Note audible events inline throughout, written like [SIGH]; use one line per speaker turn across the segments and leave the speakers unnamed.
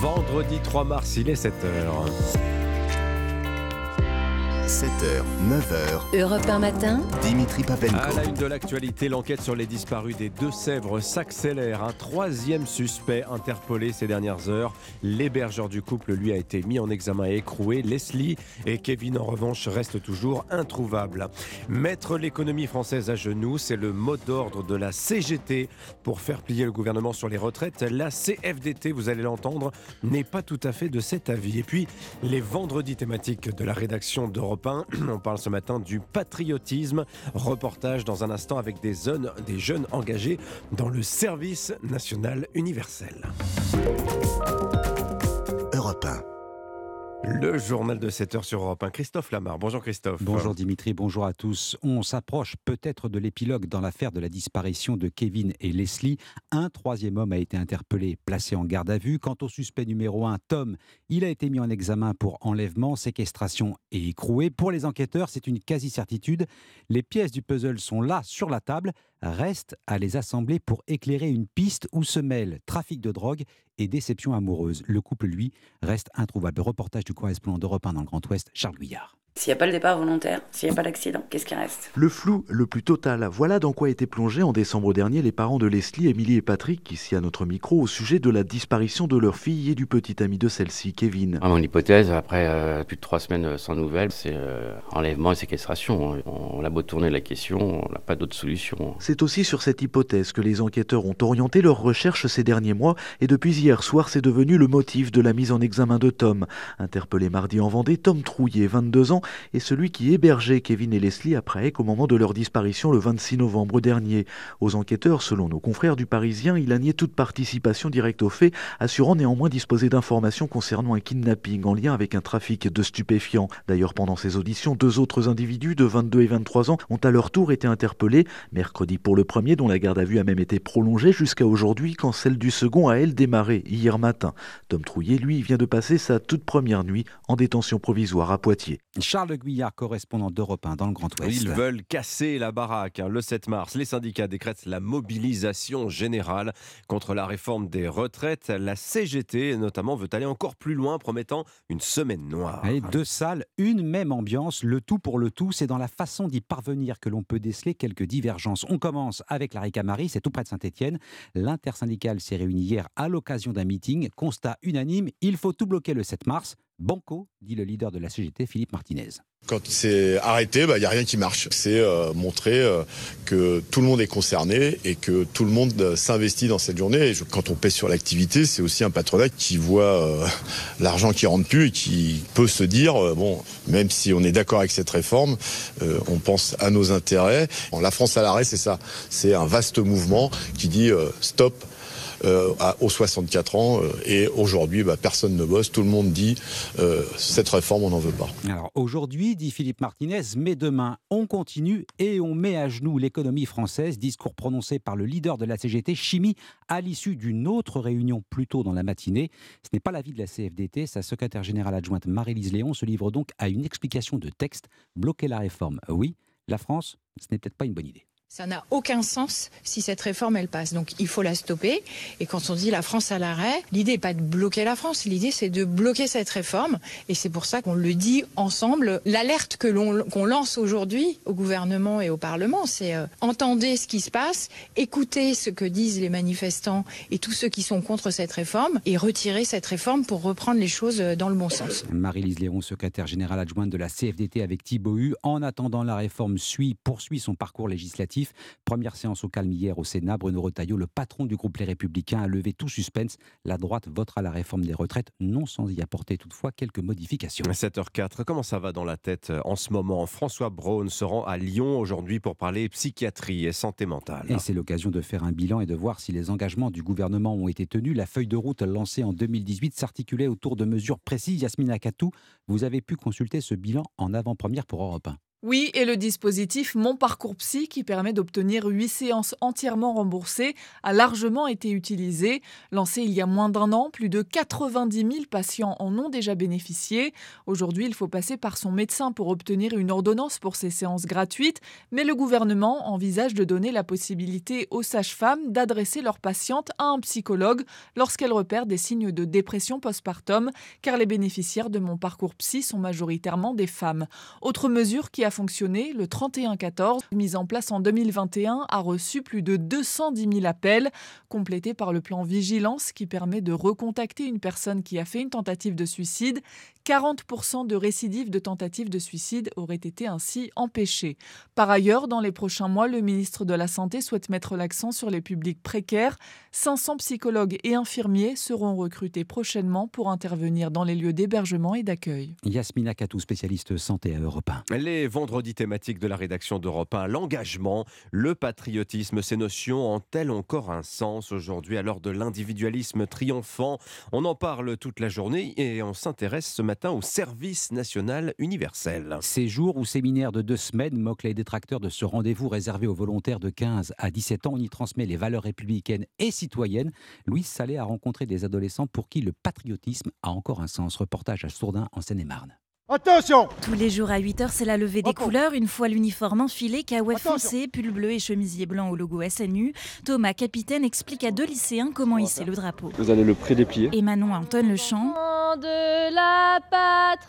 Vendredi 3 mars, il est 7h.
7h, 9h.
Europe 1 matin.
Dimitri Papenko.
À la une de l'actualité, l'enquête sur les disparus des Deux-Sèvres s'accélère. Un troisième suspect interpellé ces dernières heures. L'hébergeur du couple, lui, a été mis en examen et écroué. Leslie et Kevin, en revanche, restent toujours introuvables. Mettre l'économie française à genoux, c'est le mot d'ordre de la CGT pour faire plier le gouvernement sur les retraites. La CFDT, vous allez l'entendre, n'est pas tout à fait de cet avis. Et puis, les vendredis thématiques de la rédaction d'Europe [CLEARS THROAT] on parle ce matin du patriotisme. Reportage dans un instant avec des jeunes, des jeunes engagés dans le service national universel.
Europe 1.
Le journal de 7 heures sur Europe 1. Christophe Lamar. Bonjour Christophe.
Bonjour Dimitri, bonjour à tous. On s'approche peut-être de l'épilogue dans l'affaire de la disparition de Kevin et Leslie. Un troisième homme a été interpellé, placé en garde à vue. Quant au suspect numéro 1, Tom, il a été mis en examen pour enlèvement, séquestration et écroué. Pour les enquêteurs, c'est une quasi-certitude. Les pièces du puzzle sont là, sur la table. Reste à les assembler pour éclairer une piste où se mêlent trafic de drogue et déception amoureuse. Le couple, lui, reste introuvable. Reportage du correspondant d'Europe 1 dans le Grand Ouest, Charles Guyard.
S'il n'y a pas le départ volontaire, s'il n'y a pas d'accident, qu'est-ce qui reste?
Le flou le plus total. Voilà dans quoi étaient plongés en décembre dernier les parents de Leslie, Émilie et Patrick, ici à notre micro, au sujet de la disparition de leur fille et du petit ami de celle-ci, Kevin.
À mon hypothèse, après euh, plus de trois semaines sans nouvelles, c'est euh, enlèvement et séquestration. On, a beau tourner la question, on n'a pas d'autre solution.
C'est aussi sur cette hypothèse que les enquêteurs ont orienté leurs recherches ces derniers mois, et depuis hier soir, c'est devenu le motif de la mise en examen de Tom. Interpellé mardi en Vendée, Tom Trouillet, 22 ans, est celui qui hébergeait Kevin et Leslie après au moment de leur disparition le 26 novembre dernier. Aux enquêteurs, selon nos confrères du Parisien, il a nié toute participation directe au fait, assurant néanmoins disposer d'informations concernant un kidnapping en lien avec un trafic de stupéfiants. D'ailleurs, pendant ces auditions, deux autres individus de 22 et 23 ans ont à leur tour été interpellés, mercredi pour le premier dont la garde à vue a même été prolongée jusqu'à aujourd'hui quand celle du second a elle démarré hier matin. Tom Trouillet, lui, vient de passer sa toute première nuit en détention provisoire à Poitiers.
Charles correspondant d'Europe 1 dans le Grand Ouest.
Ils veulent casser la baraque. Hein. Le 7 mars, les syndicats décrètent la mobilisation générale contre la réforme des retraites. La CGT, notamment, veut aller encore plus loin, promettant une semaine noire.
deux salles, une même ambiance, le tout pour le tout. C'est dans la façon d'y parvenir que l'on peut déceler quelques divergences. On commence avec la Ricamari, c'est tout près de Saint-Etienne. L'intersyndicale s'est réunie hier à l'occasion d'un meeting. Constat unanime, il faut tout bloquer le 7 mars. Banco, dit le leader de la CGT, Philippe Martinez.
Quand c'est arrêté, il bah, n'y a rien qui marche. C'est euh, montrer euh, que tout le monde est concerné et que tout le monde euh, s'investit dans cette journée. Et quand on pèse sur l'activité, c'est aussi un patronat qui voit [LAUGHS] l'argent qui rentre plus et qui peut se dire, bon, même si on est d'accord avec cette réforme, on pense à nos intérêts. La France à l'arrêt, c'est ça. C'est un vaste mouvement qui dit stop euh, aux 64 ans. Euh, et aujourd'hui, bah, personne ne bosse. Tout le monde dit euh, cette réforme, on n'en veut pas.
Alors aujourd'hui, dit Philippe Martinez, mais demain, on continue et on met à genoux l'économie française. Discours prononcé par le leader de la CGT, Chimie, à l'issue d'une autre réunion plus tôt dans la matinée. Ce n'est pas l'avis de la CFDT. Sa secrétaire générale adjointe Marie-Lise Léon se livre donc à une explication de texte. Bloquer la réforme, oui. La France, ce n'est peut-être pas une bonne idée.
Ça n'a aucun sens si cette réforme elle passe. Donc il faut la stopper. Et quand on dit la France à l'arrêt, l'idée n'est pas de bloquer la France, l'idée c'est de bloquer cette réforme. Et c'est pour ça qu'on le dit ensemble. L'alerte que l'on qu'on lance aujourd'hui au gouvernement et au Parlement, c'est euh, entendez ce qui se passe, écoutez ce que disent les manifestants et tous ceux qui sont contre cette réforme et retirez cette réforme pour reprendre les choses euh, dans le bon sens.
Marie-Lise Léon, secrétaire générale adjointe de la CFDT avec Thibault. En attendant, la réforme suit, poursuit son parcours législatif. Première séance au calme hier au Sénat. Bruno Retailleau, le patron du groupe Les Républicains, a levé tout suspense. La droite votera la réforme des retraites, non sans y apporter toutefois quelques modifications.
7h04, comment ça va dans la tête euh, en ce moment? François Braun se rend à Lyon aujourd'hui pour parler psychiatrie et santé mentale.
Et c'est l'occasion de faire un bilan et de voir si les engagements du gouvernement ont été tenus. La feuille de route lancée en 2018 s'articulait autour de mesures précises. Yasmina Katou, vous avez pu consulter ce bilan en avant-première pour Europe 1.
Oui, et le dispositif Mon Parcours Psy, qui permet d'obtenir 8 séances entièrement remboursées, a largement été utilisé. Lancé il y a moins d'un an, plus de 90 000 patients en ont déjà bénéficié. Aujourd'hui, il faut passer par son médecin pour obtenir une ordonnance pour ces séances gratuites, mais le gouvernement envisage de donner la possibilité aux sages-femmes d'adresser leurs patientes à un psychologue lorsqu'elles repèrent des signes de dépression postpartum, car les bénéficiaires de Mon Parcours Psy sont majoritairement des femmes. Fonctionné, le 3114, mis en place en 2021, a reçu plus de 210 000 appels, complété par le plan Vigilance qui permet de recontacter une personne qui a fait une tentative de suicide. 40% de récidives de tentatives de suicide auraient été ainsi empêchées. Par ailleurs, dans les prochains mois, le ministre de la Santé souhaite mettre l'accent sur les publics précaires. 500 psychologues et infirmiers seront recrutés prochainement pour intervenir dans les lieux d'hébergement et d'accueil.
Yasmina Katou, spécialiste santé à Europe 1.
Les vendredis thématiques de la rédaction d'Europe 1, l'engagement, le patriotisme, ces notions ont-elles encore un sens aujourd'hui à l'heure de l'individualisme triomphant? On en parle toute la journée et on s'intéresse ce matin au service national universel.
Séjour ou séminaire de deux semaines moquent les détracteurs de ce rendez-vous réservé aux volontaires de 15 à 17 ans. On y transmet les valeurs républicaines et citoyennes. Louise Salé a rencontré des adolescents pour qui le patriotisme a encore un sens. Reportage à Sourdin en Seine-et-Marne.
Attention Tous les jours à 8h, c'est la levée des couleurs. Une fois l'uniforme enfilé, caouet foncé, pull bleu et chemisier blanc au logo SNU. Thomas, capitaine, explique à deux lycéens comment hisser le drapeau.
Vous allez le prédéplier.
Et Manon entonne le chant. De la patrie,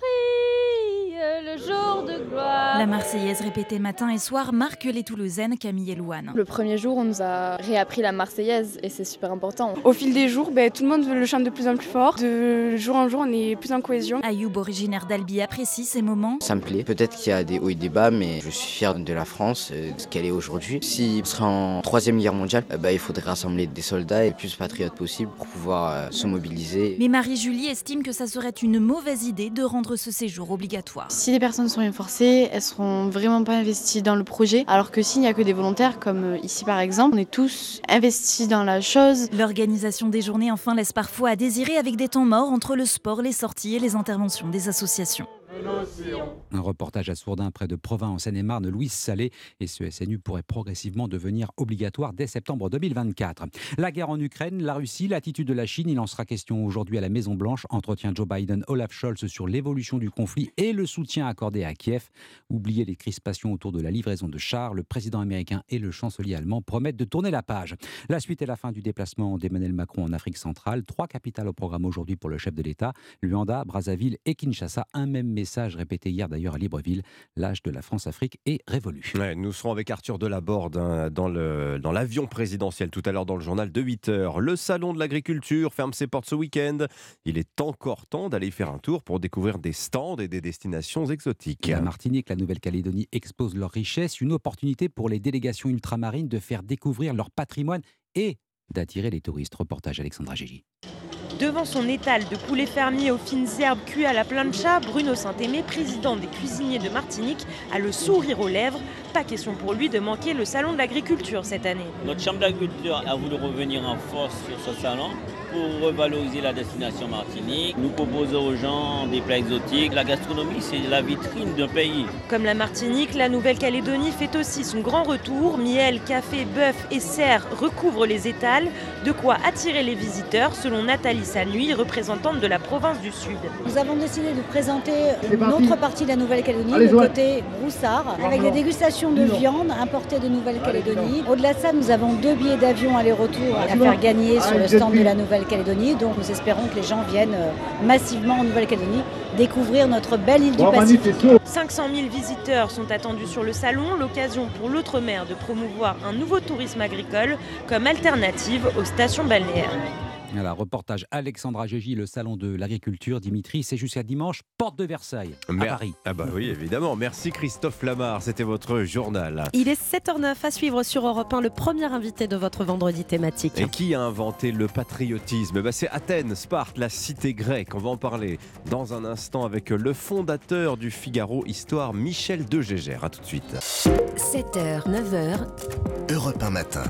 le jour de gloire. La Marseillaise répétée matin et soir marque les Toulousaines Camille et Louane.
Le premier jour, on nous a réappris la Marseillaise et c'est super important.
Au fil des jours, ben, tout le monde le chante de plus en plus fort. De jour en jour, on est plus en cohésion.
Ayoub, originaire d'Albi, apprécie ces moments.
Ça me plaît. Peut-être qu'il y a des hauts et des bas, mais je suis fier de la France, euh, de ce qu'elle est aujourd'hui. Si on serait en troisième guerre mondiale, bah, il faudrait rassembler des soldats et le plus patriotes possible pour pouvoir euh, se mobiliser.
Mais Marie-Julie estime que ça serait une mauvaise idée de rendre ce séjour obligatoire.
Si les personnes sont forcées, elles seront vraiment pas investies dans le projet, alors que s'il n'y a que des volontaires, comme euh, ici par exemple, on est tous investis dans la chose.
L'organisation des journées enfin laisse parfois à désirer avec des temps morts entre le sport, les sorties et les interventions des associations.
Un reportage à Sourdin près de Provins en Seine-et-Marne, Louise Salé et ce SNU pourrait progressivement devenir obligatoire dès septembre 2024. La guerre en Ukraine, la Russie, l'attitude de la Chine, il en sera question aujourd'hui à la Maison Blanche. Entretien Joe Biden, Olaf Scholz sur l'évolution du conflit et le soutien accordé à Kiev. Oubliez les crispations autour de la livraison de chars, le président américain et le chancelier allemand promettent de tourner la page. La suite est la fin du déplacement d'Emmanuel Macron en Afrique centrale. Trois capitales au programme aujourd'hui pour le chef de l'État, Luanda, Brazzaville et Kinshasa. Un même message répété hier d'ailleurs à Libreville, l'âge de la France-Afrique est révolu.
nous serons avec Arthur Delaborde hein, dans l'avion dans présidentiel tout à l'heure dans le journal de 8 heures. Le salon de l'agriculture ferme ses portes ce week-end. Il est encore temps d'aller faire un tour pour découvrir des stands et des destinations exotiques.
La Martinique, la Nouvelle-Calédonie exposent leurs richesses, une opportunité pour les délégations ultramarines de faire découvrir leur patrimoine et d'attirer les touristes. Reportage Alexandra Gégy.
Devant son étal de poulet fermier aux fines herbes cuits à la plancha, Bruno Saint-Aimé, président des cuisiniers de Martinique, a le sourire aux lèvres. Pas question pour lui de manquer le salon de l'agriculture cette année.
Notre chambre d'agriculture a voulu revenir en force sur ce salon pour revaloriser la destination Martinique. Nous proposons aux gens des plats exotiques. La gastronomie, c'est la vitrine d'un pays.
Comme la Martinique, la Nouvelle-Calédonie fait aussi son grand retour. Miel, café, bœuf et cerf recouvrent les étals, de quoi attirer les visiteurs, selon Nathalie Sanuy, représentante de la province du Sud.
Nous avons décidé de présenter une autre partie de la Nouvelle-Calédonie, le côté broussard, avec des dégustations de viande importées de Nouvelle-Calédonie. Au-delà de ça, nous avons deux billets d'avion aller-retour à faire gagner sur le stand de la Nouvelle-Calédonie calédonie Donc nous espérons que les gens viennent euh, massivement en Nouvelle-Calédonie découvrir notre belle île du Pacifique.
500 000 visiteurs sont attendus sur le salon, l'occasion pour l'outre-mer de promouvoir un nouveau tourisme agricole comme alternative aux stations balnéaires.
Voilà, reportage Alexandra Gégy, le salon de l'agriculture. Dimitri, c'est jusqu'à dimanche, porte de Versailles, à Paris.
Ah bah oui, évidemment. Merci Christophe Lamar, c'était votre journal.
Il est 7h09 à suivre sur Europe 1, le premier invité de votre vendredi thématique.
Et qui a inventé le patriotisme? Bah, C'est Athènes, Sparte, la cité grecque. On va en parler dans un instant avec le fondateur du Figaro Histoire, Michel de Gégère. A tout de suite.
7h, 9h. Europe 1 matin.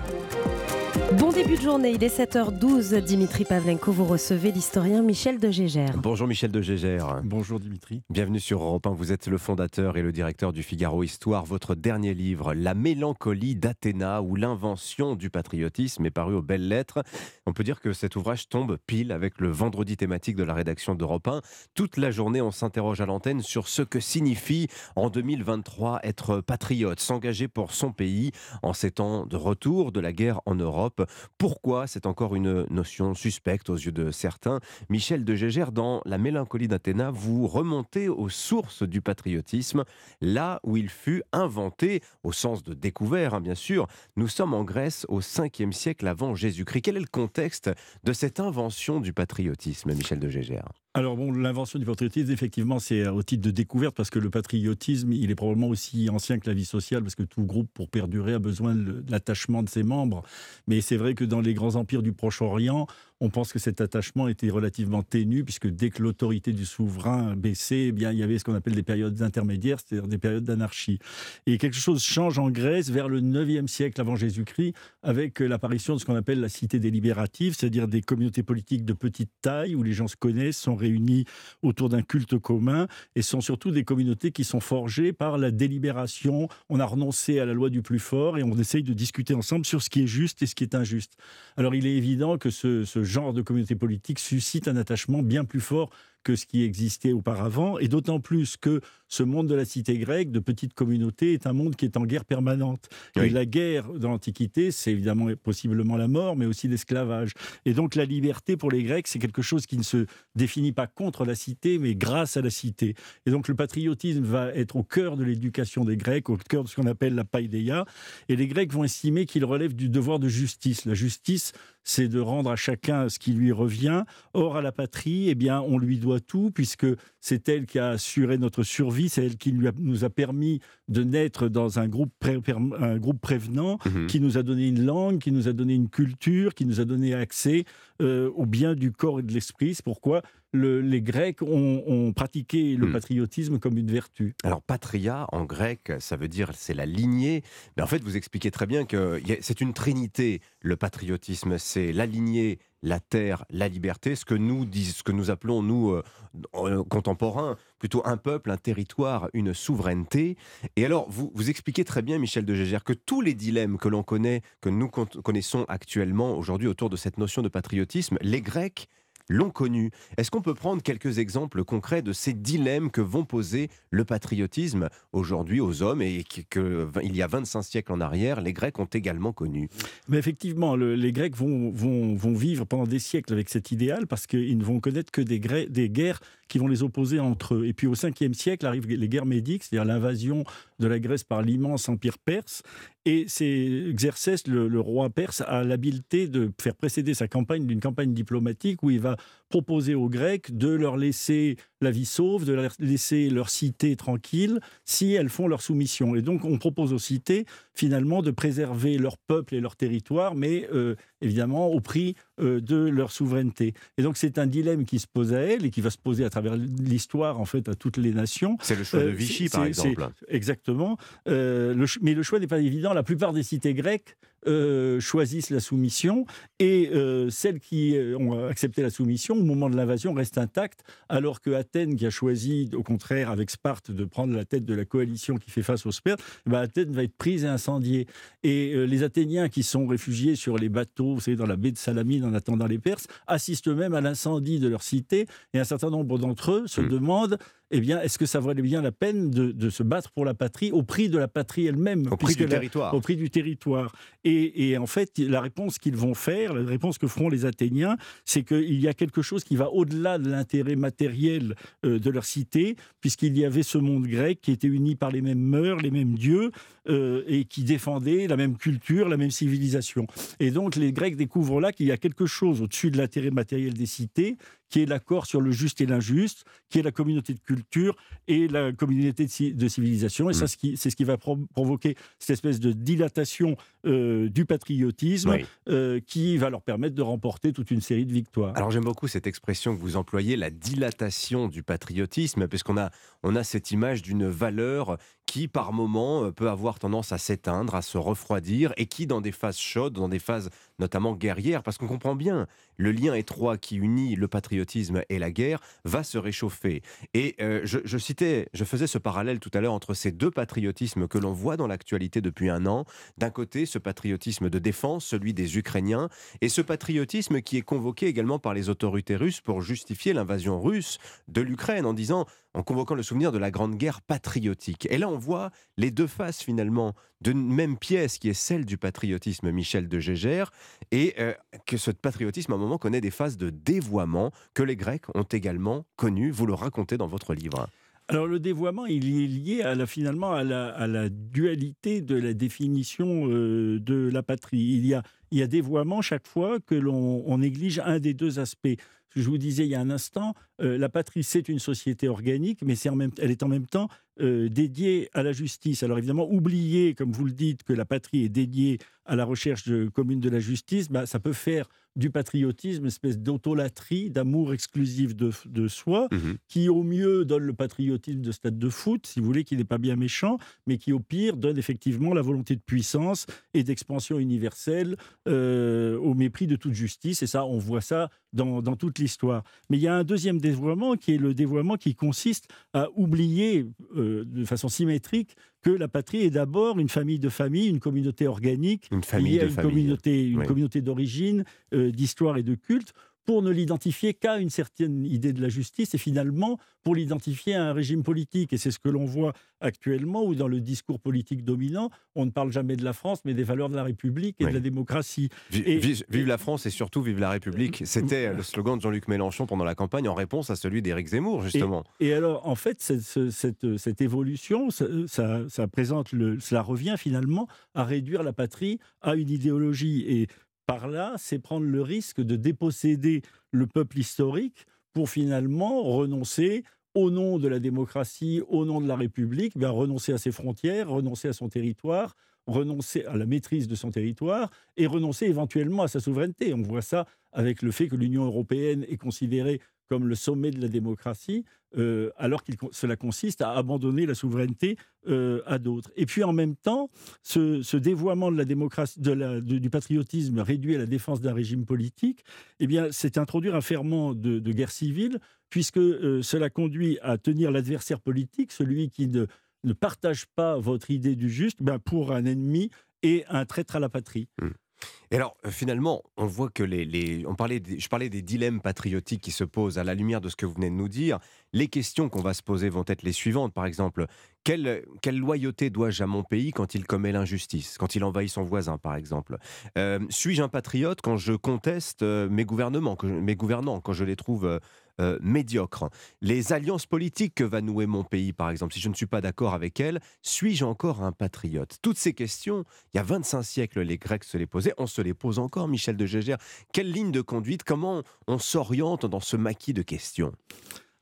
Bon début de journée, il est 7h12. Dimitri Pavlenko, vous recevez l'historien Michel de Gégère.
Bonjour Michel de Gégère.
Bonjour Dimitri.
Bienvenue sur Europe 1. Vous êtes le fondateur et le directeur du Figaro Histoire. Votre dernier livre, La mélancolie d'Athéna ou l'invention du patriotisme, est paru aux belles lettres. On peut dire que cet ouvrage tombe pile avec le vendredi thématique de la rédaction d'Europe 1. Toute la journée, on s'interroge à l'antenne sur ce que signifie en 2023 être patriote, s'engager pour son pays en ces temps de retour de la guerre en Europe. Pourquoi c'est encore une notion suspecte aux yeux de certains? Michel de Gégère, dans La mélancolie d'Athéna, vous remontez aux sources du patriotisme, là où il fut inventé, au sens de découvert, hein, bien sûr. Nous sommes en Grèce au 5e siècle avant Jésus-Christ. Quel est le contexte de cette invention du patriotisme, Michel de Gégère?
Alors bon, l'invention du patriotisme, effectivement, c'est au titre de découverte parce que le patriotisme, il est probablement aussi ancien que la vie sociale parce que tout groupe, pour perdurer, a besoin de l'attachement de ses membres. Mais c'est vrai que dans les grands empires du Proche-Orient, on pense que cet attachement était relativement ténu, puisque dès que l'autorité du souverain baissait, eh bien, il y avait ce qu'on appelle des périodes intermédiaires, c'est-à-dire des périodes d'anarchie. Et quelque chose change en Grèce vers le 9e siècle avant Jésus-Christ, avec l'apparition de ce qu'on appelle la cité délibérative, c'est-à-dire des communautés politiques de petite taille, où les gens se connaissent, sont réunis autour d'un culte commun, et sont surtout des communautés qui sont forgées par la délibération. On a renoncé à la loi du plus fort, et on essaye de discuter ensemble sur ce qui est juste et ce qui est injuste. Alors il est évident que ce genre de communauté politique suscite un attachement bien plus fort que ce qui existait auparavant, et d'autant plus que ce monde de la cité grecque, de petites communautés, est un monde qui est en guerre permanente. Et la guerre dans l'Antiquité, c'est évidemment possiblement la mort, mais aussi l'esclavage. Et donc la liberté pour les Grecs, c'est quelque chose qui ne se définit pas contre la cité, mais grâce à la cité. Et donc le patriotisme va être au cœur de l'éducation des Grecs, au cœur de ce qu'on appelle la païdéia. Et les Grecs vont estimer qu'il relève du devoir de justice. La justice, c'est de rendre à chacun ce qui lui revient. Or, à la patrie, eh bien, on lui doit tout, puisque c'est elle qui a assuré notre survie, c'est elle qui nous a permis de naître dans un groupe, un groupe prévenant, mhm. qui nous a donné une langue, qui nous a donné une culture, qui nous a donné accès euh, au bien du corps et de l'esprit. C'est pourquoi les Grecs ont, pratiqué le hmm. patriotisme comme une vertu.
Alors patria en grec, ça veut dire c'est la lignée. Mais en fait, vous expliquez très bien que c'est une trinité. Le patriotisme, c'est la lignée, la terre, la liberté, ce que nous ce que nous appelons nous euh, euh, contemporains, plutôt un peuple, un territoire, une souveraineté. Et alors, vous, vous expliquez très bien, Michel de Gégère, que tous les dilemmes que l'on connaît, que nous connaissons actuellement aujourd'hui autour de cette notion de patriotisme, les Grecs l'ont connu. Est-ce qu'on peut prendre quelques exemples concrets de ces dilemmes que vont poser le patriotisme aujourd'hui aux hommes et que, il y a 25 siècles en arrière, les Grecs ont également connu
Mais effectivement, les Grecs vont, vivre pendant des siècles avec cet idéal parce qu'ils ne vont connaître que des, des guerres qui vont les opposer entre eux. Et puis au 5e siècle arrivent les guerres médiques, c'est-à-dire l'invasion de la Grèce par l'immense empire perse. Et c'est Xerxès, le, roi perse, a l'habileté de faire précéder sa campagne d'une campagne diplomatique où il va proposer aux Grecs de leur laisser la vie sauve, de leur laisser leur cité tranquille si elles font leur soumission. Et donc on propose aux cités finalement de préserver leur peuple et leur territoire, mais euh, évidemment au prix euh, de leur souveraineté. Et donc c'est un dilemme qui se pose à elles et qui va se poser à travers l'histoire en fait à toutes les nations.
C'est le choix de euh, Vichy par exemple.
Exactement. mais le choix n'est pas évident. La plupart des cités grecques euh, choisissent la soumission et euh, celles qui euh, ont accepté la soumission au moment de l'invasion restent intactes, alors que Athènes, qui a choisi au contraire avec Sparte de prendre la tête de la coalition qui fait face aux Spartes, eh ben, Athènes va être prise et incendiée. Et les Athéniens qui sont réfugiés sur les bateaux, vous savez, dans la baie de Salamine en attendant les Perses, assistent eux-mêmes à l'incendie de leur cité et un certain nombre d'entre eux se hmm. demandent eh bien, est-ce que ça valait bien la peine de, se battre pour la patrie au prix de la patrie elle-même
Au prix du territoire.
Au prix du territoire. Et, en fait, la réponse qu'ils vont faire, la réponse que feront les Athéniens, c'est qu'il y a quelque chose qui va au-delà de l'intérêt matériel euh, de leur cité, puisqu'il y avait ce monde grec qui était uni par les mêmes mœurs, les mêmes dieux, euh, et qui défendait la même culture, la même civilisation. Et donc, les Grecs découvrent là qu'il y a quelque chose au-dessus de l'intérêt matériel des cités qui est l'accord sur le juste et l'injuste, qui est la communauté de culture et la communauté de civilisation. Et ça, mm. c'est ce qui va provoquer cette espèce de dilatation euh, du patriotisme euh, qui va leur permettre de remporter toute une série de victoires.
Alors j'aime beaucoup cette expression que vous employez, la dilatation du patriotisme, puisqu'on a, on a cette image d'une valeur qui par moment peut avoir tendance à s'éteindre, à se refroidir, et qui dans des phases chaudes, dans des phases notamment guerrières, parce qu'on comprend bien, le lien étroit qui unit le patriotisme et la guerre va se réchauffer. Et je, je, citais, je faisais ce parallèle tout à l'heure entre ces deux patriotismes que l'on voit dans l'actualité depuis un an. D'un côté, ce patriotisme de défense, celui des Ukrainiens, et ce patriotisme qui est convoqué également par les autorités russes pour justifier l'invasion russe de l'Ukraine en disant, en convoquant le souvenir de la Grande Guerre patriotique. Et là, on voit les deux faces finalement d'une même pièce qui est celle du patriotisme Michel de Gégère et euh, que ce patriotisme à un moment connaît des phases de dévoiement que les Grecs ont également connues. Vous le racontez dans votre livre.
Alors le dévoiement, il est lié à la, finalement à la, dualité de la définition euh, de la patrie. Il y, a, il y a dévoiement chaque fois que l'on néglige un des deux aspects. Je vous disais il y a un instant, euh, la patrie, c'est une société organique, mais c'est en même, elle est en même temps euh, dédiée à la justice. Alors évidemment, oublier, comme vous le dites, que la patrie est dédiée à la recherche de, commune de la justice, bah, ça peut faire du patriotisme, une espèce d'autolatrie, d'amour exclusif de, de soi, mmh qui au mieux donne le patriotisme de stade de foot, si vous voulez, qui n'est pas bien méchant, mais qui au pire donne effectivement la volonté de puissance et d'expansion universelle euh, au mépris de toute justice. Et ça, on voit ça dans, dans toute l'histoire. Mais il y a un deuxième dévoiement qui est le dévoiement qui consiste à oublier euh, de façon symétrique que la patrie est d'abord une famille de familles, une communauté organique,
une famille de
une communauté, une communauté d'origine, euh, d'histoire et de culte pour ne l'identifier qu'à une certaine idée de la justice et finalement pour l'identifier à un régime politique. Et c'est ce que l'on voit actuellement où dans le discours politique dominant, on ne parle jamais de la France mais des valeurs de la République et de la démocratie.
Vive, la France et surtout vive la République. Euh, C'était le slogan de Jean-Luc Mélenchon pendant la campagne en réponse à celui d'Éric Zemmour justement.
Et, alors en fait cette, cette, cette évolution, ça, ça, présente le, cela revient finalement à réduire la patrie à une idéologie. Et par là, c'est prendre le risque de déposséder le peuple historique pour finalement renoncer au nom de la démocratie, au nom de la République, bien renoncer à ses frontières, renoncer à son territoire, renoncer à la maîtrise de son territoire et renoncer éventuellement à sa souveraineté. On voit ça avec le fait que l'Union européenne est considérée comme le sommet de la démocratie, euh, alors que cela consiste à abandonner la souveraineté euh, à d'autres. Et puis en même temps, ce, dévoiement de la démocratie, de du patriotisme réduit à la défense d'un régime politique, eh bien, c'est introduire un ferment de, guerre civile, puisque euh, cela conduit à tenir l'adversaire politique, celui qui ne, ne, partage pas votre idée du juste, ben, pour un ennemi et un traître à la patrie.
Mmh. Et alors, euh, finalement, on voit que les, on parlait je parlais des dilemmes patriotiques qui se posent à la lumière de ce que vous venez de nous dire. Les questions qu'on va se poser vont être les suivantes, par exemple. Quelle, quelle loyauté dois-je à mon pays quand il commet l'injustice, quand il envahit son voisin, par exemple? Euh, Suis-je un patriote quand je conteste euh, mes gouvernements, mes gouvernants, quand je les trouve médiocre. Les alliances politiques que va nouer mon pays, par exemple, si je ne suis pas d'accord avec elles, suis-je encore un patriote? Toutes ces questions, il y a 25 siècles, les Grecs se les posaient, on se les pose encore, Michel de Gégère. Quelle ligne de conduite Comment on s'oriente dans ce maquis de questions?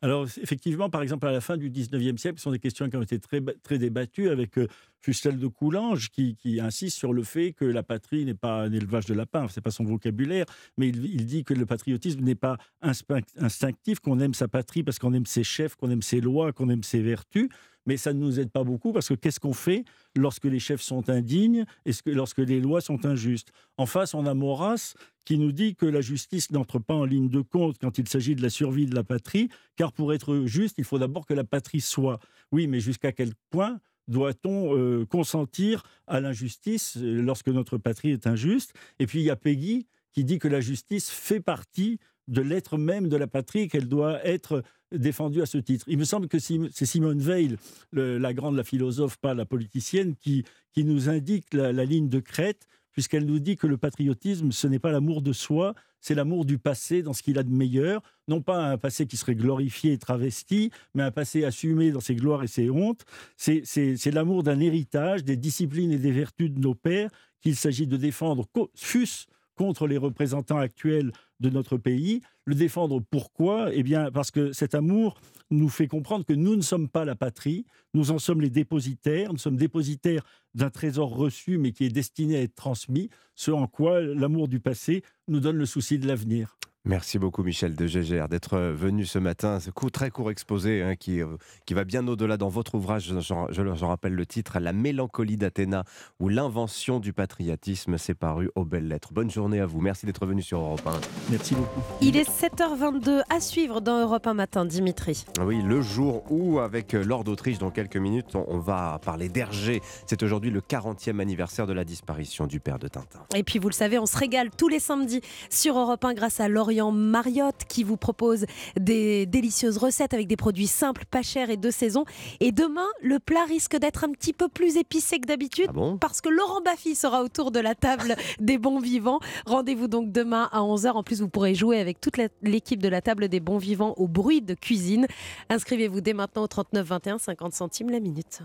Alors, effectivement, par exemple, à la fin du 19e siècle, ce sont des questions qui ont été très, très débattues avec euh, Fustel de Coulanges, qui, insiste sur le fait que la patrie n'est pas un élevage de lapins, c'est pas son vocabulaire, mais il, dit que le patriotisme n'est pas instinctif, qu'on aime sa patrie parce qu'on aime ses chefs, qu'on aime ses lois, qu'on aime ses vertus, mais ça ne nous aide pas beaucoup parce que qu'est-ce qu'on fait lorsque les chefs sont indignes et lorsque les lois sont injustes? En face, on a Maurras qui nous dit que la justice n'entre pas en ligne de compte quand il s'agit de la survie de la patrie, car pour être juste, il faut d'abord que la patrie soit. Oui, mais jusqu'à quel point doit-on euh, consentir à l'injustice euh, lorsque notre patrie est injuste? Et puis il y a Peggy qui dit que la justice fait partie de l'être même de la patrie, qu'elle doit être défendue à ce titre. Il me semble que c'est Simone Veil, la grande, la philosophe, pas la politicienne, qui, qui nous indique la, la ligne de crête puisqu'elle nous dit que le patriotisme, ce n'est pas l'amour de soi, c'est l'amour du passé dans ce qu'il a de meilleur, non pas un passé qui serait glorifié et travesti, mais un passé assumé dans ses gloires et ses hontes. C'est l'amour d'un héritage, des disciplines et des vertus de nos pères qu'il s'agit de défendre, fût contre les représentants actuels de notre pays. Le défendre pourquoi? Eh bien parce que cet amour nous fait comprendre que nous ne sommes pas la patrie, nous en sommes les dépositaires, nous sommes dépositaires d'un trésor reçu mais qui est destiné à être transmis, ce en quoi l'amour du passé nous donne le souci de l'avenir.
Merci beaucoup Michel de Gégère d'être venu ce matin. Ce coup très court exposé hein, qui, euh, qui va bien au-delà dans votre ouvrage, je, rappelle le titre, La mélancolie d'Athéna ou l'invention du patriotisme, c'est paru aux belles lettres. Bonne journée à vous, merci d'être venu sur Europe 1.
Merci beaucoup.
Il est 7h22 à suivre dans Europe 1 matin, Dimitri.
Oui, le jour où, avec Lord d'Autriche, dans quelques minutes, on, va parler d'Hergé. C'est aujourd'hui le 40e anniversaire de la disparition du père de Tintin.
Et puis vous le savez, on se régale tous les samedis sur Europe 1 grâce à Lorient Mariotte qui vous propose des délicieuses recettes avec des produits simples, pas chers et de saison. Et demain, le plat risque d'être un petit peu plus épicé que d'habitude
ah
parce que Laurent Baffy sera autour de la table [LAUGHS] des bons vivants. Rendez-vous donc demain à 11h. En plus, vous pourrez jouer avec toute l'équipe de la table des bons vivants au bruit de cuisine. Inscrivez-vous dès maintenant au 39 21 50 centimes la minute.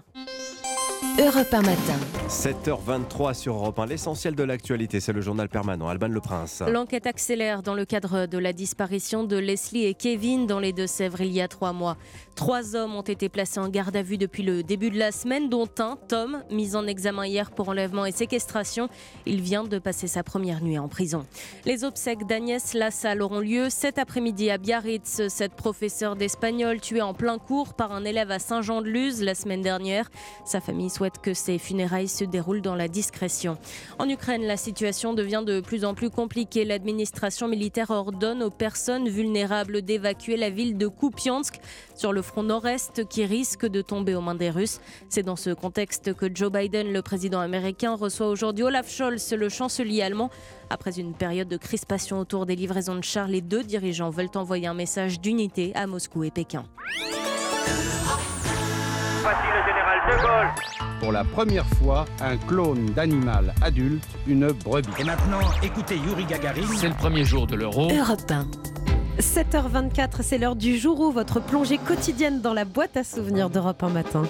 Europe 1 matin.
7h23 sur Europe 1. L'essentiel de l'actualité, c'est le journal permanent. Alban Le Prince.
L'enquête accélère dans le cadre de la disparition de Leslie et Kevin dans les Deux-Sèvres il y a trois mois. Trois hommes ont été placés en garde à vue depuis le début de la semaine, dont un, Tom, mis en examen hier pour enlèvement et séquestration. Il vient de passer sa première nuit en prison. Les obsèques d'Agnès Lassalle auront lieu cet après-midi à Biarritz. Cette professeure d'espagnol tuée en plein cours par un élève à Saint-Jean-de-Luz la semaine dernière. Sa famille souhaite que ses funérailles se déroulent dans la discrétion. En Ukraine, la situation devient de plus en plus compliquée. L'administration militaire ordonne aux personnes vulnérables d'évacuer la ville de Kupiansk sur le front nord-est qui risque de tomber aux mains des Russes. C'est dans ce contexte que Joe Biden, le président américain, reçoit aujourd'hui Olaf Scholz, le chancelier allemand. Après une période de crispation autour des livraisons de chars, les deux dirigeants veulent envoyer un message d'unité à Moscou et Pékin.
Voici le général de Gaulle.
Pour la première fois, un clone d'animal adulte, une brebis.
Et maintenant, écoutez Yuri Gagarin.
C'est le premier jour de l'euro.
Europe 1.
7h24, c'est l'heure du jour où votre plongée quotidienne dans la boîte à souvenirs d'Europe 1 matin.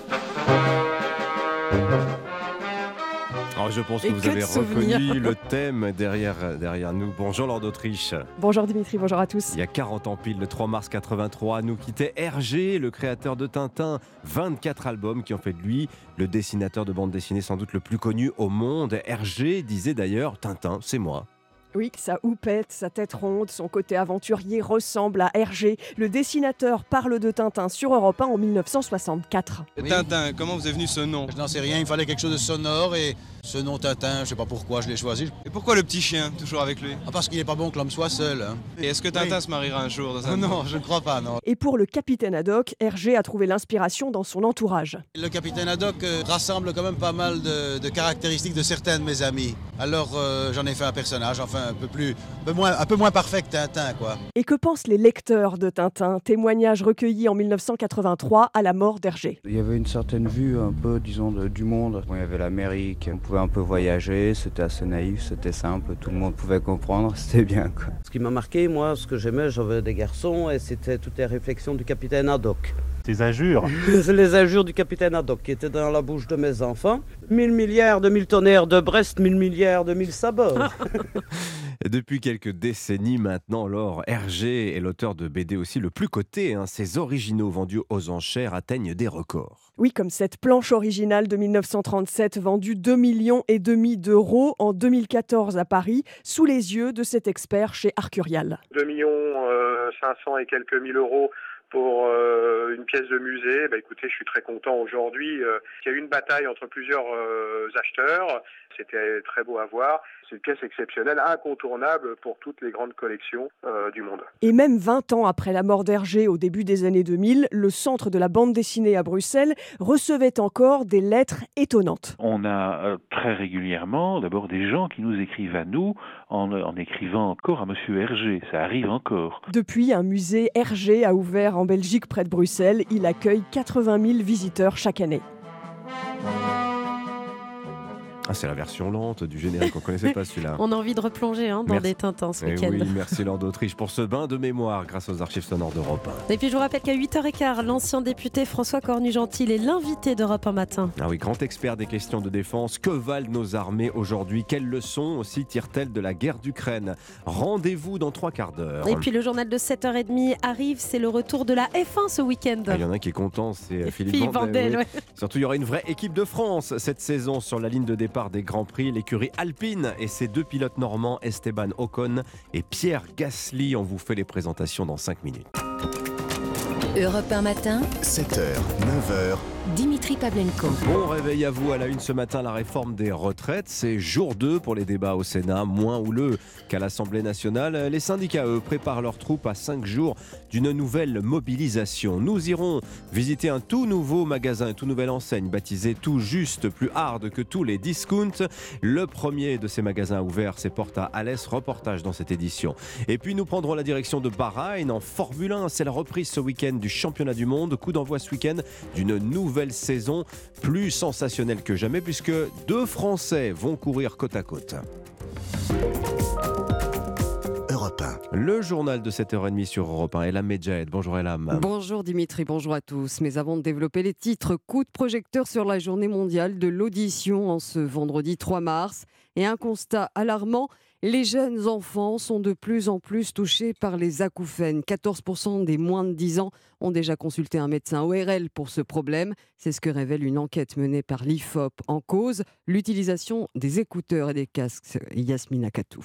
Oh, je pense que vous avez reconnu le thème derrière, derrière nous. Bonjour Lord d'Autriche.
Bonjour Dimitri, bonjour à tous.
Il y a 40 ans pile, le 3 mars 83, nous quittait Hergé, le créateur de Tintin. 24 albums qui ont fait de lui le dessinateur de bande dessinée sans doute le plus connu au monde. Hergé disait d'ailleurs Tintin, c'est moi.
Oui, sa houppette, sa tête ronde, son côté aventurier ressemble à Hergé. Le dessinateur parle de Tintin sur Europe 1 en 1964.
Tintin, comment vous est venu ce nom?
Je n'en sais rien, il fallait quelque chose de sonore et ce nom Tintin, je sais pas pourquoi je l'ai choisi.
Et pourquoi le petit chien, toujours avec lui
ah, Parce qu'il n'est pas bon que l'homme soit seul. Hein.
Et est-ce que Tintin se mariera un jour dans un [LAUGHS]
Non, je ne crois pas, non.
Et pour le capitaine Haddock, Hergé a trouvé l'inspiration dans son entourage.
Le capitaine Haddock euh, rassemble quand même pas mal de, caractéristiques de certains de mes amis. Alors euh, j'en ai fait un personnage, enfin un peu plus, un peu moins, un peu moins parfait que Tintin, quoi.
Et que pensent les lecteurs de Tintin? Témoignages recueillis en 1983 à la mort d'Hergé.
Il y avait une certaine vue un peu, disons, du monde. il y avait l'Amérique, on pouvait un peu voyager, c'était assez naïf, c'était simple, tout le monde pouvait comprendre, [LAUGHS] c'était bien, quoi.
Ce qui m'a marqué, moi, ce que j'aimais, j'avais des garçons, et c'était toutes les réflexions du capitaine Haddock.
Les injures [LAUGHS]
Les injures du capitaine Haddock qui étaient dans la bouche de mes enfants. Mille milliards de mille tonnerres de Brest, mille milliards de mille sabords. [LAUGHS]
Depuis quelques décennies maintenant, Laure Hergé est l'auteur de BD aussi le plus coté. Hein. Ses originaux vendus aux enchères atteignent des records.
Oui, comme cette planche originale de 1937 vendue 2 millions et demi d'euros en 2014 à Paris, sous les yeux de cet expert chez Arcurial.
2 millions 500 euh, et quelques mille euros pour euh, une pièce de musée. Bah, écoutez, je suis très content aujourd'hui. Euh, il y a eu une bataille entre plusieurs euh, acheteurs. C'était très beau à voir. C'est une pièce exceptionnelle, incontournable pour toutes les grandes collections du monde.
Et même 20 ans après la mort d'Hergé au début des années 2000, le centre de la bande dessinée à Bruxelles recevait encore des lettres étonnantes.
On a très régulièrement d'abord des gens qui nous écrivent à nous en, en écrivant encore à Monsieur Hergé. Ça arrive encore.
Depuis, un musée Hergé a ouvert en Belgique près de Bruxelles. Il accueille 80 000 visiteurs chaque année.
Ah, c'est la version lente du générique, on ne connaissait pas celui-là. [LAUGHS]
on a envie de replonger hein, dans des Tintins ce eh week-end.
Oui, [LAUGHS] merci Lord d'Autriche pour ce bain de mémoire grâce aux archives sonores d'Europe
1. Et puis je vous rappelle qu'à 8h15, l'ancien député François Cornu-Gentil est l'invité d'Europe 1 matin.
Ah oui, grand expert des questions de défense. Que valent nos armées aujourd'hui? Quelles leçons aussi tirent-elles de la guerre d'Ukraine? Rendez-vous dans trois quarts d'heure.
Et puis le journal de 7h30 arrive, c'est le retour de la F1 ce week-end.
Ah, il y en a un qui est content, c'est Philippe, Vandel. Surtout, il y aura une vraie équipe de France cette saison sur la ligne de départ départ des Grands Prix, l'écurie Alpine et ses deux pilotes normands, Esteban Ocon et Pierre Gasly. On vous fait les présentations dans 5 minutes.
Europe 1 matin,
7h, 9h.
Dimitri Pavlenko.
Bon réveil à vous à la une ce matin, la réforme des retraites. C'est jour 2 pour les débats au Sénat, moins houleux qu'à l'Assemblée nationale. Les syndicats, eux, préparent leurs troupes à 5 jours d'une nouvelle mobilisation. Nous irons visiter un tout nouveau magasin, une tout nouvelle enseigne baptisée tout juste plus hard que tous les discounts. Le premier de ces magasins ouverts ses portes à Alès. Reportage dans cette édition. Et puis nous prendrons la direction de Bahreïn en Formule 1. C'est la reprise ce week-end du championnat du monde. Coup d'envoi ce week-end d'une nouvelle saison plus sensationnelle que jamais puisque deux Français vont courir côte à côte.
Europe 1.
Le journal de 7h30 sur Europe 1. Elam Medjahed. Bonjour Elam.
Bonjour Dimitri, bonjour à tous. Mais avant de développer les titres, coup de projecteur sur la journée mondiale de l'audition en ce vendredi 3 mars. Et un constat alarmant, les jeunes enfants sont de plus en plus touchés par les acouphènes. 14% des moins de 10 ans ont déjà consulté un médecin ORL pour ce problème. C'est ce que révèle une enquête menée par l'IFOP en cause, l'utilisation des écouteurs et des casques. Yasmina Katou.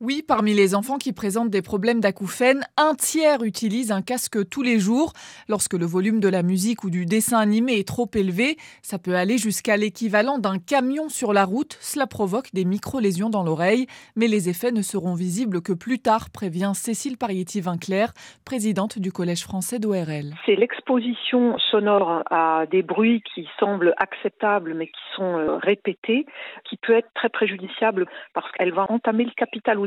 Oui, parmi les enfants qui présentent des problèmes d'acouphènes, un tiers utilise un casque tous les jours. Lorsque le volume de la musique ou du dessin animé est trop élevé, ça peut aller jusqu'à l'équivalent d'un camion sur la route. Cela provoque des micro-lésions dans l'oreille, mais les effets ne seront visibles que plus tard, prévient Cécile Parietti-Vinclair, présidente du Collège français d'ORL.
C'est l'exposition sonore à des bruits qui semblent acceptables mais qui sont euh, répétés qui peut être très préjudiciable parce qu'elle va entamer le capital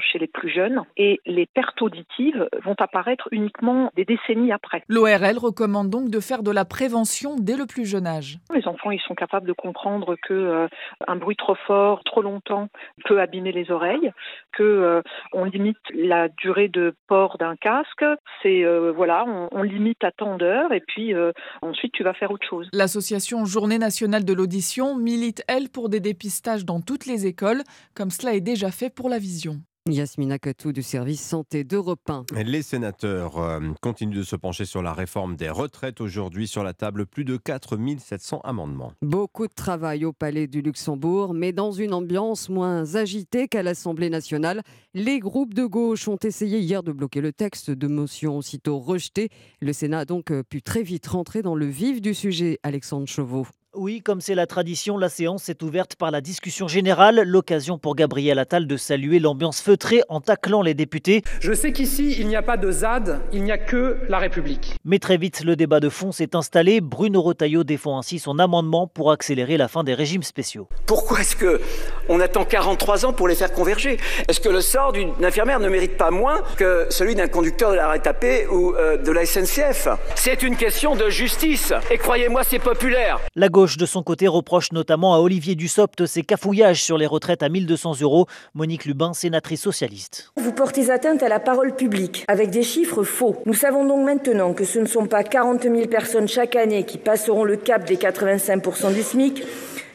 chez les plus jeunes et les pertes auditives vont apparaître uniquement des décennies après.
L'ORL recommande donc de faire de la prévention dès le plus jeune âge.
Les enfants, ils sont capables de comprendre que euh, un bruit trop fort, trop longtemps, peut abîmer les oreilles, que euh, on limite la durée de port d'un casque. C'est euh, voilà, on, on, limite à tant d'heures et puis ensuite tu vas faire autre chose.
L'association Journée nationale de l'audition milite elle pour des dépistages dans toutes les écoles, comme cela est déjà fait pour la vision.
Yasmina Katou du service santé d'Europe 1.
Les sénateurs euh, continuent de se pencher sur la réforme des retraites. Aujourd'hui, sur la table, plus de 4700 amendements.
Beaucoup de travail au Palais du Luxembourg, mais dans une ambiance moins agitée qu'à l'Assemblée nationale. Les groupes de gauche ont essayé hier de bloquer le texte de motion aussitôt rejeté. Le Sénat a donc euh, pu très vite rentrer dans le vif du sujet. Alexandre Chauveau.
Oui, comme c'est la tradition, la séance est ouverte par la discussion générale, l'occasion pour Gabriel Attal de saluer l'ambiance feutrée en taclant les députés.
Je sais qu'ici, il n'y a pas de ZAD, il n'y a que la République.
Mais très vite, le débat de fond s'est installé. Bruno Retailleau défend ainsi son amendement pour accélérer la fin des régimes spéciaux.
Pourquoi est-ce que on attend 43 ans pour les faire converger? Est-ce que le sort d'une infirmière ne mérite pas moins que celui d'un conducteur de la RATP ou euh, de la SNCF C'est une question de justice. Et croyez-moi, c'est populaire.
La gauche de son côté, reproche notamment à Olivier Dussopt ses cafouillages sur les retraites à 1200 euros. Monique Lubin, sénatrice socialiste.
Vous portez atteinte à la parole publique avec des chiffres faux. Nous savons donc maintenant que ce ne sont pas 40 000 personnes chaque année qui passeront le cap des 85% du SMIC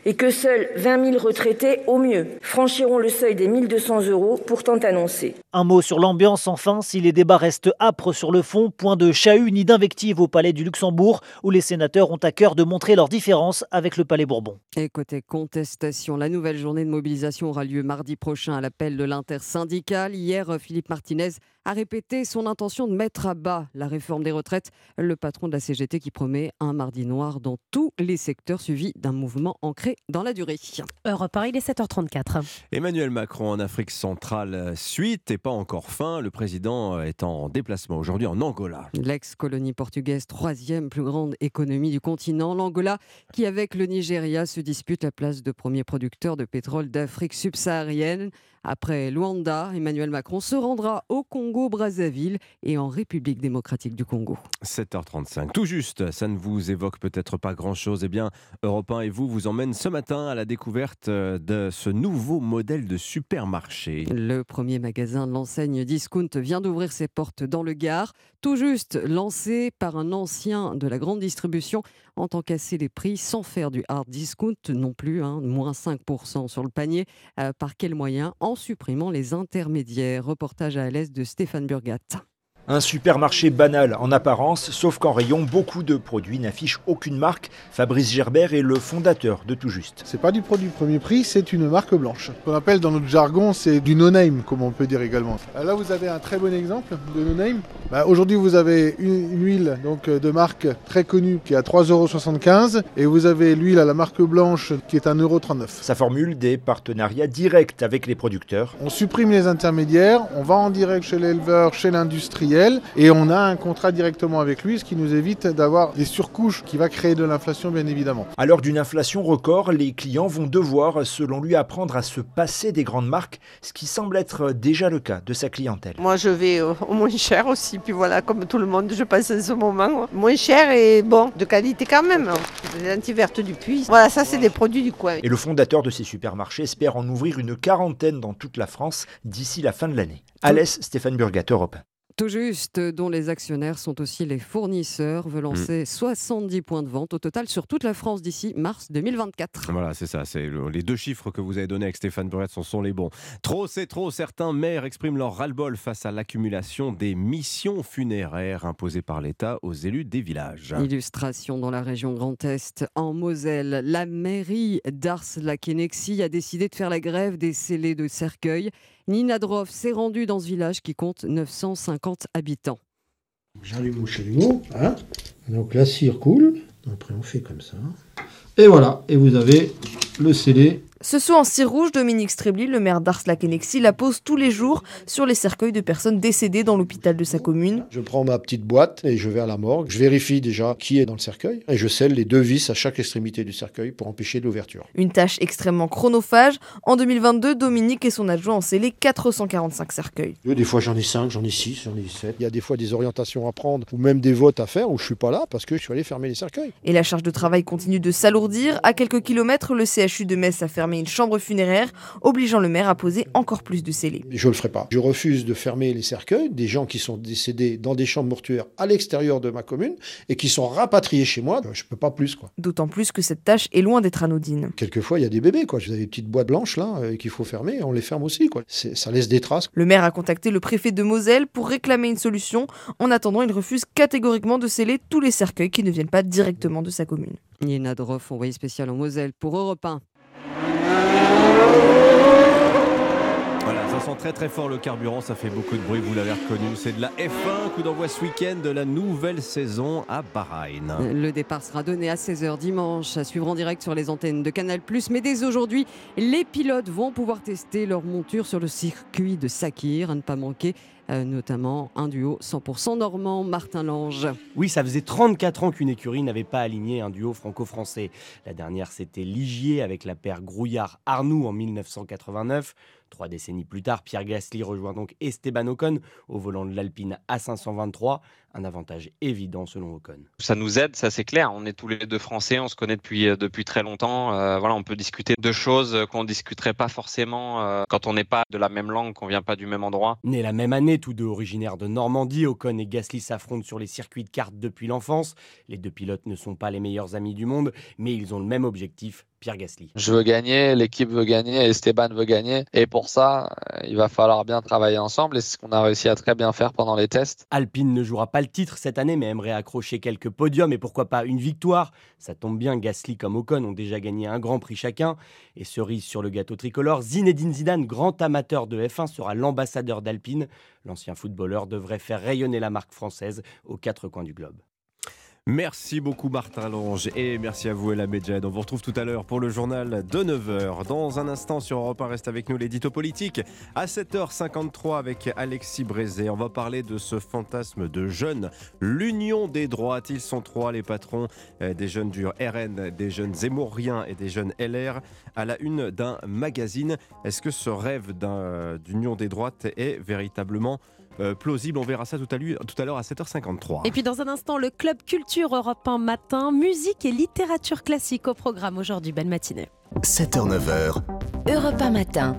et que seuls 20 000 retraités, au mieux, franchiront le seuil des 1200 euros pourtant annoncé.
Un mot sur l'ambiance enfin, si les débats restent âpres sur le fond, point de chahut ni d'invective au Palais du Luxembourg, où les sénateurs ont à cœur de montrer leur différence avec le Palais Bourbon.
Et côté contestation, la nouvelle journée de mobilisation aura lieu mardi prochain à l'appel de l'intersyndicale. Hier, Philippe Martinez a répété son intention de mettre à bas la réforme des retraites. Le patron de la CGT qui promet un mardi noir dans tous les secteurs suivi d'un mouvement ancré dans la durée.
Europe 1, il est 7h34.
Emmanuel Macron en Afrique centrale, suite et pas encore fin. Le président est en déplacement aujourd'hui en Angola.
L'ex-colonie portugaise, troisième plus grande économie du continent. L'Angola qui, avec le Nigeria, se dispute la place de premier producteur de pétrole d'Afrique subsaharienne. Après Luanda, Emmanuel Macron se rendra au Congo-Brazzaville et en République démocratique du Congo.
7h35. Tout juste, ça ne vous évoque peut-être pas grand-chose. Eh bien, Europe 1 et vous vous emmène ce matin à la découverte euh, de ce nouveau modèle de supermarché.
Le premier magasin de l'enseigne Discount vient d'ouvrir ses portes dans le Gard, tout juste lancé par un ancien de la grande distribution en tant casser les prix sans faire du hard discount non plus, hein, moins 5% sur le panier. Euh, par quel moyen? En supprimant les intermédiaires. Reportage à l'est de Stéphane Burgat.
Un supermarché banal en apparence, sauf qu'en rayon, beaucoup de produits n'affichent aucune marque. Fabrice Gerbert est le fondateur de Tout Juste.
C'est pas du produit premier prix, c'est une marque blanche. Ce qu'on appelle dans notre jargon, c'est du no-name, comme on peut dire également. Là, vous avez un très bon exemple de no-name. Bah, Aujourd'hui, vous avez une, une huile donc, de marque très connue qui est à 3,75€ et vous avez l'huile à la marque blanche qui est à 1,39€.
Ça formule des partenariats directs avec les producteurs.
On supprime les intermédiaires, on va en direct chez l'éleveur, chez et on a un contrat directement avec lui, ce qui nous évite d'avoir des surcouches qui va créer de l'inflation bien évidemment.
À l'heure d'une inflation record, les clients vont devoir, selon lui, apprendre à se passer des grandes marques, ce qui semble être déjà le cas de sa clientèle.
Moi je vais au moins cher aussi, puis voilà, comme tout le monde, je passe en ce moment. Moins cher et bon, de qualité quand même. Les lentilles vertes du puits, voilà, ça c'est des produits du coin.
Et le fondateur de ces supermarchés espère en ouvrir une quarantaine dans toute la France d'ici la fin de l'année. Alès Stéphane Burgat, Europe.
Tout juste, dont les actionnaires sont aussi les fournisseurs, veut lancer 70 points de vente au total sur toute la France d'ici mars 2024.
Voilà, c'est ça. C'est le- les deux chiffres que vous avez donnés avec Stéphane Burret sont, sont les bons. Trop, c'est trop. Certains maires expriment leur ras-le-bol face à l'accumulation des missions funéraires imposées par l'État aux élus des villages.
Illustration dans la région Grand Est, en Moselle. La mairie d'Ars-la-Kennexie a décidé de faire la grève des scellés de cercueil. Nina Droff s'est rendue dans ce village qui compte 950 habitants.
J'allume mon chalumeau, hein. donc la cire coule, après on fait comme ça. Et voilà, et vous avez le scellé
Ce seau en cire rouge, Dominique Strebli, le maire d'Ars-la-Kennexie, la pose tous les jours sur les cercueils de personnes décédées dans l'hôpital de sa commune.
Je prends ma petite boîte et je vais à la morgue. Je vérifie déjà qui est dans le cercueil et je scelle les deux vis à chaque extrémité du cercueil pour empêcher l'ouverture.
Une tâche extrêmement chronophage. En 2022, Dominique et son adjoint ont scellé 445 cercueils.
Des fois j'en ai 5, j'en ai 6, j'en ai 7. Il y a des fois des orientations à prendre ou même des votes à faire où je suis pas là parce que je suis allé fermer les cercueils.
Et la charge de travail continue de s'alourdir. À quelques kilomètres, le CHU de Metz a fermé une chambre funéraire, obligeant le maire à poser encore plus de scellés.
Je le ferai pas. Je refuse de fermer les cercueils des gens qui sont décédés dans des chambres mortuaires à l'extérieur de ma commune et qui sont rapatriés chez moi. Je peux pas plus quoi.
D'autant plus que cette tâche est loin d'être anodine.
Quelquefois, il y a des bébés, quoi. Vous avez des petites boîtes blanches, là, euh, qu'il faut fermer, on les ferme aussi, quoi. Ça laisse des traces.
Le maire a contacté le préfet de Moselle pour réclamer une solution. En attendant, il refuse catégoriquement de sceller tous les cercueils qui ne viennent pas directement de sa commune.
Nina Droff, envoyée spéciale en Moselle pour Europe 1.
Voilà, ça sent très très fort le carburant, ça fait beaucoup de bruit, vous l'avez reconnu. C'est de la F1, coup d'envoi ce week-end de la nouvelle saison à Bahreïn.
Le départ sera donné à 16h dimanche, à suivre en direct sur les antennes de Canal+. Mais dès aujourd'hui, les pilotes vont pouvoir tester leur monture sur le circuit de Sakir, à ne pas manquer, euh, notamment un duo 100% normand, Martin Lange.
Oui, ça faisait 34 ans qu'une écurie n'avait pas aligné un duo franco-français. La dernière, c'était Ligier avec la paire Grouillard-Arnoux en 1989. Trois décennies plus tard, Pierre Gasly rejoint donc Esteban Ocon au volant de l'Alpine A523. Un avantage évident selon Ocon.
Ça nous aide, ça c'est clair. On est tous les deux français, on se connaît depuis, euh, depuis très longtemps. Euh, voilà, on peut discuter de choses qu'on ne discuterait pas forcément euh, quand on n'est pas de la même langue, qu'on vient pas du même endroit.
Nés la même année, tous deux originaires de Normandie, Ocon et Gasly s'affrontent sur les circuits de karts depuis l'enfance. Les deux pilotes ne sont pas les meilleurs amis du monde, mais ils ont le même objectif, Pierre Gasly.
Je veux gagner, l'équipe veut gagner, Esteban veut gagner. Et pour ça, euh, il va falloir bien travailler ensemble. Et c'est ce qu'on a réussi à très bien faire pendant les tests.
Alpine ne jouera pas le titre cette année, mais aimerait accrocher quelques podiums et pourquoi pas une victoire. Ça tombe bien, Gasly comme Ocon ont déjà gagné un grand prix chacun. Et cerise sur le gâteau tricolore, Zinedine Zidane, grand amateur de F1, sera l'ambassadeur d'Alpine. L'ancien footballeur devrait faire rayonner la marque française aux quatre coins du globe.
Merci beaucoup Martin Lange et merci à vous Ella Medjed. On vous retrouve tout à l'heure pour le journal de 9h. Dans un instant sur Europe 1, reste avec nous l'édito politique. À 7h53 avec Alexis Brézé, on va parler de ce fantasme de jeunes. L'union des droites, ils sont trois les patrons euh, des jeunes du RN, des jeunes zémouriens et des jeunes LR à la une d'un magazine. Est-ce que ce rêve d'un- d'union des droites est véritablement euh, plausible On verra ça tout à l'heure tout à l'heure à 7h53.
Et puis dans un instant, le Club Culture Europe 1 matin, musique et littérature classique au programme aujourd'hui. Belle matinée.
7h, 9h,
Europe 1 matin.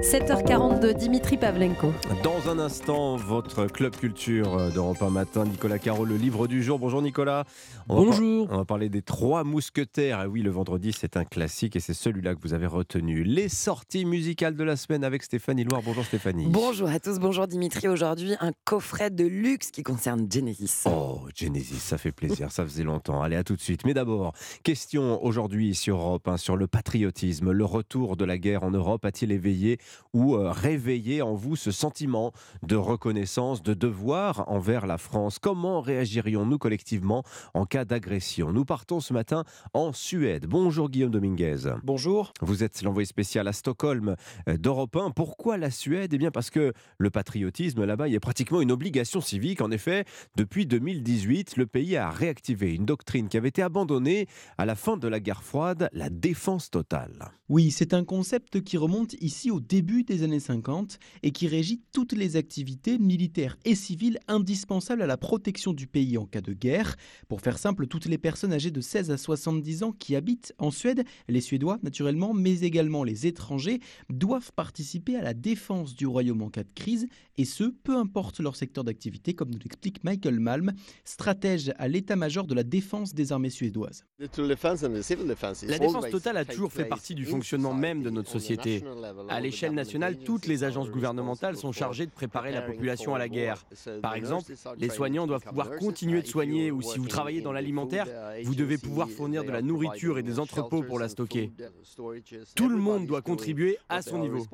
7h42, Dimitri Pavlenko.
Dans un instant, votre club culture d'Europe 1 matin, Nicolas Caro, le livre du jour. Bonjour Nicolas. On
Bonjour.
Va on va parler des trois mousquetaires. Et oui, le vendredi, c'est un classique et c'est celui-là que vous avez retenu. Les sorties musicales de la semaine avec Stéphanie Loire. Bonjour Stéphanie.
Bonjour à tous, bonjour Dimitri. Aujourd'hui, un coffret de luxe qui concerne Genesis.
Oh, Genesis, ça fait plaisir, ça faisait longtemps. Allez, à tout de suite. Mais d'abord, question aujourd'hui sur Europe 1, sur le patriotisme. Le retour de la guerre en Europe a-t-il éveillé ou euh, réveillé en vous ce sentiment de reconnaissance, de devoir envers la France Comment réagirions-nous collectivement en cas d'agression? Nous partons ce matin en Suède. Bonjour Guillaume Dominguez.
Bonjour.
Vous êtes l'envoyé spécial à Stockholm euh, d'Europe 1. Pourquoi la Suède? Eh bien parce que le patriotisme là-bas, il a pratiquement une obligation civique. En effet, depuis 2018, le pays a réactivé une doctrine qui avait été abandonnée à la fin de la guerre froide, la défense totale.
Oui, c'est un concept qui remonte ici au début des années 50 et qui régit toutes les activités militaires et civiles indispensables à la protection du pays en cas de guerre. Pour faire simple, toutes les personnes âgées de 16 à 70 ans qui habitent en Suède, les Suédois naturellement, mais également les étrangers, doivent participer à la défense du royaume en cas de crise, et ce, peu importe leur secteur d'activité, comme nous l'explique Michael Malm, stratège à l'état-major de la défense des armées suédoises.
La défense totale a toujours fait partie du fonctionnement même de notre société. À l'échelle nationale, toutes les agences gouvernementales sont chargées de préparer la population à la guerre. Par exemple, les soignants doivent pouvoir continuer de soigner ou si vous travaillez dans l'alimentaire, vous devez pouvoir fournir de la nourriture et des entrepôts pour la stocker. Tout le monde doit contribuer à son niveau.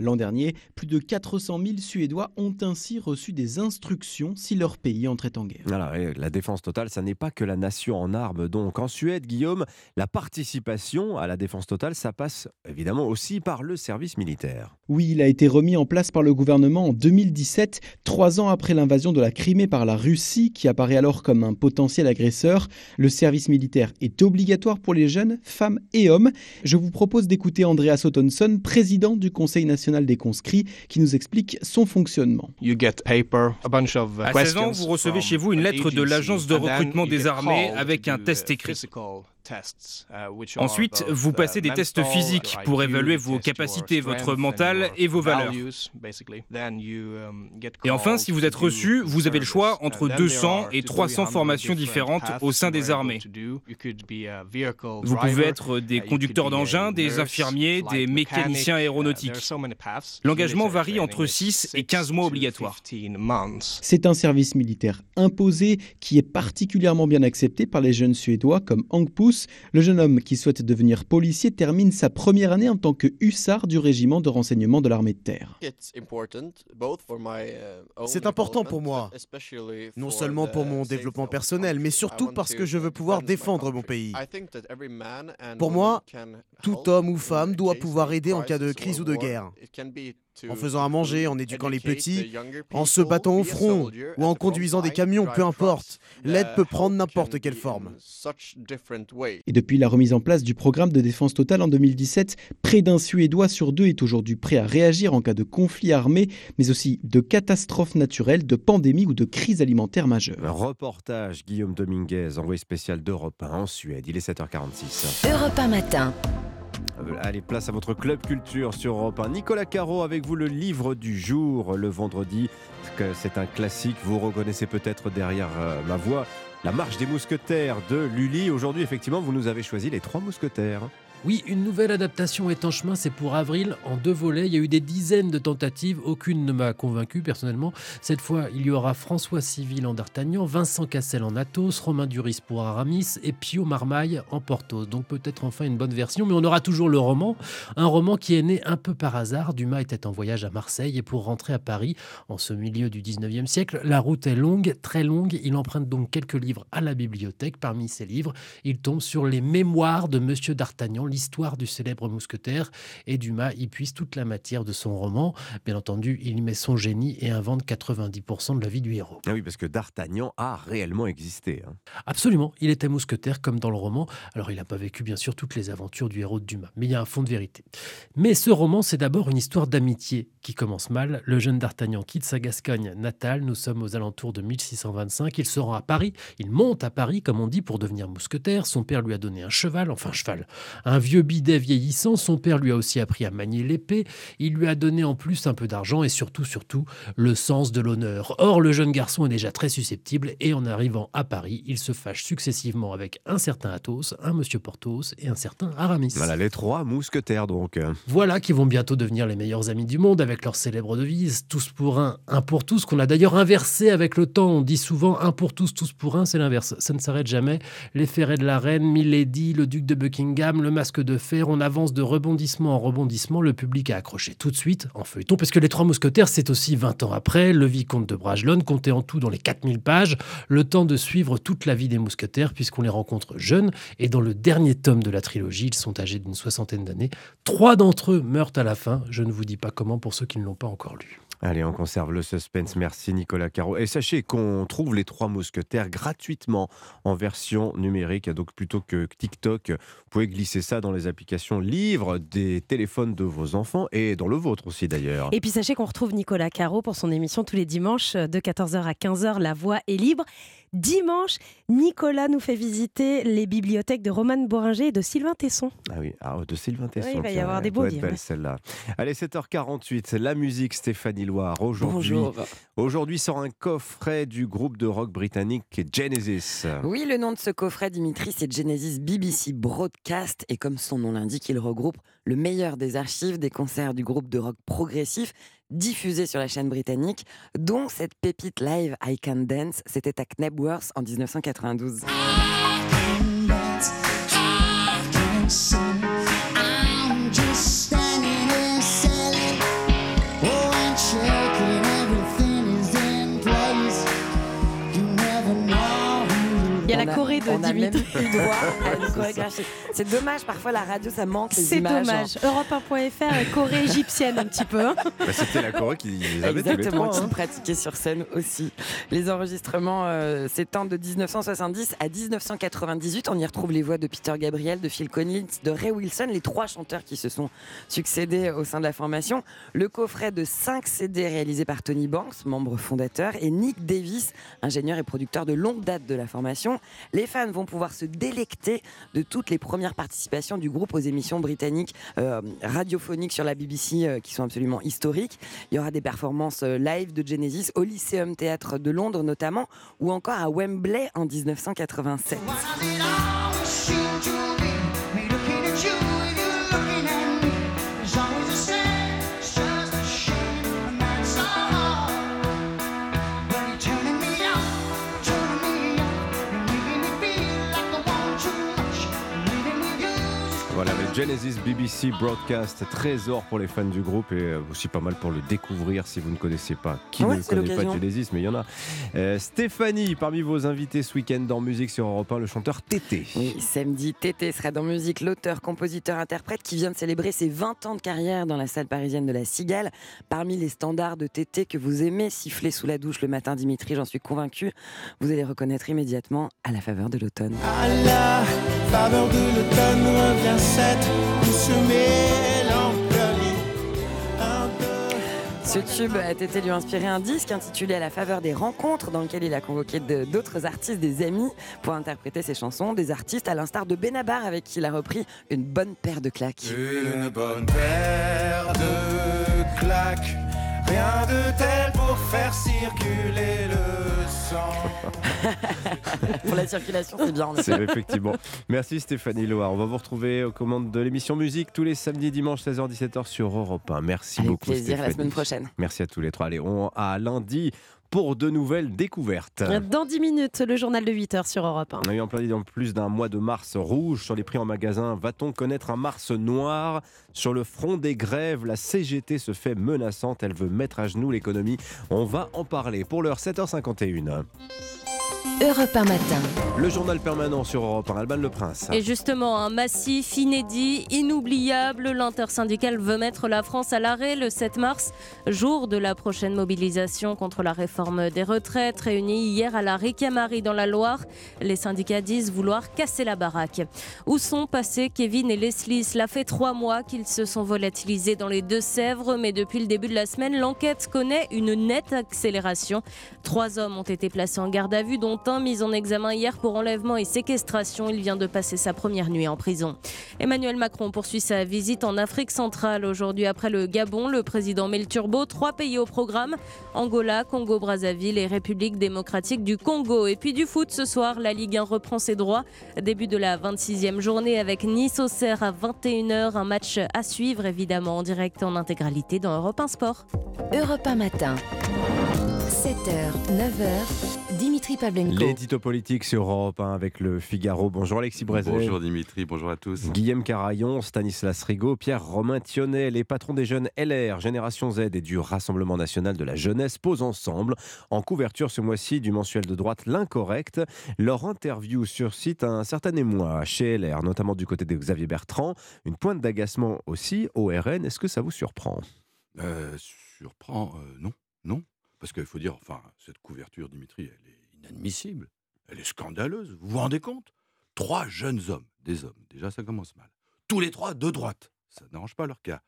L'an dernier, plus de 400 000 Suédois ont ainsi reçu des instructions si leur pays entrait en guerre.
Voilà, et la défense totale, ça n'est pas que la nation en armes. Donc en Suède, Guillaume, la participation à la défense totale, ça passe évidemment aussi par le service militaire.
Oui, il a été remis en place par le gouvernement en 2017, trois ans après l'invasion de la Crimée par la Russie, qui apparaît alors comme un potentiel agresseur. Le service militaire est obligatoire pour les jeunes, femmes et hommes. Je vous propose d'écouter Andreas Ottonsson, président du Conseil national des conscrits, qui nous explique son fonctionnement.
À 16 ans, vous recevez chez vous une lettre de l'agence de recrutement des armées avec un test écrit. Ensuite, vous passez des tests physiques pour évaluer vos capacités, votre mental et vos valeurs. Et enfin, si vous êtes reçu, vous avez le choix entre 200 et 300 formations différentes au sein des armées. Vous pouvez être des conducteurs d'engins, des infirmiers, des mécaniciens aéronautiques. L'engagement varie entre 6 et 15 mois obligatoires.
C'est un service militaire imposé qui est particulièrement bien accepté par les jeunes Suédois comme Hank Le jeune homme qui souhaite devenir policier termine sa première année en tant que hussard du régiment de renseignement de l'armée de terre.
C'est important pour moi, non seulement pour mon développement personnel, mais surtout parce que je veux pouvoir défendre mon pays. Pour moi, tout homme ou femme doit pouvoir aider en cas de crise ou de guerre en faisant à manger, en éduquant les petits, en se battant au front ou en conduisant des camions, peu importe. L'aide peut prendre n'importe quelle forme.
Et depuis la remise en place du programme de défense totale en 2017, près d'un Suédois sur deux est aujourd'hui prêt à réagir en cas de conflit armé, mais aussi de catastrophes naturelles, de pandémies ou de crise alimentaire majeure.
Reportage Guillaume Dominguez, envoyé spécial d'Europe 1 en Suède. Il est 7h46.
Europe 1 matin.
Allez, place à votre club culture sur Europe 1. Nicolas Caro avec vous le livre du jour le vendredi. C'est un classique, vous reconnaissez peut-être derrière euh, ma voix la marche des mousquetaires de Lully. Aujourd'hui, effectivement, vous nous avez choisi les trois mousquetaires.
Oui, une nouvelle adaptation est en chemin, c'est pour avril, en deux volets. Il y a eu des dizaines de tentatives, aucune ne m'a convaincu personnellement. Cette fois, il y aura François Civil en D'Artagnan, Vincent Cassel en Athos, Romain Duris pour Aramis et Pio Marmaille en Porthos. Donc peut-être enfin une bonne version, mais on aura toujours le roman. Un roman qui est né un peu par hasard. Dumas était en voyage à Marseille et pour rentrer à Paris, en ce milieu du 19e siècle, la route est longue, très longue. Il emprunte donc quelques livres à la bibliothèque. Parmi ces livres, il tombe sur les mémoires de Monsieur D'Artagnan l'histoire du célèbre mousquetaire et Dumas y puise toute la matière de son roman. Bien entendu, il y met son génie et invente 90% de la vie du héros.
Ah oui, parce que D'Artagnan a réellement existé. Hein.
Absolument, il était mousquetaire comme dans le roman. Alors il n'a pas vécu bien sûr toutes les aventures du héros de Dumas, mais il y a un fond de vérité. Mais ce roman, c'est d'abord une histoire d'amitié qui commence mal. Le jeune D'Artagnan quitte sa Gascogne natale, nous sommes aux alentours de 1625, il se rend à Paris, il monte à Paris comme on dit pour devenir mousquetaire, son père lui a donné un cheval, enfin cheval, un un vieux bidet vieillissant. Son père lui a aussi appris à manier l'épée. Il lui a donné en plus un peu d'argent et surtout, surtout, le sens de l'honneur. Or, le jeune garçon est déjà très susceptible et en arrivant à Paris, il se fâche successivement avec un certain Athos, un monsieur Porthos et un certain Aramis.
Voilà les trois mousquetaires donc.
Voilà qui vont bientôt devenir les meilleurs amis du monde avec leur célèbre devise tous pour un, un pour tous, qu'on a d'ailleurs inversé avec le temps. On dit souvent un pour tous, tous pour un, c'est l'inverse. Ça ne s'arrête jamais. Les ferrets de la reine, Milady, le duc de Buckingham, le masque de fer, on avance de rebondissement en rebondissement. Le public a accroché tout de suite en feuilleton, parce que les trois mousquetaires, c'est aussi 20 ans après, le vicomte de Bragelonne, compté en tout dans les 4000 pages, le temps de suivre toute la vie des mousquetaires, puisqu'on les rencontre jeunes, et dans le dernier tome de la trilogie, ils sont âgés d'une soixantaine d'années. Trois d'entre eux meurent à la fin, je ne vous dis pas comment pour ceux qui ne l'ont pas encore lu.
Allez, on conserve le suspense. Merci Nicolas Caro. Et sachez qu'on trouve les trois mousquetaires gratuitement en version numérique. Donc plutôt que TikTok, vous pouvez glisser ça dans les applications livres des téléphones de vos enfants et dans le vôtre aussi d'ailleurs.
Et puis sachez qu'on retrouve Nicolas Caro pour son émission tous les dimanches de 14h à 15h. La voix est libre. Dimanche, Nicolas nous fait visiter les bibliothèques de Romane Boringer et de Sylvain Tesson.
Ah oui, ah, de Sylvain Tesson.
Oui, il va y
tiens,
avoir des beaux livres.
belle, celle-là. Allez, 7h48, la musique Stéphanie Loire. Aujourd'hui,
Bonjour.
aujourd'hui sort un coffret du groupe de rock britannique Genesis.
Oui, le nom de ce coffret, Dimitri, c'est Genesis BBC Broadcast. Et comme son nom l'indique, il regroupe le meilleur des archives des concerts du groupe de rock progressif diffusés sur la chaîne britannique, dont cette pépite live I Can Dance. C'était à Knebworth en 1992.
Il y a
On
la De
on
Dimitri. [LAUGHS]
C'est dommage, parfois la radio, ça manque les
C'est
images.
dommage. Europe1.fr, Corée égyptienne un petit peu. hein. [LAUGHS]
Bah, C'était la Corée qui les avait
Exactement,
trois,
qui
hein.
pratiquait sur scène aussi. Les enregistrements euh, s'étendent de 1970 à 1998. On y retrouve les voix de Peter Gabriel, de Phil Collins, de Ray Wilson, les trois chanteurs qui se sont succédés au sein de la formation. Le coffret de 5 CD réalisé par Tony Banks, membre fondateur, et Nick Davis, ingénieur et producteur de longue date de la formation. Les fans vont pouvoir se délecter de toutes les premières participations du groupe aux émissions britanniques euh, radiophoniques sur la BBC euh, qui sont absolument historiques. Il y aura des performances euh, live de Genesis au Lyceum Théâtre de Londres notamment, ou encore à Wembley en 1987.
Genesis BBC Broadcast, trésor pour les fans du groupe et euh, aussi pas mal pour le découvrir si vous ne connaissez pas. Qui
Ouais,
ne connaît pas. Genesis, mais il y en a. Euh, Stéphanie, parmi vos invités ce week-end dans Musique sur Europe 1, le chanteur Tété.
Oui, samedi, Tété sera dans musique, l'auteur, compositeur, interprète qui vient de célébrer ses 20 ans de carrière dans la salle parisienne de la Cigale. Parmi les standards de Tété que vous aimez siffler sous la douche le matin, Dimitri, j'en suis convaincu, vous allez reconnaître immédiatement à la faveur de l'automne.
La faveur de l'automne revient cette douce mélancolie.
Ce tube a été lui inspiré un disque intitulé À la faveur des rencontres, dans lequel il a convoqué d'autres artistes, des amis, pour interpréter ses chansons. Des artistes à l'instar de Benabar, avec qui il a repris une bonne paire de claques.
Une bonne paire de claques. Rien de tel pour faire circuler le sang. [LAUGHS]
pour la circulation, c'est bien.
C'est effectivement. Merci Stéphanie Loire. On va vous retrouver aux commandes de l'émission musique tous les samedis, dimanches, 16h-17h sur Europe 1. Merci
Avec
beaucoup.
plaisir, à la semaine prochaine.
Merci à tous les trois. Allez, on à lundi pour de nouvelles découvertes.
Dans 10 minutes, le journal de 8h sur Europe 1.
On a eu en plein en plus d'un mois de mars rouge sur les prix en magasin. Va-t-on connaître un mars noir? Sur le front des grèves, la CGT se fait menaçante. Elle veut mettre à genoux l'économie. On va en parler. Pour l'heure, 7h51.
Europe 1 matin.
Le journal permanent sur Europe 1, Alban Le Prince.
Et justement, un massif inédit, inoubliable. L'intersyndicale veut mettre la France à l'arrêt le 7 mars, jour de la prochaine mobilisation contre la réforme des retraites, réunie hier à la Ricamari dans la Loire. Les syndicats disent vouloir casser la baraque. Où sont passés Kevin et Leslie? Cela fait trois mois qu'ils se sont volatilisés dans les Deux-Sèvres, mais depuis le début de la semaine, l'enquête connaît une nette accélération. Trois hommes ont été placés en garde à vue, dont Saint-Martin, mis en examen hier pour enlèvement et séquestration. Il vient de passer sa première nuit en prison. Emmanuel Macron poursuit sa visite en Afrique centrale. Aujourd'hui, après le Gabon, le président met le turbo. Trois pays au programme Angola, Congo-Brazzaville et République démocratique du Congo. Et puis du foot ce soir, la Ligue 1 reprend ses droits. Début de la 26e journée avec Nice-Auxerre à 21h. Un match à suivre évidemment en direct en intégralité dans Europe 1 Sport.
Europe 1 matin. 7h, 9h, Dimitri Pavlenko.
L'édito politique sur Europe 1 avec le Figaro. Bonjour Alexis Brézet.
Bonjour Dimitri, bonjour à tous.
Guillaume Carayon, Stanislas Rigaud, Pierre-Romain Thionnet, les patrons des jeunes LR, Génération Z et du Rassemblement national de la jeunesse posent ensemble en couverture ce mois-ci du mensuel de droite L'Incorrect. Leur interview suscite un certain émoi chez LR, notamment du côté de Xavier Bertrand. Une pointe d'agacement aussi au RN. Est-ce que ça vous surprend?
Euh, Surprend euh, Non, non. Parce qu'il faut dire, enfin, cette couverture, Dimitri, elle est Elle est scandaleuse. Vous vous rendez compte? Trois jeunes hommes, des hommes, déjà ça commence mal. Tous les trois de droite, ça n'arrange pas leur cas,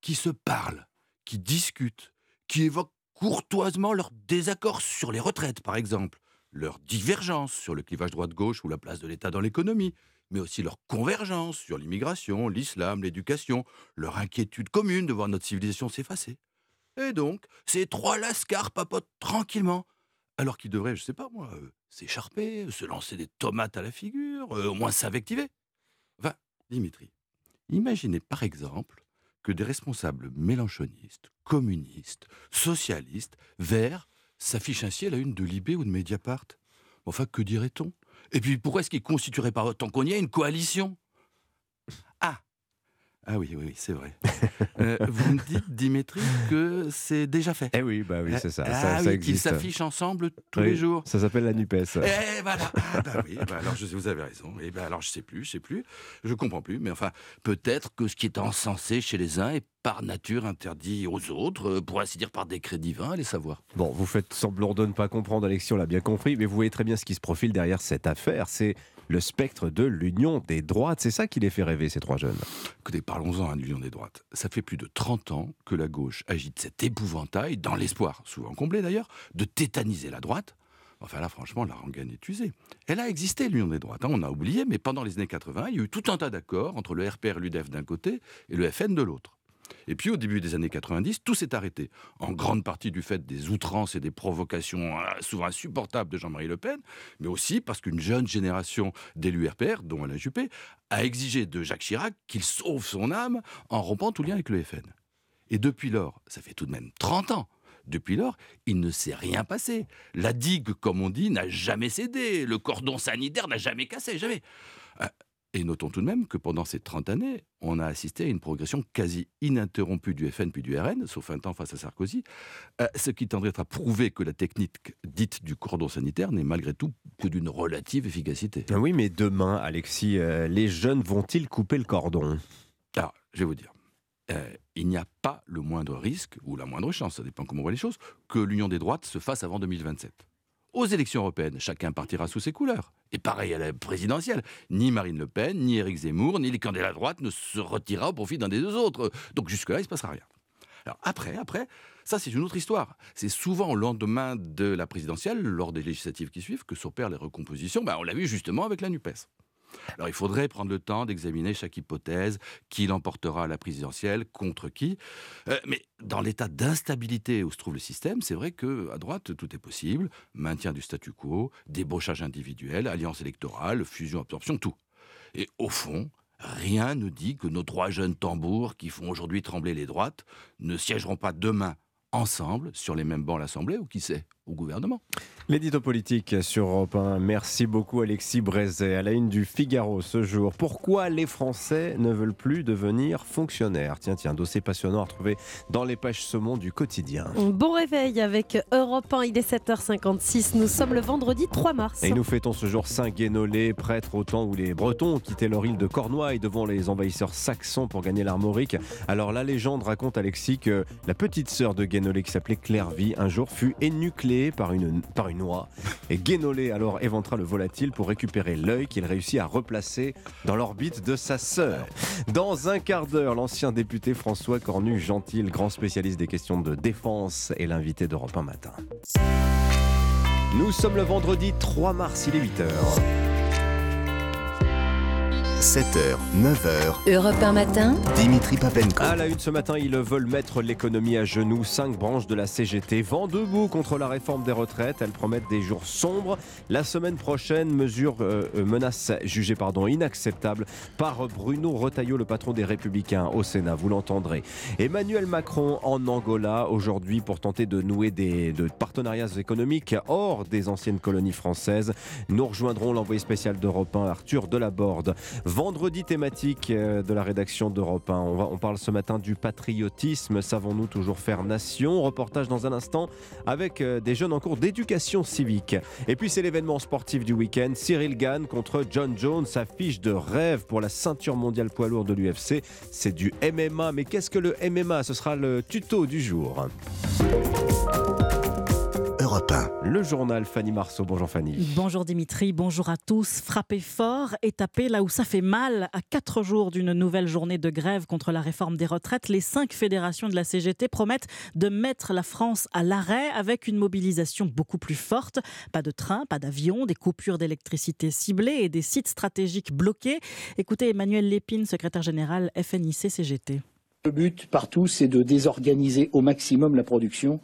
qui se parlent, qui discutent, qui évoquent courtoisement leur désaccord sur les retraites, par exemple, leur divergence sur le clivage droite-gauche ou la place de l'État dans l'économie, mais aussi leur convergence sur l'immigration, l'islam, l'éducation, leur inquiétude commune de voir notre civilisation s'effacer. Et donc, ces trois lascars papotent tranquillement, alors qu'ils devraient, je sais pas moi, euh, s'écharper, se lancer des tomates à la figure, euh, au moins s'invectiver. Enfin, Dimitri, imaginez par exemple que des responsables mélanchonistes, communistes, socialistes, verts, s'affichent ainsi à la une de Libé ou de Mediapart. Enfin, que dirait-on? Et puis, pourquoi est-ce qu'ils constitueraient pas autant qu'on y a une coalition? Ah oui, oui, c'est vrai. Euh, vous me dites, Dimitri, que c'est déjà fait.
Eh oui, bah oui, c'est ça.
Ah
ça,
oui,
existe.
qu'ils s'affichent ensemble tous
Oui,
les jours.
Ça s'appelle la NUPES.
Eh voilà. Ah bah oui, bah alors je vous avez raison. Et ben alors je sais plus, je sais plus, je comprends plus. Mais enfin, peut-être que ce qui est encensé chez les uns est par nature interdit aux autres, euh, pour ainsi dire par décret divin, allez savoir.
Bon, vous faites semblant de ne pas comprendre, Alexis, on l'a bien compris, mais vous voyez très bien ce qui se profile derrière cette affaire. C'est le spectre de l'union des droites. C'est ça qui les fait rêver, ces trois jeunes.
Écoutez, parlons-en à l'union des droites. Ça fait plus de 30 ans que la gauche agite cet épouvantail, dans l'espoir, souvent comblé d'ailleurs, de tétaniser la droite. Enfin là, franchement, la rengaine est usée. Elle a existé, l'union des droites. hein, on a oublié, mais pendant les années 80, il y a eu tout un tas d'accords entre le RPR et l'UDF d'un côté et le FN de l'autre. Et puis au début des années 90, tout s'est arrêté, en grande partie du fait des outrances et des provocations euh, souvent insupportables de Jean-Marie Le Pen, mais aussi parce qu'une jeune génération d'élus RPR, dont Alain Juppé, a exigé de Jacques Chirac qu'il sauve son âme en rompant tout lien avec le FN. Et depuis lors, ça fait tout de même 30 ans, depuis lors, il ne s'est rien passé. La digue, comme on dit, n'a jamais cédé. Le cordon sanitaire n'a jamais cassé, jamais. Et notons tout de même que pendant ces 30 années, on a assisté à une progression quasi ininterrompue du FN puis du RN, sauf un temps face à Sarkozy, euh, ce qui tendrait à prouver que la technique dite du cordon sanitaire n'est malgré tout que d'une relative efficacité.
Ah Oui, mais demain, Alexis, euh, les jeunes vont-ils couper le cordon?
Alors, je vais vous dire, euh, il n'y a pas le moindre risque, ou la moindre chance, ça dépend comment on voit les choses, que l'union des droites se fasse avant 2027. Aux élections européennes, chacun partira sous ses couleurs. Et pareil à la présidentielle. Ni Marine Le Pen, ni Éric Zemmour, ni les candidats à droite ne se retirera au profit d'un des deux autres. Donc jusque-là, il ne se passera rien. Alors après, après, ça c'est une autre histoire. C'est souvent au lendemain de la présidentielle, lors des législatives qui suivent, que s'opèrent les recompositions. Ben, on l'a vu justement avec la NUPES. Alors il faudrait prendre le temps d'examiner chaque hypothèse, qui l'emportera à la présidentielle, contre qui? Euh, mais dans l'état d'instabilité où se trouve le système, c'est vrai que à droite tout est possible. Maintien du statu quo, débauchage individuel, alliance électorale, fusion-absorption, tout. Et au fond, rien ne dit que nos trois jeunes tambours qui font aujourd'hui trembler les droites ne siégeront pas demain ensemble sur les mêmes bancs à l'Assemblée ou qui sait, au gouvernement.
L'édito politique sur Europe 1. Merci beaucoup Alexis Brézet. À la une du Figaro ce jour. Pourquoi les Français ne veulent plus devenir fonctionnaires? Tiens, tiens, dossier passionnant à retrouver dans les pages saumon du quotidien.
Bon réveil avec Europe 1, il est 7h56. Nous sommes le vendredi 3 mars.
Et nous fêtons ce jour Saint Guénolé, prêtre au temps où les Bretons quitté leur île de Cornouailles devant les envahisseurs saxons pour gagner l'Armorique. Alors la légende raconte Alexis que la petite sœur de Guénolé qui s'appelait Clairvy un jour fut énucléée par une, par une oie. Et Guénolé alors éventra le volatile pour récupérer l'œil qu'il réussit à replacer dans l'orbite de sa sœur. Dans un quart d'heure, l'ancien député François Cornu-Gentil, grand spécialiste des questions de défense, est l'invité d'Europe 1 matin. Nous sommes le vendredi 3 mars, il est 8h.
7h, 9h.
Europe 1 matin.
Dimitri Papenko.
À la une ce matin, ils veulent mettre l'économie à genoux. Cinq branches de la CGT vont debout contre la réforme des retraites. Elles promettent des jours sombres. La semaine prochaine, mesure euh, euh, menace jugée pardon, inacceptable par Bruno Retailleau, le patron des Républicains au Sénat. Vous l'entendrez. Emmanuel Macron en Angola aujourd'hui pour tenter de nouer des de partenariats économiques hors des anciennes colonies françaises. Nous rejoindrons l'envoyé spécial d'Europe 1, Arthur Delaborde. Vendredi thématique euh, de la rédaction d'Europe 1. On, parle ce matin du patriotisme. Savons-nous toujours faire nation? Reportage dans un instant avec euh, des jeunes en cours d'éducation civique. Et puis c'est l'événement sportif du week-end. Cyril Gann contre John Jones. Affiche de rêve pour la ceinture mondiale poids lourd de l'UFC. C'est du MMA. Mais qu'est-ce que le MMA Ce sera le tuto du jour.
Europe 1.
Le journal Fanny Marceau. Bonjour Fanny.
Bonjour Dimitri, bonjour à tous. Frapper fort et taper là où ça fait mal. À quatre jours d'une nouvelle journée de grève contre la réforme des retraites, les cinq fédérations de la CGT promettent de mettre la France à l'arrêt avec une mobilisation beaucoup plus forte. Pas de train, pas d'avion, des coupures d'électricité ciblées et des sites stratégiques bloqués. Écoutez Emmanuel Lépine, secrétaire général FNIC CGT.
Le but partout, c'est de désorganiser au maximum la production.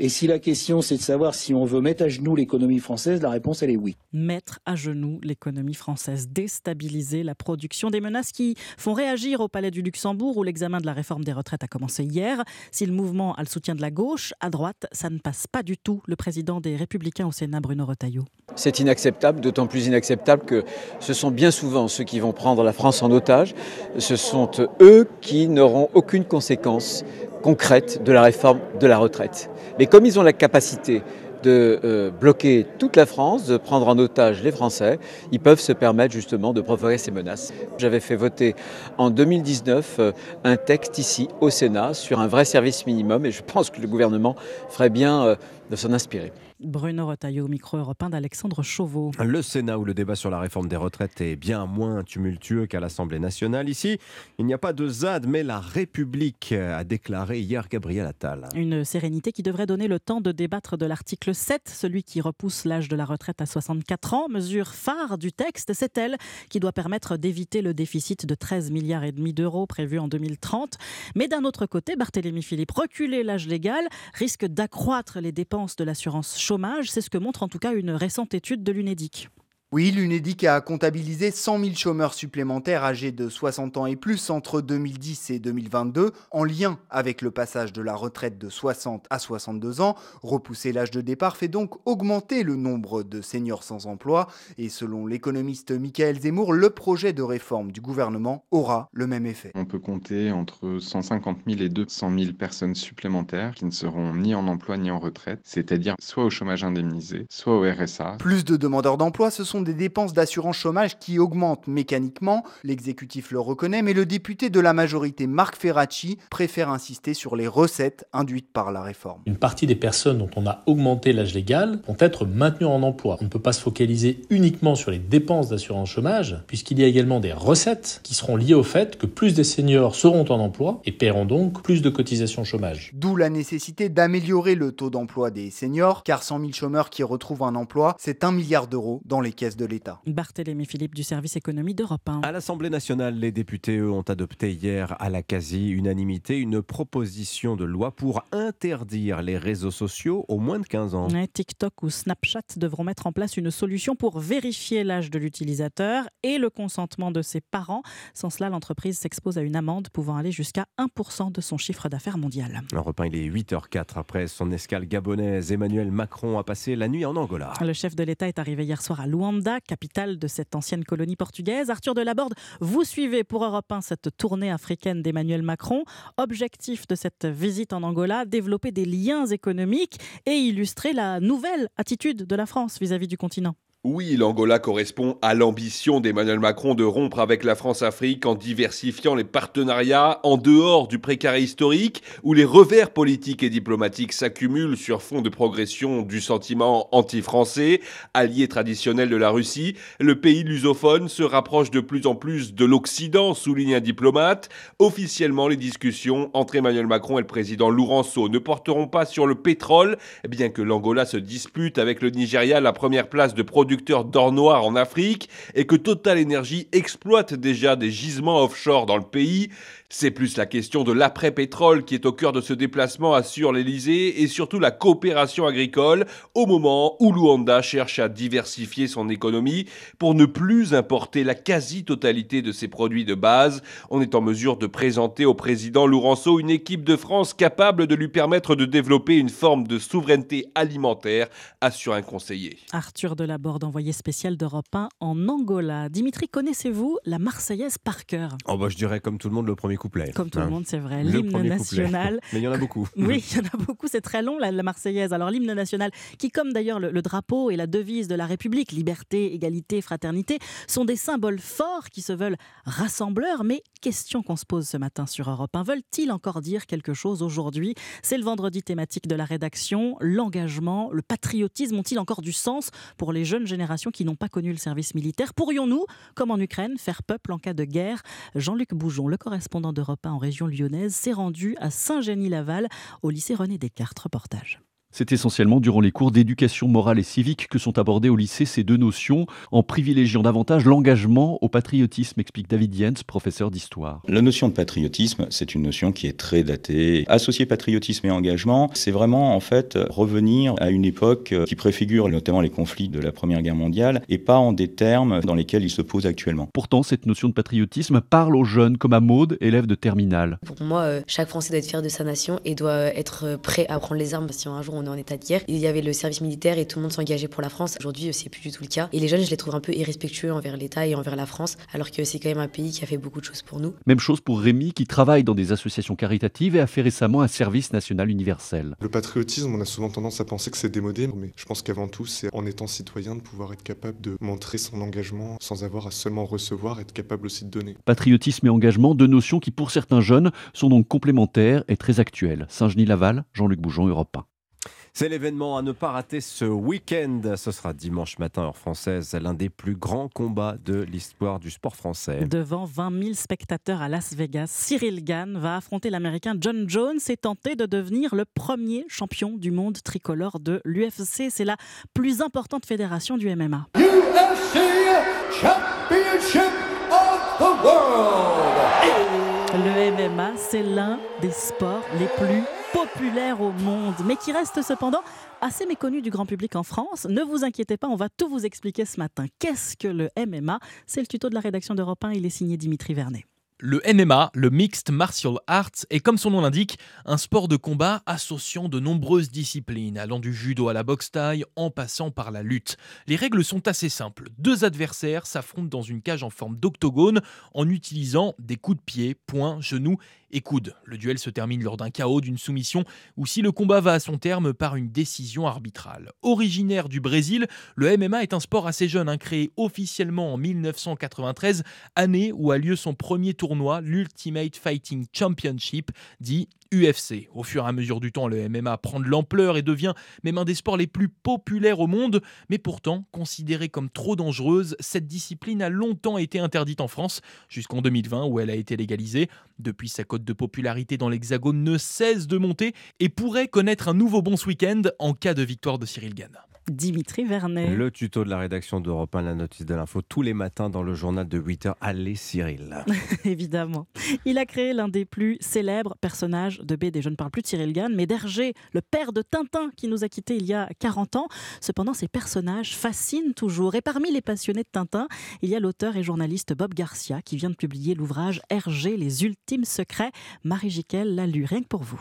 Et si la question, c'est de savoir si on veut mettre à genoux l'économie française, la réponse, elle est oui.
mettre à genoux l'économie française, déstabiliser la production, des menaces qui font réagir au Palais du Luxembourg où l'examen de la réforme des retraites a commencé hier. Si le mouvement a le soutien de la gauche, à droite, ça ne passe pas du tout. Le président des Républicains au Sénat, Bruno Retailleau.
C'est inacceptable, d'autant plus inacceptable que ce sont bien souvent ceux qui vont prendre la France en otage. Ce sont eux qui n'auront aucune conséquence concrète de la réforme de la retraite. Mais comme ils ont la capacité de euh, bloquer toute la France, de prendre en otage les Français, ils peuvent se permettre justement de provoquer ces menaces. J'avais fait voter en 2019 euh, un texte ici au Sénat sur un vrai service minimum et je pense que le gouvernement ferait bien euh, de s'en inspirer.
Bruno Retailleau, micro européen d'Alexandre Chauveau.
Le Sénat, où le débat sur la réforme des retraites est bien moins tumultueux qu'à l'Assemblée nationale. Ici, il n'y a pas de ZAD, mais la République a déclaré hier Gabriel Attal.
Une sérénité qui devrait donner le temps de débattre de l'article 7, celui qui repousse l'âge de la retraite à 64 ans. Mesure phare du texte, c'est elle qui doit permettre d'éviter le déficit de 13 milliards et demi d'euros prévu en 2030. Mais d'un autre côté, Barthélémy Philippe, reculer l'âge légal risque d'accroître les dépenses de l'assurance chômage. C'est ce que montre en tout cas une récente étude de l'UNEDIC.
Oui, l'UNEDIC a comptabilisé 100 000 chômeurs supplémentaires âgés de 60 ans et plus entre 2010 et 2022 en lien avec le passage de la retraite de 60 à 62 ans. Repousser l'âge de départ fait donc augmenter le nombre de seniors sans emploi et selon l'économiste Michael Zemmour, le projet de réforme du gouvernement aura le même effet.
On peut compter entre 150 000 et 200 000 personnes supplémentaires qui ne seront ni en emploi ni en retraite, c'est-à-dire soit au chômage indemnisé, soit au RSA.
Plus de demandeurs d'emploi, ce sont des dépenses d'assurance chômage qui augmentent mécaniquement. L'exécutif le reconnaît, mais le député de la majorité, Marc Ferracci, préfère insister sur les recettes induites par la réforme.
Une partie des personnes dont on a augmenté l'âge légal vont être maintenues en emploi. On ne peut pas se focaliser uniquement sur les dépenses d'assurance chômage, puisqu'il y a également des recettes qui seront liées au fait que plus des seniors seront en emploi et paieront donc plus de cotisations chômage.
D'où la nécessité d'améliorer le taux d'emploi des seniors, car 100 000 chômeurs qui retrouvent un emploi, c'est un milliard d'euros dans les caisses de l'État.
Barthélémy Philippe du service économie d'Europe 1.
À l'Assemblée nationale, les députés, eux, ont adopté hier à la quasi-unanimité une proposition de loi pour interdire les réseaux sociaux aux moins de 15 ans.
Ouais, TikTok ou Snapchat devront mettre en place une solution pour vérifier l'âge de l'utilisateur et le consentement de ses parents. Sans cela, l'entreprise s'expose à une amende pouvant aller jusqu'à 1% de son chiffre d'affaires mondial.
Europe 1, il est 8h04 après son escale gabonaise. Emmanuel Macron a passé la nuit en Angola.
Le chef de l'État est arrivé hier soir à Luanda, capitale de cette ancienne colonie portugaise. Arthur Delaborde, vous suivez pour Europe 1 cette tournée africaine d'Emmanuel Macron. Objectif de cette visite en Angola, développer des liens économiques et illustrer la nouvelle attitude de la France vis-à-vis du continent.
Oui, l'Angola correspond à l'ambition d'Emmanuel Macron de rompre avec la France-Afrique en diversifiant les partenariats en dehors du précaré historique où les revers politiques et diplomatiques s'accumulent sur fond de progression du sentiment anti-français, allié traditionnel de la Russie. Le pays lusophone se rapproche de plus en plus de l'Occident, souligne un diplomate. Officiellement, les discussions entre Emmanuel Macron et le président Lourenço ne porteront pas sur le pétrole, bien que l'Angola se dispute avec le Nigeria la première place de production d'or noir en Afrique et que Total Energy exploite déjà des gisements offshore dans le pays. C'est plus la question de l'après-pétrole qui est au cœur de ce déplacement, assure l'Elysée, et surtout la coopération agricole, au moment où Luanda cherche à diversifier son économie pour ne plus importer la quasi-totalité de ses produits de base. On est en mesure de présenter au président Lourenço une équipe de France capable de lui permettre de développer une forme de souveraineté alimentaire, assure un conseiller.
Arthur Delaborde, envoyé spécial d'Europe 1 en Angola. Dimitri, connaissez-vous la Marseillaise par cœur?
Oh bah je dirais comme tout le monde le premier couplet.
Comme tout le
Hein.
monde, c'est vrai. L'hymne national. [LAUGHS]
Mais il y en a beaucoup. [LAUGHS]
Oui, il y en a beaucoup, c'est très long, la, la Marseillaise. Alors, l'hymne national, qui, comme d'ailleurs le, le drapeau et la devise de la République, liberté, égalité, fraternité, sont des symboles forts qui se veulent rassembleurs. Mais question qu'on se pose ce matin sur Europe 1, veulent-ils encore dire quelque chose aujourd'hui? C'est le vendredi thématique de la rédaction. L'engagement, le patriotisme ont-ils encore du sens pour les jeunes générations qui n'ont pas connu le service militaire? Pourrions-nous, comme en Ukraine, faire peuple en cas de guerre? Jean-Luc Boujon, le correspondant d'Europe 1 en région lyonnaise, s'est rendu à Saint-Génie-Laval au lycée René Descartes. Reportage.
C'est essentiellement durant les cours d'éducation morale et civique que sont abordées au lycée ces deux notions, en privilégiant davantage l'engagement au patriotisme, explique David Jens, professeur d'histoire.
La notion de patriotisme, c'est une notion qui est très datée. Associer patriotisme et engagement, c'est vraiment en fait revenir à une époque qui préfigure notamment les conflits de la Première Guerre mondiale et pas en des termes dans lesquels ils se posent actuellement.
Pourtant, cette notion de patriotisme parle aux jeunes, comme à Maude, élève de terminale.
Pour moi, euh, chaque Français doit être fier de sa nation et doit être prêt à prendre les armes si un jour on est en état de guerre. Il y avait le service militaire et tout le monde s'engageait pour la France. Aujourd'hui, euh, c'est plus du tout le cas. Et les jeunes, je les trouve un peu irrespectueux envers l'État et envers la France, alors que c'est quand même un pays qui a fait beaucoup de choses pour nous.
Même chose pour Rémi, qui travaille dans des associations caritatives et a fait récemment un service national universel.
Le patriotisme, on a souvent tendance à penser que c'est démodé, mais je pense qu'avant tout, c'est en étant citoyen de pouvoir être capable de montrer son engagement sans avoir à seulement recevoir, être capable aussi de donner.
Patriotisme et engagement, deux notions qui, pour certains jeunes, sont donc complémentaires et très actuelles. Saint-Genis-Laval, Jean-Luc Boujon, Europe 1.
C'est l'événement à ne pas rater ce week-end. Ce sera dimanche matin, heure française, l'un des plus grands combats de l'histoire du sport français.
Devant 20 000 spectateurs à Las Vegas, Cyril Gann va affronter l'Américain John Jones et tenter de devenir le premier champion du monde tricolore de l'UFC. C'est la plus importante fédération du MMA.
Championship of the World.
Le MMA, c'est l'un des sports les plus populaires au monde, mais qui reste cependant assez méconnu du grand public en France. Ne vous inquiétez pas, on va tout vous expliquer ce matin. Qu'est-ce que le MMA C'est le tuto de la rédaction d'Europe 1, il est signé Dimitri Vernet.
Le MMA, le Mixed Martial Arts, est comme son nom l'indique, un sport de combat associant de nombreuses disciplines, allant du judo à la boxe taille en passant par la lutte. Les règles sont assez simples. Deux adversaires s'affrontent dans une cage en forme d'octogone en utilisant des coups de pied, poings, genoux et coudes. Le duel se termine lors d'un chaos, d'une soumission ou si le combat va à son terme par une décision arbitrale. Originaire du Brésil, le MMA est un sport assez jeune, hein, créé officiellement en 1993, année où a lieu son premier tournoi, l'Ultimate Fighting Championship, dit UFC. Au fur et à mesure du temps, le MMA prend de l'ampleur et devient même un des sports les plus populaires au monde, mais pourtant, considérée comme trop dangereuse, cette discipline a longtemps été interdite en France, jusqu'en 2020 où elle a été légalisée. Depuis, sa cote de popularité dans l'Hexagone ne cesse de monter et pourrait connaître un nouveau bon ce week-end en cas de victoire de Cyril Gann.
Dimitri Vernet.
Le tuto de la rédaction d'Europe 1, la notice de l'info, tous les matins dans le journal de 8h. Allez Cyril. [LAUGHS]
Évidemment. Il a créé l'un des plus célèbres personnages de BD. Je ne parle plus de Cyril Gann, mais d'Hergé, le père de Tintin qui nous a quittés il y a 40 ans. Cependant, ces personnages fascinent toujours. Et parmi les passionnés de Tintin, il y a l'auteur et journaliste Bob Garcia qui vient de publier l'ouvrage Hergé, les ultimes secrets. Marie Jiquel l'a lu rien que pour vous.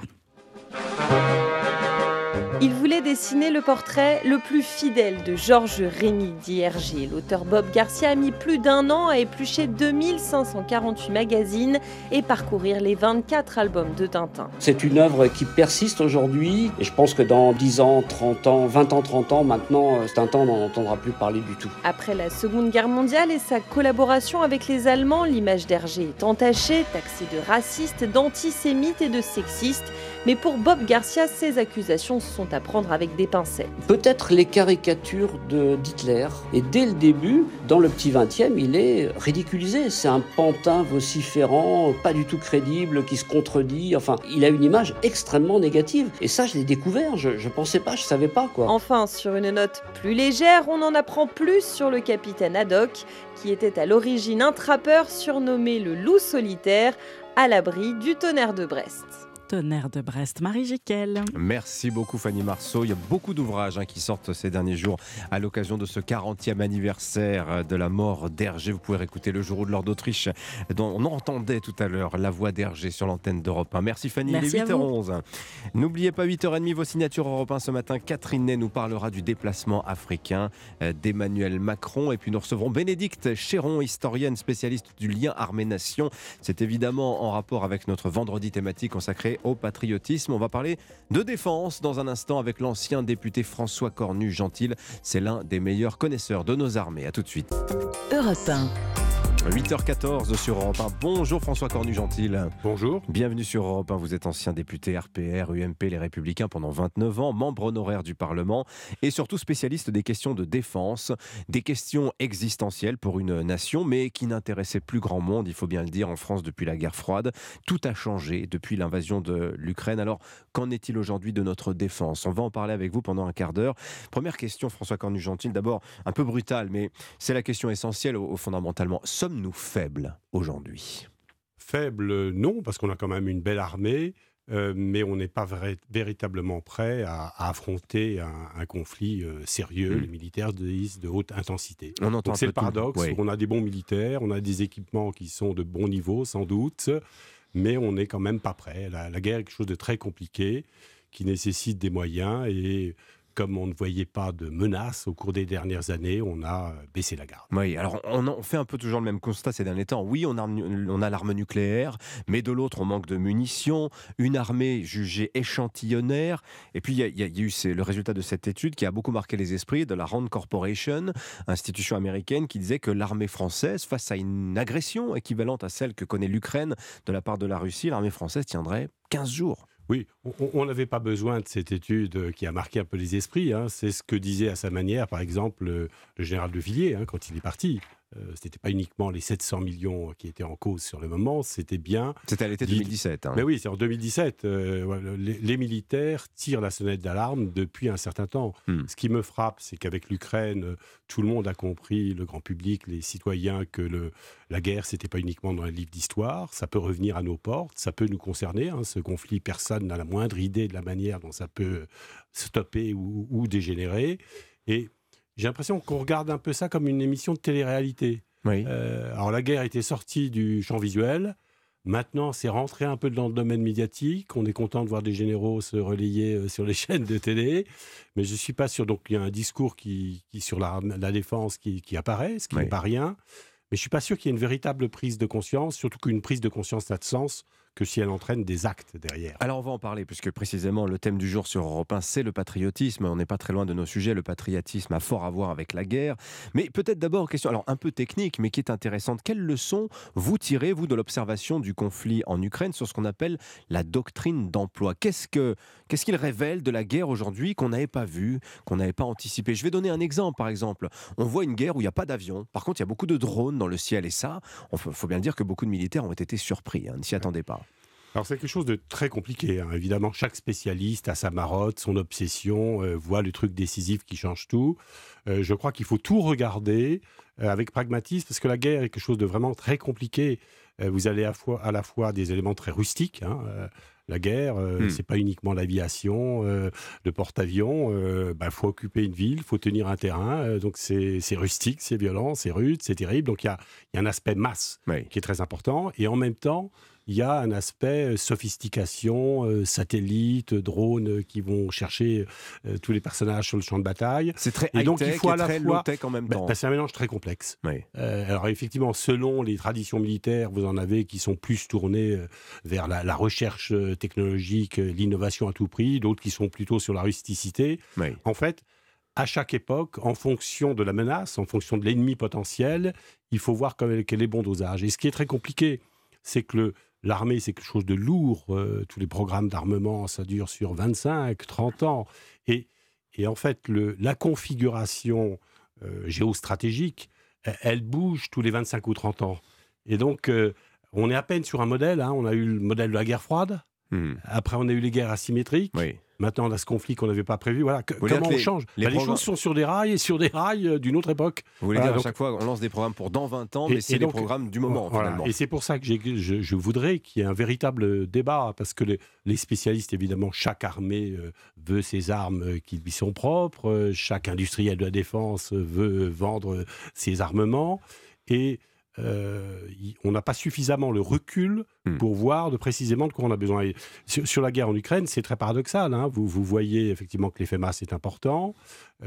Il voulait dessiner le portrait le plus fidèle de Georges Rémy, dit Hergé. L'auteur Bob Garcia a mis plus d'un an à éplucher 2548 magazines et parcourir les 24 albums de Tintin.
C'est une œuvre qui persiste aujourd'hui et je pense que dans 10 ans, 30 ans, 20 ans, 30 ans, maintenant, euh, Tintin, n'en entendra plus parler du tout.
Après la Seconde Guerre mondiale et sa collaboration avec les Allemands, l'image d'Hergé est entachée, taxée de raciste, d'antisémite et de sexiste. Mais pour Bob Garcia, ces accusations sont à prendre avec des pincettes.
Peut-être les caricatures de d'Hitler. Et dès le début, dans le petit 20e, il est ridiculisé. C'est un pantin vociférant, pas du tout crédible, qui se contredit. Enfin, il a une image extrêmement négative. Et ça, je l'ai découvert. Je, je pensais pas, je savais pas quoi.
Enfin, sur une note plus légère, on en apprend plus sur le capitaine Haddock, qui était à l'origine un trappeur surnommé le loup solitaire, à l'abri du tonnerre de Brest.
Tonnerre de Brest, Marie Jiquel.
Merci beaucoup Fanny Marceau. Il y a beaucoup d'ouvrages hein, qui sortent ces derniers jours à l'occasion de ce 40e anniversaire de la mort d'Hergé. Vous pouvez réécouter le jour de l'Ordre d'Autriche dont on entendait tout à l'heure la voix d'Hergé sur l'antenne d'Europe 1. Merci Fanny,
Merci
il est
à vous.
8h11. N'oubliez pas 8h30 vos signatures Europe 1 ce matin. Catherine Ney nous parlera du déplacement africain euh, d'Emmanuel Macron. Et puis nous recevrons Bénédicte Chéron, historienne spécialiste du lien armée-nation. C'est évidemment en rapport avec notre vendredi thématique consacré au patriotisme. On va parler de défense dans un instant avec l'ancien député François Cornu-Gentil. C'est l'un des meilleurs connaisseurs de nos armées. A tout de suite.
Europe 1.
8h14 sur Europe 1. Bonjour François Cornu-Gentil.
Bonjour.
Bienvenue sur Europe 1. Vous êtes ancien député RPR, UMP, Les Républicains pendant 29 ans, membre honoraire du Parlement et surtout spécialiste des questions de défense, des questions existentielles pour une nation, mais qui n'intéressaient plus grand monde, il faut bien le dire, en France depuis la guerre froide. Tout a changé depuis l'invasion de l'Ukraine. Alors, qu'en est-il aujourd'hui de notre défense? On va en parler avec vous pendant un quart d'heure. Première question, François Cornu-Gentil, d'abord un peu brutale, mais c'est la question essentielle au, fondamentalement. Sommes-nous faibles aujourd'hui?
Faible, non, parce qu'on a quand même une belle armée, euh, mais on n'est pas vrai- véritablement prêt à, à affronter un, un conflit euh, sérieux.
Mm.
Les militaires disent de haute intensité.
On entend
c'est le paradoxe. On a des bons militaires, on a des équipements qui sont de bon niveau, sans doute, mais on n'est quand même pas prêt. La, la guerre est quelque chose de très compliqué, qui nécessite des moyens et comme on ne voyait pas de menaces au cours des dernières années, on a euh, baissé la garde.
Oui, alors on, fait un peu toujours le même constat ces derniers temps. Oui, on a, l'arme nucléaire, mais de l'autre, on manque de munitions, une armée jugée échantillonnaire. Et puis, il y a, eu le résultat de cette étude qui a beaucoup marqué les esprits de la Rand Corporation, institution américaine, qui disait que l'armée française, face à une agression équivalente à celle que connaît l'Ukraine de la part de la Russie, l'armée française tiendrait 15 jours.
Oui, on- n'avait pas besoin de cette étude euh, qui a marqué un peu les esprits. hein. C'est ce que disait à sa manière, par exemple, le, le général de Villiers hein, quand il est parti. Euh, ce n'était pas uniquement les 700 millions qui étaient en cause sur le moment, c'était bien.
C'était à l'été
dit-
2017. hein.
Mais oui, c'est en 2017. euh, les, les militaires tirent la sonnette d'alarme depuis un certain temps.
Hmm.
Ce qui me frappe, c'est qu'avec l'Ukraine, euh, tout le monde a compris, le grand public, les citoyens, que le, la guerre, c'était pas uniquement dans les livres d'histoire. Ça peut revenir à nos portes, ça peut nous concerner. hein. ce conflit, personne n'a la moindre idée de la manière dont ça peut stopper ou, ou dégénérer. Et j'ai l'impression qu'on regarde un peu ça comme une émission de télé-réalité.
Oui.
Euh, alors la guerre était sortie du champ visuel. Maintenant, c'est rentré un peu dans le domaine médiatique. On est content de voir des généraux se relayer euh, sur les [LAUGHS] chaînes de télé. Mais je ne suis pas sûr. Donc, il y a un discours qui, qui sur la, la défense qui, qui apparaît, ce qui
Oui.
n'est pas rien. Mais je ne suis pas sûr qu'il y ait une véritable prise de conscience, surtout qu'une prise de conscience n'a de sens que si elle entraîne des actes derrière.
Alors on va en parler, puisque précisément le thème du jour sur Europe 1, c'est le patriotisme. On n'est pas très loin de nos sujets. Le patriotisme a fort à voir avec la guerre. Mais peut-être d'abord, question alors un peu technique, mais qui est intéressante. Quelles leçons vous tirez, vous, de l'observation du conflit en Ukraine sur ce qu'on appelle la doctrine d'emploi? Qu'est-ce que qu'est-ce qu'il révèle de la guerre aujourd'hui qu'on n'avait pas vu, qu'on n'avait pas anticipé Je vais donner un exemple, par exemple. On voit une guerre où il n'y a pas d'avion. Par contre, il y a beaucoup de drones dans le ciel. Et ça, il faut, faut bien dire que beaucoup de militaires ont été surpris, hein, ne s'y attendaient pas.
Alors c'est quelque chose de très compliqué. hein. Évidemment, chaque spécialiste a sa marotte, son obsession, euh, voit le truc décisif qui change tout. Euh, je crois qu'il faut tout regarder euh, avec pragmatisme parce que la guerre est quelque chose de vraiment très compliqué. Vous avez à, fois, à la fois des éléments très rustiques. hein, la guerre, euh,
Hmm.
c'est pas uniquement l'aviation, euh, le porte-avions. Il faut occuper une ville, faut tenir un terrain. donc c'est rustique, c'est violent, c'est rude, c'est terrible. Donc il y a, il y a un aspect masse
Oui.
qui est très important. Et en même temps, il y a un aspect sophistication, euh, satellite, drones qui vont chercher euh, tous les personnages sur le champ de bataille.
C'est très
Et donc il
high-tech
faut à la
très
fois.
en même
Ben,
temps.
ben, c'est un mélange très complexe.
Oui.
Euh, alors effectivement, selon les traditions militaires, vous en avez qui sont plus tournées euh, vers la, la recherche euh, technologique, euh, l'innovation à tout prix, d'autres qui sont plutôt sur la rusticité.
Oui.
En fait, à chaque époque, en fonction de la menace, en fonction de l'ennemi potentiel, il faut voir quel, quel est le bon dosage. Et ce qui est très compliqué, c'est que le- l'armée, c'est quelque chose de lourd. euh, tous les programmes d'armement, ça dure sur 25, 30 ans. Et, et en fait, le, la configuration euh, géostratégique, elle, elle bouge tous les 25 ou 30 ans. Et donc, euh, on est à peine sur un modèle. hein. On a eu le modèle de la guerre froide.
Hmm.
Après, on a eu les guerres asymétriques. Maintenant, on a ce conflit qu'on n'avait pas prévu. Voilà. Que- comment on
les-
change
les
Bah, les, choses sont sur des rails et sur des rails euh, d'une autre époque.
Vous voulez
Voilà,
dire à chaque fois, on lance des programmes pour dans 20 ans,
et-
mais c'est
donc,
programmes du moment
voilà.
finalement.
Et c'est pour ça que je, je voudrais qu'il y ait un véritable débat, parce que les, les spécialistes, évidemment, chaque armée euh, veut ses armes euh, qui lui sont propres, chaque industriel de la défense veut vendre ses armements, et euh, on n'a pas suffisamment le recul
Hmm.
pour voir de précisément de quoi on a besoin. Et sur, sur la guerre en Ukraine, c'est très paradoxal. hein. Vous, vous voyez effectivement que l'effet masse est important,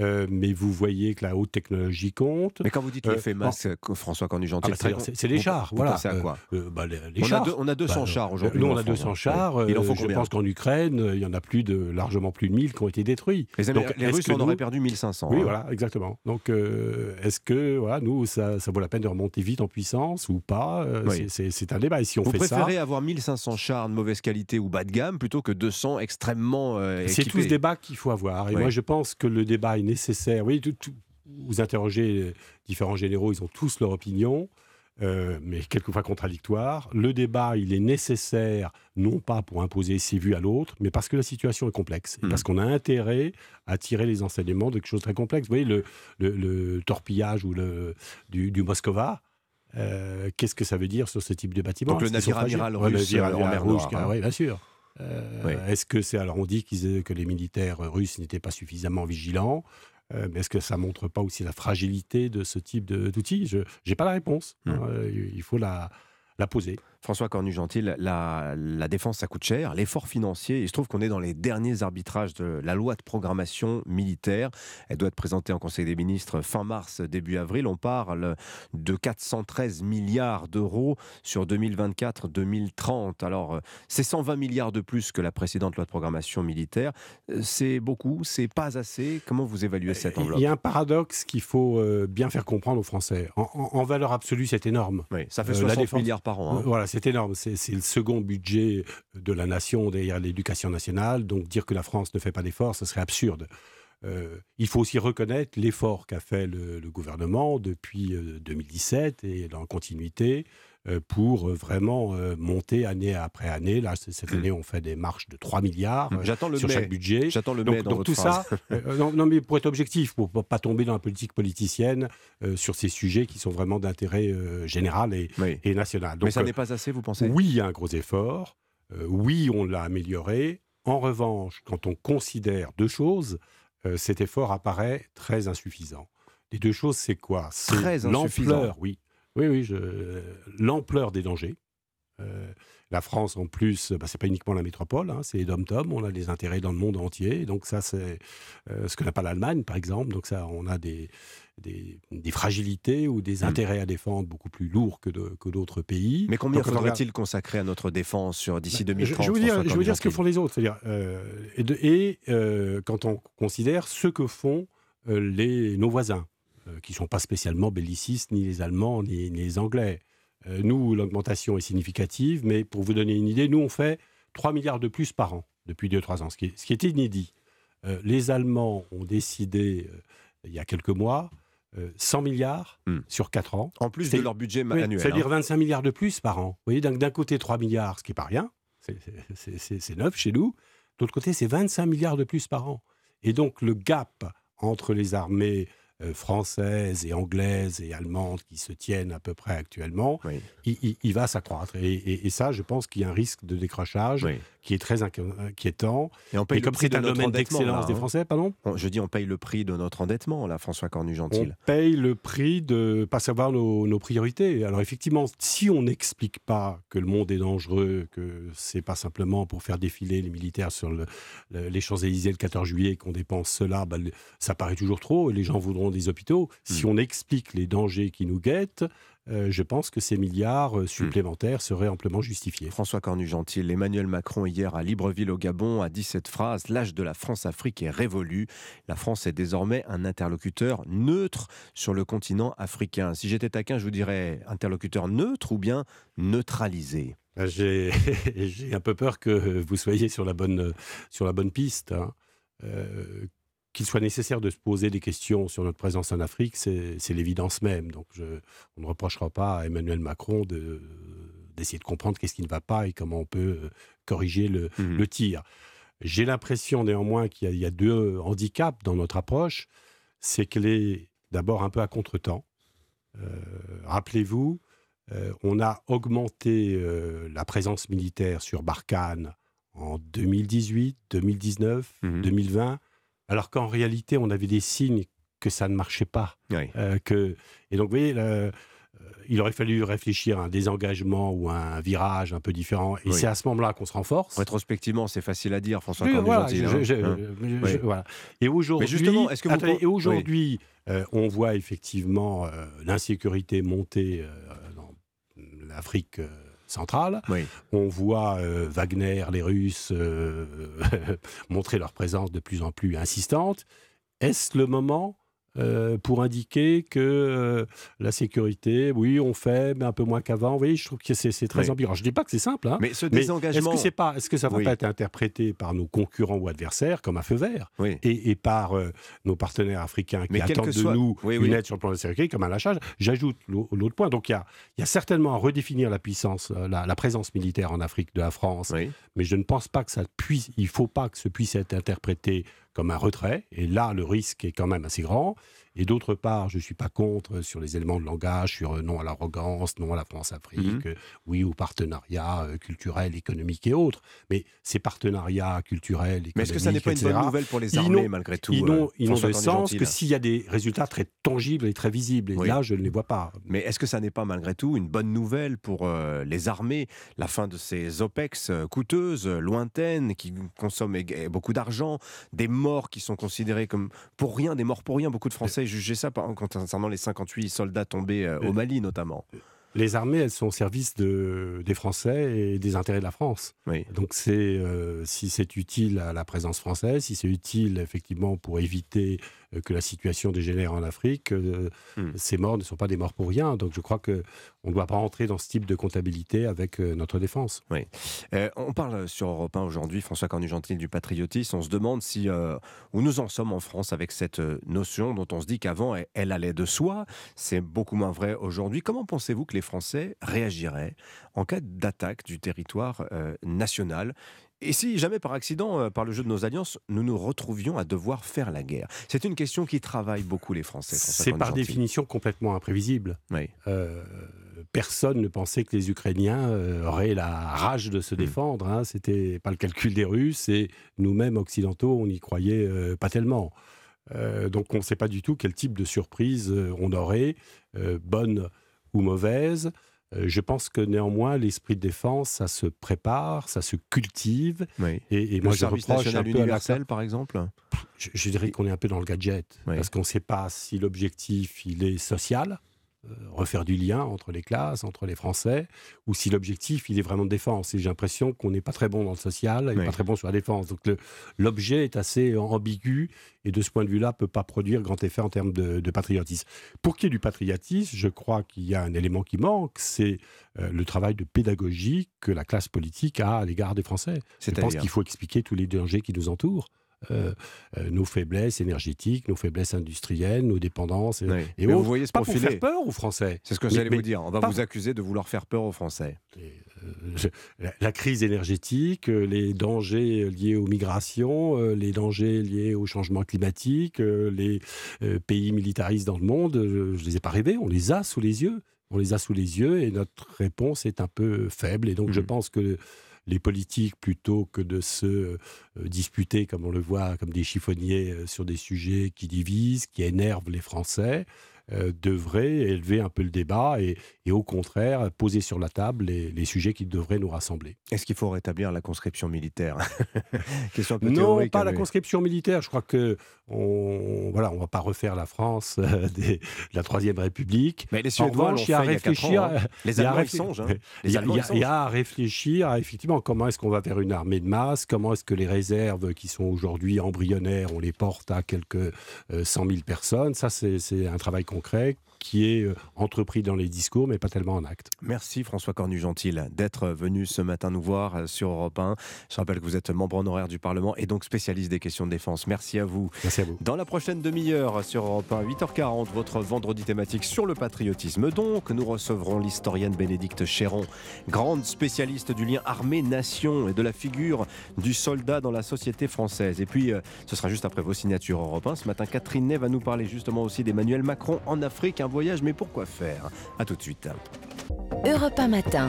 euh, mais vous voyez que la haute technologie compte.
Mais quand vous dites
Euh,
l'effet masse, que François Cornu-Gentil,
ah bah, c'est- les chars,
vous
voilà.
pensez à
Euh,
quoi
euh, bah, les, les
on,
chars.
A deux- on a 200
Bah,
chars aujourd'hui.
Nous, on a
France,
200
hein.
chars.
Il en
euh,
faut
je pense qu'en Ukraine, euh, il y en a plus de, largement plus de 1000 qui ont été détruits.
Les,
Donc,
les Russes en
nous-
auraient perdu 1500.
Oui,
hein.
voilà, exactement. Donc, euh, est-ce que voilà, nous, ça, ça vaut la peine de remonter vite en puissance ou pas Euh,
Oui.
c'est- un débat. Et si on
Vous
fait ça,
préférez avoir 1500 chars de mauvaise qualité ou bas de gamme plutôt que 200 extrêmement euh,
C'est tout ce débat qu'il faut avoir. Et
Oui.
moi, je pense que le débat est nécessaire. Oui, tout- tout- vous interrogez différents généraux, ils ont tous leur opinion, euh, mais quelquefois contradictoire. Le débat, il est nécessaire, non pas pour imposer ses vues à l'autre, mais parce que la situation est complexe. Et
Mhm.
parce qu'on a intérêt à tirer les enseignements de quelque chose de très complexe. Vous voyez, le, le- le torpillage ou le, du, du Moscova, euh, qu'est-ce que ça veut dire sur ce type de bâtiment?
Donc le navire amiral
Ouais,
russe,
le navire
euh, en
amiral
mer
rouge,
Noire,
qui-
hein.
oui, bien sûr. Euh,
Oui.
Est-ce que c'est alors on dit que les militaires russes n'étaient pas suffisamment vigilants, euh, mais est-ce que ça montre pas aussi la fragilité de ce type d'outils? Je n'ai pas la réponse.
Hmm.
Euh, il faut la, la poser.
François Cornu-Gentil, la, la défense, ça coûte cher. L'effort financier, il se trouve qu'on est dans les derniers arbitrages de la loi de programmation militaire. Elle doit être présentée en Conseil des ministres fin mars, début avril. On parle de 413 milliards d'euros sur 2024-2030. Alors, euh, c'est 120 milliards de plus que la précédente loi de programmation militaire. Euh, C'est beaucoup, c'est pas assez. Comment vous évaluez cette enveloppe
Il y a un paradoxe qu'il faut euh, bien faire comprendre aux Français. En, en- en valeur absolue, c'est énorme.
Oui, ça fait
Euh, la
60
défense-
milliards par an. hein.
Euh, Voilà, c'est énorme. C'est le second budget de la nation derrière l'éducation nationale. Donc dire que la France ne fait pas d'efforts, ce serait absurde. Euh, il faut aussi reconnaître l'effort qu'a fait le, gouvernement depuis euh, 2017 et dans la continuité euh, pour euh, vraiment euh, monter année après année. Là, cette année, on fait des marches de 3 milliards euh,
Mmh. J'attends le
sur chaque budget.
J'attends le
donc,
dans
donc
votre
tout
phrase.
ça, euh, non, non, mais pour être objectif, pour ne pas tomber dans la politique politicienne euh, sur ces sujets qui sont vraiment d'intérêt euh, général et, et national.
Mais ça
euh,
n'est pas assez, vous pensez?
oui, il y a un gros effort. Euh, oui, on l'a amélioré. En revanche, quand on considère deux choses, euh, cet effort apparaît très insuffisant. Les deux choses, c'est quoi? C'est
Très insuffisant.
l'ampleur, oui. Oui, oui, je- l'ampleur des dangers. Euh, la France, en plus, bah, c'est pas uniquement la métropole, hein, c'est les dom-tom, on a des intérêts dans le monde entier. Donc ça, c'est euh, ce que n'a pas l'Allemagne, par exemple. Donc ça, on a des, des, des fragilités ou des intérêts à défendre beaucoup plus lourds que de- que d'autres pays.
Mais combien faudrait-il consacrer à notre défense sur d'ici
Bah, je,
2030
je veux dire,
François
je veux dire ce que font les autres. C'est-à-dire, euh, et de- et, quand on considère ce que font les, nos voisins, qui ne sont pas spécialement bellicistes, ni les Allemands, ni, ni les Anglais. Euh, nous, l'augmentation est significative, mais pour vous donner une idée, nous, on fait 3 milliards de plus par an depuis 2-3 ans, ce qui est, ce qui est inédit. Euh, les Allemands ont décidé, euh, il y a quelques mois, euh, 100 milliards sur 4 ans.
Hmm. En plus de leur budget
Oui,
annuel.
C'est-à-dire
hein.
25 milliards de plus par an. Vous voyez, d'un côté 3 milliards, ce qui n'est pas rien, c'est- neuf chez nous. De l'autre côté, c'est 25 milliards de plus par an. Et donc le gap entre les armées euh, françaises et anglaises et allemandes qui se tiennent à peu près actuellement, il, il- il va s'accroître. Et, et- et ça, je pense qu'il y a un risque de décrochage qui est très inqui- inquiétant.
Et on paye le
comme
prix
c'est
de
un domaine d'excellence des
hein.
Français, pardon?
On- Je dis, on paye le prix de notre endettement, là, François
on
Cornu-Gentil.
paye le prix de pas savoir nos, nos priorités. Alors effectivement, si on n'explique pas que le monde est dangereux, que c'est pas simplement pour faire défiler les militaires sur le- le- les Champs-Élysées le 14 juillet qu'on dépense cela, bah, ça paraît toujours trop et les gens voudront des hôpitaux. Si on explique les dangers qui nous guettent, euh, je pense que ces milliards euh, supplémentaires seraient amplement justifiés.
François Cornu-Gentil, Emmanuel Macron hier à Libreville au Gabon a dit cette phrase L'âge de la France-Afrique est révolu. La France est désormais un interlocuteur neutre sur le continent africain. Si j'étais taquin, je vous dirais interlocuteur neutre ou bien neutralisé?
J'ai [LAUGHS] j'ai un peu peur que vous soyez sur la bonne, sur la bonne piste. hein. Euh, Qu'il soit nécessaire de se poser des questions sur notre présence en Afrique, c'est l'évidence même. Donc, je- on ne reprochera pas à Emmanuel Macron de- d'essayer de comprendre qu'est-ce qui ne va pas et comment on peut euh, corriger le, le tir. J'ai l'impression néanmoins qu'il y, a- il y a deux handicaps dans notre approche. C'est qu'elle est d'abord un peu à contretemps. Euh, Rappelez-vous, euh, on a augmenté euh, la présence militaire sur Barkhane en 2018, 2019, 2020, alors qu'en réalité, on avait des signes que ça ne marchait pas. Euh, que... Et donc, vous voyez, le- euh, il aurait fallu réfléchir à un désengagement ou à un virage un peu différent. Et
Oui.
c'est à ce moment-là qu'on se renforce.
Rétrospectivement, c'est facile à dire, François
Oui, voilà,
Cornu-Gentil.
je-
hein.
je-
Hein.
je- voilà. Et aujourd'hui,
Mais justement, est-ce que vous
attendez,
pen-
et aujourd'hui, euh, on voit effectivement euh, l'insécurité monter euh, dans centrale. On voit euh, Wagner, les Russes, euh, [LAUGHS] montrer leur présence de plus en plus insistante. Est-ce le moment euh, pour indiquer que euh, la sécurité, oui, on fait, mais un peu moins qu'avant. Vous voyez, je trouve que c'est très
Oui.
Je dis pas que c'est simple, hein,
Mais ce
Est-ce
désengagement-
que c'est pas, est-ce que ça va
Oui.
pas être interprété par nos concurrents ou adversaires comme un feu vert,
Oui.
et, et par euh, nos partenaires africains qui
Mais
attendent de
soit-
nous une aide sur le plan de la sécurité comme un lâchage J'ajoute l'au- l'autre point. Donc il y a, il y a certainement à redéfinir la puissance, la, la présence militaire en Afrique de la France, mais je ne pense pas que ça puisse, il faut pas que ce puisse être interprété comme un retrait. Et là, le risque est quand même assez grand. Et d'autre part, je ne suis pas contre sur les éléments de langage, sur euh, non à l'arrogance, non à la France-Afrique,
Mhm.
euh, oui au partenariat euh, culturel, économique et autres. Mais ces partenariats culturels,
Mais est-ce que ça n'est
économiques,
pas une bonne nouvelle pour les armées, malgré tout,
Ils n'ont
euh,
de sens que s'il y a des résultats très tangibles et très visibles. Et
Oui.
là, je ne les vois pas.
Mais est-ce que ça n'est pas malgré tout une bonne nouvelle pour euh, les armées La fin de ces OPEX euh, coûteuses, euh, lointaines, qui consomment beaucoup d'argent, des morts qui sont considérées comme pour rien, des morts pour rien. Beaucoup de Français jugeaient ça par- concernant les 58 soldats tombés euh, au
Euh,
Mali notamment.
Les armées, elles sont au service de, des Français et des intérêts de la France. Donc, c'est euh, si c'est utile à la présence française, si c'est utile effectivement pour éviter que la situation dégénère en Afrique, euh, ces morts ne sont pas des morts pour rien. Donc, je crois que on ne doit pas rentrer dans ce type de comptabilité avec euh, notre défense.
Oui. Euh, on parle sur Europe 1 aujourd'hui, François Cornu-Gentil, du patriotisme. On se demande si euh, où nous en sommes en France avec cette euh, notion dont on se dit qu'avant elle, elle allait de soi. C'est beaucoup moins vrai aujourd'hui. Comment pensez-vous que les Français réagiraient en cas d'attaque du territoire euh, national? Et si jamais par accident, euh, par le jeu de nos alliances, nous nous retrouvions à devoir faire la guerre? C'est une question qui travaille beaucoup les Français.
C'est par définition complètement imprévisible. Euh, personne ne pensait que les Ukrainiens euh, auraient la rage de
Hmm.
se défendre. Hein. C'était pas le calcul des Russes et nous-mêmes occidentaux, on n'y croyait euh, pas tellement. Euh, donc on ne sait pas du tout quel type de surprise on aurait, bonne ou mauvaise. Euh, je pense que néanmoins, l'esprit de défense, ça se prépare, ça se cultive. Et, et
Le
moi, je reproche un peu à la-
universel, par exemple?
Je, je dirais qu'on est un peu dans le gadget, parce qu'on ne sait pas si l'objectif il est social, refaire du lien entre les classes, entre les Français, ou si l'objectif il est vraiment de défense. Et j'ai l'impression qu'on n'est pas très bon dans le social et
Oui.
pas très bon sur la défense. Donc l'objet est assez ambigu et de ce point de vue-là peut pas produire grand effet en termes de, de patriotisme. Pour qu'il y ait du patriotisme, je crois qu'il y a un élément qui manque, c'est euh, le travail de pédagogie que la classe politique a à l'égard des Français. Je pense qu'il faut expliquer tous les dangers qui nous entourent. Euh, euh, nos faiblesses énergétiques, nos faiblesses industrielles, nos dépendances et,
vous voyez se
pas pour
profiler.
faire peur aux Français.
C'est ce que j'allais vous dire. On va
pas-
vous accuser de vouloir faire peur aux Français.
la, crise énergétique, les dangers liés aux migrations, les dangers liés au changement climatique, les pays militaristes dans le monde, je ne les ai pas rêvés, on les a sous les yeux. On les a sous les yeux et notre réponse est un peu faible. Et donc je mmh. pense que les politiques, plutôt que de se disputer, comme on le voit, comme des chiffonniers sur des sujets qui divisent, qui énervent les Français, euh, devrait élever un peu le débat et, au contraire poser sur la table les, sujets qui devraient nous rassembler.
Est-ce qu'il faut rétablir la conscription militaire [LAUGHS]
Question Non, pas la conscription militaire. Je crois que on voilà, on va pas refaire la France euh, [LAUGHS] de la Troisième République.
Mais les Suédois il y a à réfléchir. Hein. Les Allemands songent.
Il y, a à réfléchir effectivement comment est-ce qu'on va faire une armée de masse, comment est-ce que les réserves qui sont aujourd'hui embryonnaires, on les porte à quelques 100 euh, 000 personnes? Ça, c'est un travail concret qui est euh, entrepris dans les discours, mais pas tellement en acte.
Merci François Cornu-Gentil d'être venu ce matin nous voir euh, sur Europe 1. Je rappelle que vous êtes membre honoraire du Parlement et donc spécialiste des questions de défense. Merci à vous.
Merci à vous.
Dans la prochaine demi-heure sur Europe 1, 8h40, votre vendredi thématique sur le patriotisme. Donc, nous recevrons l'historienne Bénédicte Chéron, grande spécialiste du lien armée-nation et de la figure du soldat dans la société française. Et puis, euh, ce sera juste après vos signatures Europe 1. Ce matin, Catherine Ney va nous parler justement aussi d'Emmanuel Macron en Afrique, un voyage, mais pourquoi faire? A tout de suite.
Europe 1 matin.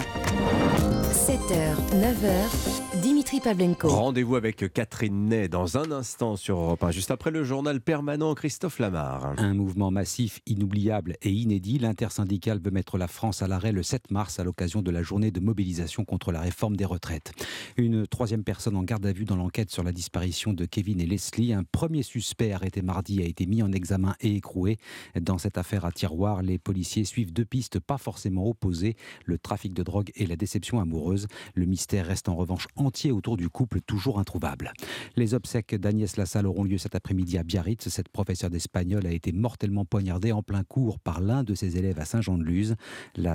7h, 9h, Dimitri Pavlenko.
Rendez-vous avec Catherine Ney dans un instant sur Europe 1, juste après le journal permanent Christophe Lamar.
Un mouvement massif, inoubliable et inédit. L'intersyndicale veut mettre la France à l'arrêt le 7 mars à l'occasion de la journée de mobilisation contre la réforme des retraites. Une troisième personne en garde à vue dans l'enquête sur la disparition de Kevin et Leslie. Un premier suspect arrêté mardi a été mis en examen et écroué. Dans cette affaire à tiroir, les policiers suivent deux pistes pas forcément opposées, le trafic de drogue et la déception amoureuse. Le mystère reste en revanche entier autour du couple toujours introuvable. Les obsèques d'Agnès Lassalle auront lieu cet après-midi à Biarritz. Cette professeure d'espagnol a été mortellement poignardée en plein cours par l'un de ses élèves à Saint-Jean-de-Luz.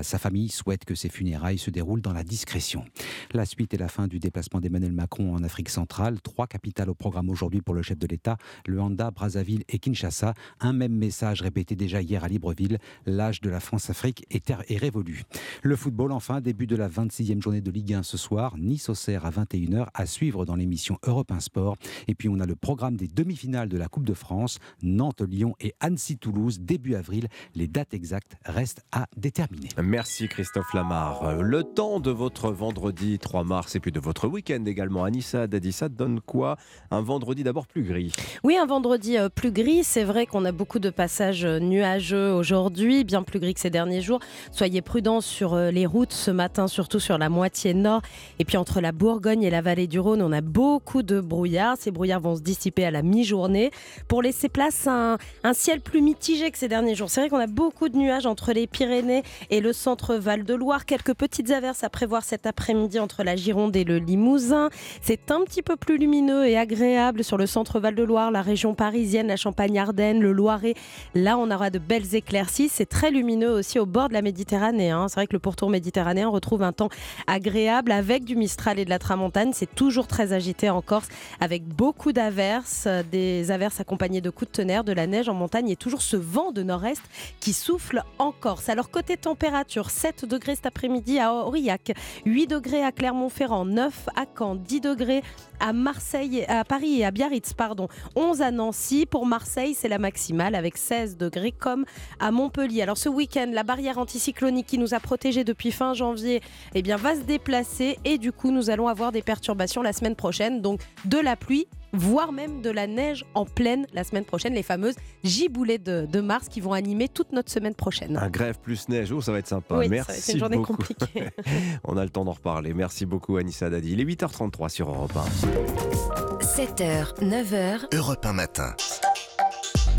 Sa famille souhaite que ses funérailles se déroulent dans la discrétion. La suite et la fin du déplacement d'Emmanuel Macron en Afrique centrale. Trois capitales au programme aujourd'hui pour le chef de l'État, Luanda, Brazzaville et Kinshasa. Un même message répété déjà hier à Libreville. L'âge de la France-Afrique est, est révolu. Le football, enfin, début de la 26e journée de Ligue 1 ce soir, Nice-Auxerre à 21h, à suivre dans l'émission Europe 1 Sport. Et puis on a le programme des demi-finales de la Coupe de France, Nantes-Lyon et Annecy-Toulouse, début avril. Les dates exactes restent à déterminer.
Merci Christophe Lamar. Le temps de votre vendredi 3 mars et puis de votre week-end également. Anissa Dadissa donne quoi? Un vendredi d'abord plus gris.
Oui, un vendredi euh, plus gris. C'est vrai qu'on a beaucoup de passages euh, nuageux aujourd'hui, bien plus gris que ces derniers jours. Soyez prudents sur euh, les routes ce matin, surtout sur la moitié nord. Et puis entre la Bourgogne et la vallée du Rhône, on a beaucoup de brouillard. Ces brouillards vont se dissiper à la mi-journée pour laisser place à un, ciel plus mitigé que ces derniers jours. C'est vrai qu'on a beaucoup de nuages entre les Pyrénées et le centre Val-de-Loire. Quelques petites averses à prévoir cet après-midi entre la Gironde et le Limousin. C'est un petit peu plus lumineux et agréable sur le centre Val-de-Loire, la région parisienne, la Champagne-Ardenne, le Loiret. Là, on aura de belles éclaircies. C'est très lumineux aussi au bord de la Méditerranée. Hein. C'est vrai que le pourtour méditerranéen retrouve un temps agréable avec du Mistral et de la Tramontane. C'est toujours très agité en Corse avec beaucoup d'averses, des averses accompagnées de coups de tonnerre, de la neige en montagne et toujours ce vent de nord-est qui souffle en Corse. Alors côté température, 7 degrés cet après-midi à Aurillac, 8 degrés à Clermont-Ferrand, 9 à Caen, 10 degrés à Marseille, à Paris et à Biarritz, pardon, 11 à Nancy. Pour Marseille, c'est la maximale avec 16 degrés comme à Montpellier. Alors ce week-end, la barrière anticyclonique qui nous a protégés depuis fin janvier, eh bien va se déplacer et du coup nous allons avoir des perturbations la semaine prochaine, donc de la pluie voire même de la neige en pleine la semaine prochaine, les fameuses giboulées de, mars qui vont animer toute notre semaine prochaine.
Un grève plus neige, oh, ça va être sympa.
Oui,
Merci
c'est une journée compliquée. [LAUGHS]
On a le temps d'en reparler. Merci beaucoup Anissa Dadi. Il est 8h33 sur Europe 1.
7h, 9h.
Europe 1 matin.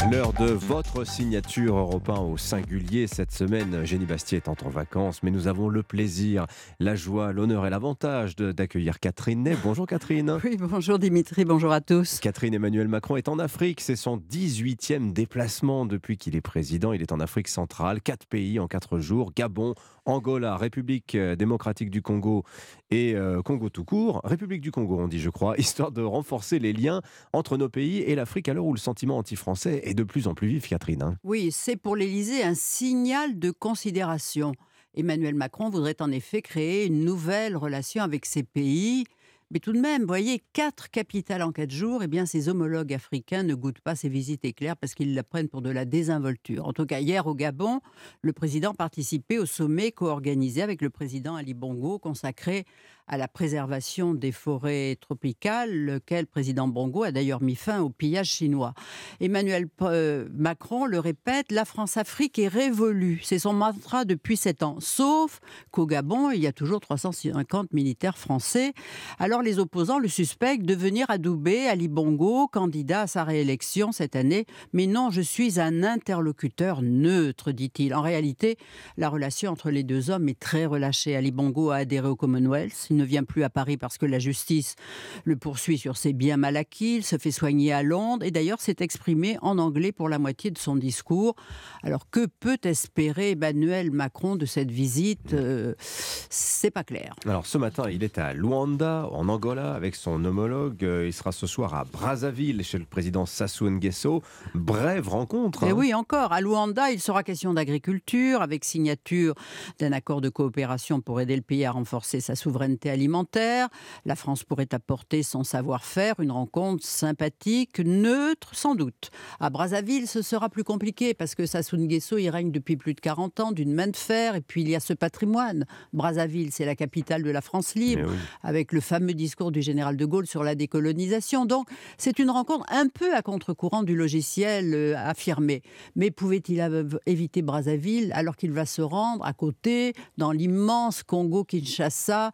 L'heure de votre signature européen au singulier cette semaine. Jenny Bastier est en vacances, mais nous avons le plaisir, la joie, l'honneur et l'avantage d'accueillir Catherine Ney. Bonjour Catherine.
Oui, bonjour Dimitri, bonjour à tous.
Catherine Emmanuel Macron est en Afrique. C'est son 18e déplacement depuis qu'il est président. Il est en Afrique centrale, quatre pays en quatre jours Gabon, Angola, République euh, démocratique du Congo et euh, Congo tout court. République du Congo, on dit, je crois, [LAUGHS] histoire de renforcer les liens entre nos pays et l'Afrique à l'heure où le sentiment anti-français est de plus en plus vif, Catherine. Hein.
Oui, c'est pour l'Élysée un signal de considération. Emmanuel Macron voudrait en effet créer une nouvelle relation avec ces pays. Mais tout de même, vous voyez, quatre capitales en quatre jours, eh bien, ses homologues africains ne goûtent pas ces visites éclairs parce qu'ils la prennent pour de la désinvolture. En tout cas, hier au Gabon, le président participait au sommet co-organisé avec le président Ali Bongo consacré à la préservation des forêts tropicales, lequel président Bongo a d'ailleurs mis fin au pillage chinois. Emmanuel euh, Macron le répète, la France-Afrique est révolue. C'est son mantra depuis sept ans. Sauf qu'au Gabon, il y a toujours 350 militaires français. Alors les opposants le suspectent de venir adouber Ali Bongo, candidat à sa réélection cette année. Mais non, je suis un interlocuteur neutre, dit-il. En réalité, la relation entre les deux hommes est très relâchée. Ali Bongo a adhéré au Commonwealth ne vient plus à Paris parce que la justice le poursuit sur ses biens mal acquis. Il se fait soigner à Londres et d'ailleurs s'est exprimé en anglais pour la moitié de son discours. Alors que peut espérer Emmanuel Macron de cette visite euh, C'est pas clair.
Alors ce matin, il est à Luanda, en Angola, avec son homologue. Euh, il sera ce soir à Brazzaville chez le président Sassou Nguesso. Brève rencontre.
Et
hein.
oui, encore. À Luanda, il sera question d'agriculture avec signature d'un accord de coopération pour aider le pays à renforcer sa souveraineté alimentaire. La France pourrait apporter son savoir-faire, une rencontre sympathique, neutre sans doute. À Brazzaville, ce sera plus compliqué parce que Sassou Nguesso y règne depuis plus de 40 ans d'une main de fer et puis il y a ce patrimoine. Brazzaville, c'est la capitale de la France libre avec le fameux discours du général de Gaulle sur la décolonisation. Donc, c'est une rencontre un peu à contre-courant du logiciel euh, affirmé. Mais pouvait-il éviter Brazzaville alors qu'il va se rendre à côté dans l'immense Congo-Kinshasa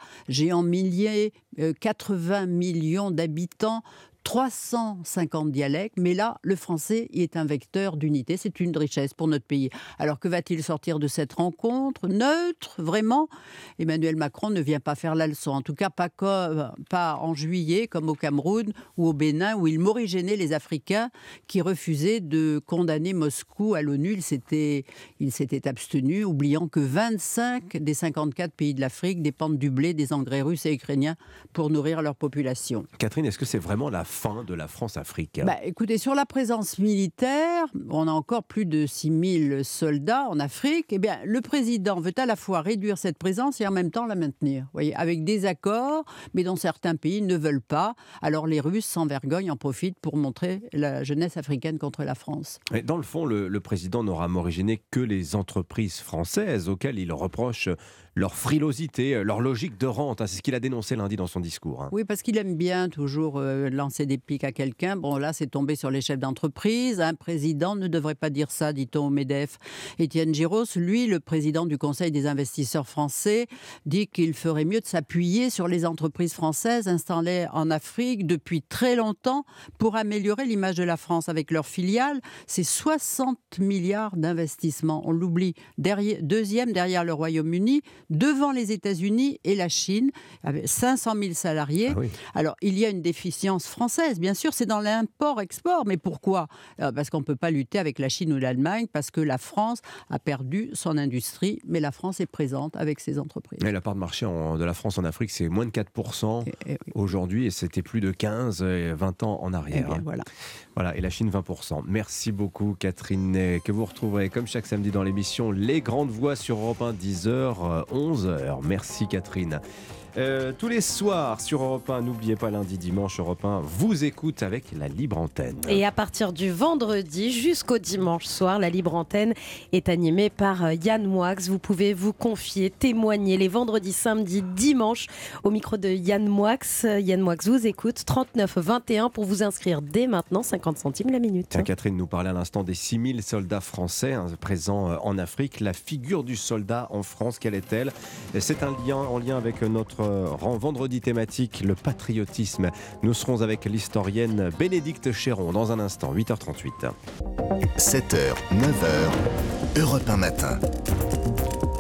en milliers, 80 euh, millions d'habitants, 350 dialectes, mais là, le français est un vecteur d'unité, c'est une richesse pour notre pays. Alors que va-t-il sortir de cette rencontre Neutre, vraiment? Emmanuel Macron ne vient pas faire la leçon, en tout cas pas, pas en juillet, comme au Cameroun ou au Bénin, où il morigénait les Africains qui refusaient de condamner Moscou à l'ONU. Il s'était, il s'était abstenu, oubliant que 25 des 54 pays de l'Afrique dépendent du blé, des engrais russes et ukrainiens pour nourrir leur population.
Catherine, est-ce que c'est vraiment la fin de la France-Afrique
bah, Écoutez, sur la présence militaire, on a encore plus de 6000 soldats en Afrique. Eh bien, le président veut à la fois réduire cette présence et en même temps la maintenir, voyez, avec des accords, mais dont certains pays ne veulent pas. Alors les Russes, sans vergogne, en profitent pour montrer la jeunesse africaine contre la France.
Et dans le fond, le, le président n'aura morigéné que les entreprises françaises auxquelles il reproche leur frilosité, leur logique de rente. Hein, c'est ce qu'il a dénoncé lundi dans son discours. Hein.
Oui, parce qu'il aime bien toujours euh, lancer des pics à quelqu'un. Bon, là, c'est tombé sur les chefs d'entreprise. Un président ne devrait pas dire ça, dit-on au MEDEF. Étienne Giros, lui, le président du Conseil des investisseurs français, dit qu'il ferait mieux de s'appuyer sur les entreprises françaises installées en Afrique depuis très longtemps pour améliorer l'image de la France avec leurs filiales. C'est 60 milliards d'investissements. On l'oublie. Deuxième derrière le Royaume-Uni, devant les États-Unis et la Chine, avec 500 000 salariés. Ah Alors, il y a une déficience française, bien sûr, c'est dans l'import-export. Mais pourquoi? Euh, Parce qu'on ne peut pas lutter avec la Chine ou l'Allemagne, parce que la France a perdu son industrie, mais la France est présente avec ses entreprises.
Et la part de marché de la France en Afrique, c'est moins de 4% aujourd'hui, et c'était plus de 15, 20 ans en arrière.
Eh voilà.
voilà, et la Chine 20%. Merci beaucoup, Catherine, que vous retrouverez comme chaque samedi dans l'émission Les Grandes Voix sur Europe 1, 10h. 11h. Merci Catherine. Euh, tous les soirs sur Europe 1, n'oubliez pas lundi, dimanche, Europe 1 vous écoute avec la libre antenne.
Et à partir du vendredi jusqu'au dimanche soir, la libre antenne est animée par euh, Yann Moix. Vous pouvez vous confier, témoigner les vendredis, samedis, dimanche au micro de Yann Moix. Yann Moix vous écoute 39 21 pour vous inscrire dès maintenant, 50 centimes la minute.
Catherine nous parlait à l'instant des 6000 soldats français hein, présents euh, en Afrique. La figure du soldat en France, quelle est-elle? C'est un lien en lien avec notre rend vendredi thématique le patriotisme. Nous serons avec l'historienne Bénédicte Chéron dans un instant, 8h38.
7h, 9h, Europe 1 matin.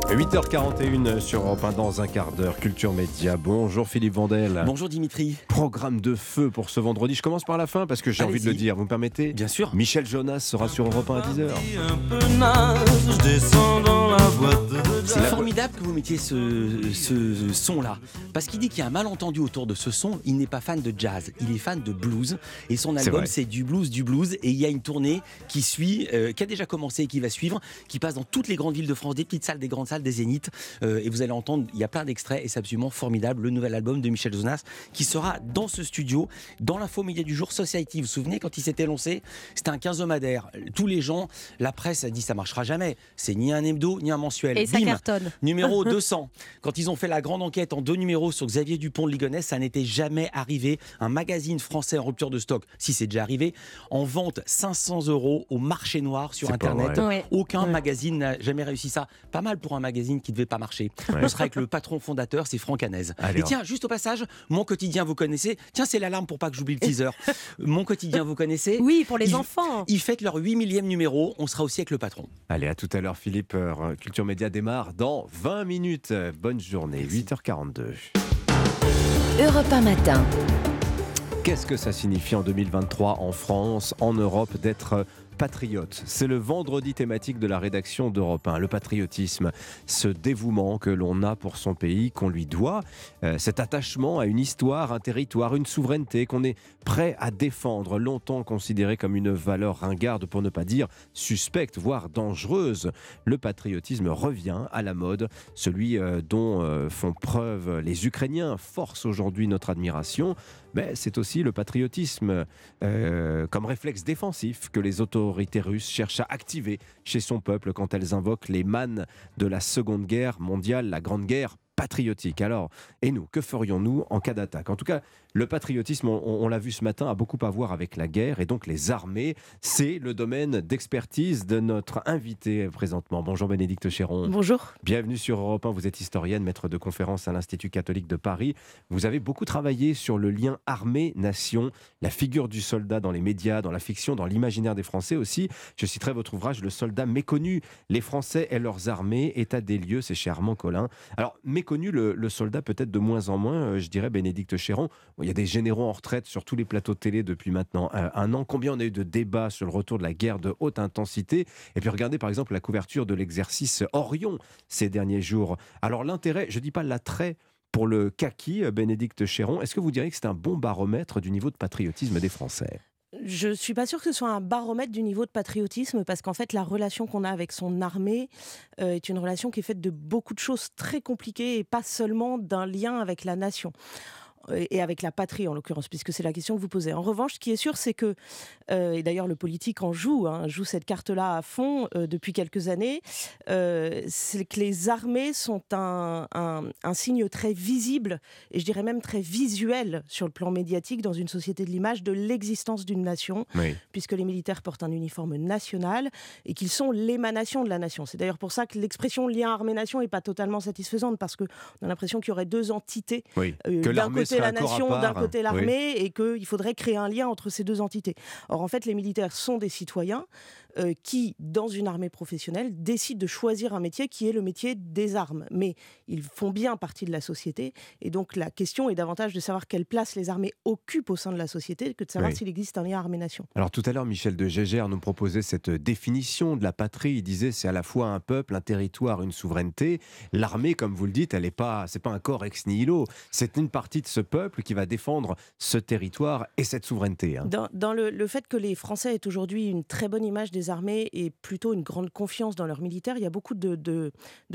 8h41 sur Europe 1 dans un quart d'heure. Culture Média. Bonjour Philippe Vandel.
Bonjour Dimitri.
Programme de feu pour ce vendredi. Je commence par la fin parce que j'ai envie de le dire. Vous me permettez?
Bien sûr.
Michel Jonas sera sur Europe 1 à 10h.
C'est formidable que vous mettiez ce, ce son-là. Parce qu'il dit qu'il y a un malentendu autour de ce son. Il n'est pas fan de jazz, il est fan de blues. Et son album, c'est du blues, du blues. Et il y a une tournée qui suit, euh, qui a déjà commencé et qui va suivre, qui passe dans toutes les grandes villes de France, des petites salles, des grandes salles, des zéniths. Euh, et vous allez entendre, il y a plein d'extraits et c'est absolument formidable. Le nouvel album de Michel Jonas qui sera dans ce studio, dans l'info média du jour Society. Vous vous souvenez quand il s'était lancé? C'était un quinzomadaire. Tous les gens, la presse a dit ça marchera jamais. C'est ni un hebdo, ni un mensuel.
Et ça
Bim.
cartonne.
Numéro [LAUGHS] 200. Quand ils ont fait la grande enquête en deux numéros sur Xavier Dupont de Ligonnès, ça n'était jamais arrivé. Un magazine français en rupture de stock, si c'est déjà arrivé, en vente 500 euros au marché noir sur Internet.
Ouais.
Aucun
Ouais.
magazine n'a jamais réussi ça. Pas mal pour un magazine qui ne devait pas marcher.
Ouais.
On sera avec le patron fondateur, c'est Franck Hanez.
Allez,
Et
on-
tiens, juste au passage, mon quotidien, vous connaissez Tiens, c'est l'alarme pour pas que j'oublie le teaser. [LAUGHS] mon quotidien, vous connaissez
Oui, pour les
Ils-
enfants.
Ils fêtent leur 8 millième numéro. On sera aussi avec le patron.
Allez, à tout à l'heure, Philippe. Euh, Culture Média démarre dans 20 minutes. Bonne journée, 8h42.
Europe 1 matin.
Qu'est-ce que ça signifie en 2023 en France, en Europe, d'être patriote C'est le vendredi thématique de la rédaction d'Europe 1, le patriotisme, ce dévouement que l'on a pour son pays, qu'on lui doit, euh, cet attachement à une histoire, un territoire, une souveraineté qu'on est prêt à défendre, longtemps considéré comme une valeur ringarde, pour ne pas dire suspecte, voire dangereuse. Le patriotisme revient à la mode, celui euh, dont euh, font preuve les Ukrainiens, force aujourd'hui notre admiration, mais c'est aussi le patriotisme comme réflexe défensif que les autorités russes cherchent à activer chez son peuple quand elles invoquent les mannes de la Seconde Guerre mondiale, la Grande Guerre patriotique. Alors, et nous, que ferions-nous en cas d'attaque? En tout cas, le patriotisme, on, on l'a vu ce matin, a beaucoup à voir avec la guerre et donc les armées. C'est le domaine d'expertise de notre invité présentement. Bonjour Bénédicte Chéron.
Bonjour.
Bienvenue sur Europe 1. Vous êtes historienne, maître de conférence à l'Institut catholique de Paris. Vous avez beaucoup travaillé sur le lien armée-nation, la figure du soldat dans les médias, dans la fiction, dans l'imaginaire des Français aussi. Je citerai votre ouvrage Le soldat méconnu, les Français et leurs armées, état des lieux, c'est chez Armand Collin. Alors, méconnu, le, le soldat peut-être de moins en moins, euh, je dirais, Bénédicte Chéron. Il y a des généraux en retraite sur tous les plateaux télé depuis maintenant euh, un an. Combien on a eu de débats sur le retour de la guerre de haute intensité? Et puis regardez par exemple la couverture de l'exercice Orion ces derniers jours. Alors l'intérêt, je dis pas l'attrait pour le kaki, euh, Bénédicte Chéron, est-ce que vous diriez que c'est un bon baromètre du niveau de patriotisme des Français?
Je suis pas sûre que ce soit un baromètre du niveau de patriotisme parce qu'en fait la relation qu'on a avec son armée euh, est une relation qui est faite de beaucoup de choses très compliquées et pas seulement d'un lien avec la nation et avec la patrie en l'occurrence, puisque c'est la question que vous posez. En revanche, ce qui est sûr, c'est que, euh, et d'ailleurs le politique en joue, hein, joue cette carte-là à fond euh, depuis quelques années, euh, c'est que les armées sont un, un- un signe très visible, et je dirais même très visuel sur le plan médiatique dans une société de l'image de l'existence d'une nation,
Oui.
puisque les militaires portent un uniforme national et qu'ils sont l'émanation de la nation. C'est d'ailleurs pour ça que l'expression lien armée-nation n'est pas totalement satisfaisante, parce qu'on a l'impression qu'il y aurait deux entités.
Oui. Que l'armée
côté la nation, d'un côté
Oui.
l'armée, et qu'il faudrait créer un lien entre ces deux entités. Or, en fait, les militaires sont des citoyens euh, qui, dans une armée professionnelle, décident de choisir un métier qui est le métier des armes. Mais ils font bien partie de la société, et donc la question est davantage de savoir quelle place les armées occupent au sein de la société que de savoir
Oui.
s'il existe un lien armée-nation.
Alors tout à l'heure, Michel de Gégère nous proposait cette définition de la patrie. Il disait c'est à la fois un peuple, un territoire, une souveraineté. L'armée, comme vous le dites, elle n'est pas, c'est pas un corps ex nihilo. C'est une partie de ce peuple qui va défendre ce territoire et cette souveraineté. hein.
Dans, dans le, le fait que les Français aient aujourd'hui une très bonne image des armées et plutôt une grande confiance dans leurs militaires, il y a beaucoup de,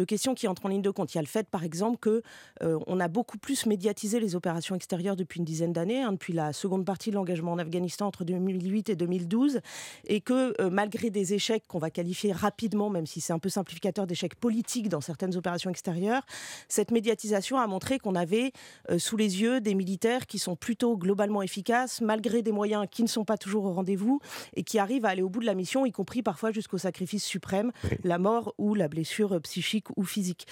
questions qui entrent en ligne de compte. Il y a le fait, par exemple, que euh, a beaucoup plus médiatisé les opérations extérieures depuis une dizaine d'années, hein, depuis la seconde partie de l'engagement en Afghanistan entre 2008 et 2012, et que euh, malgré des échecs qu'on va qualifier rapidement, même si c'est un peu simplificateur, d'échecs politiques dans certaines opérations extérieures, cette médiatisation a montré qu'on avait euh, sous les yeux des militaires qui sont plutôt globalement efficaces, malgré des moyens qui ne sont pas toujours au rendez-vous et qui arrivent à aller au bout de la mission, y compris parfois jusqu'au sacrifice suprême, la mort ou la blessure euh, psychique ou physique.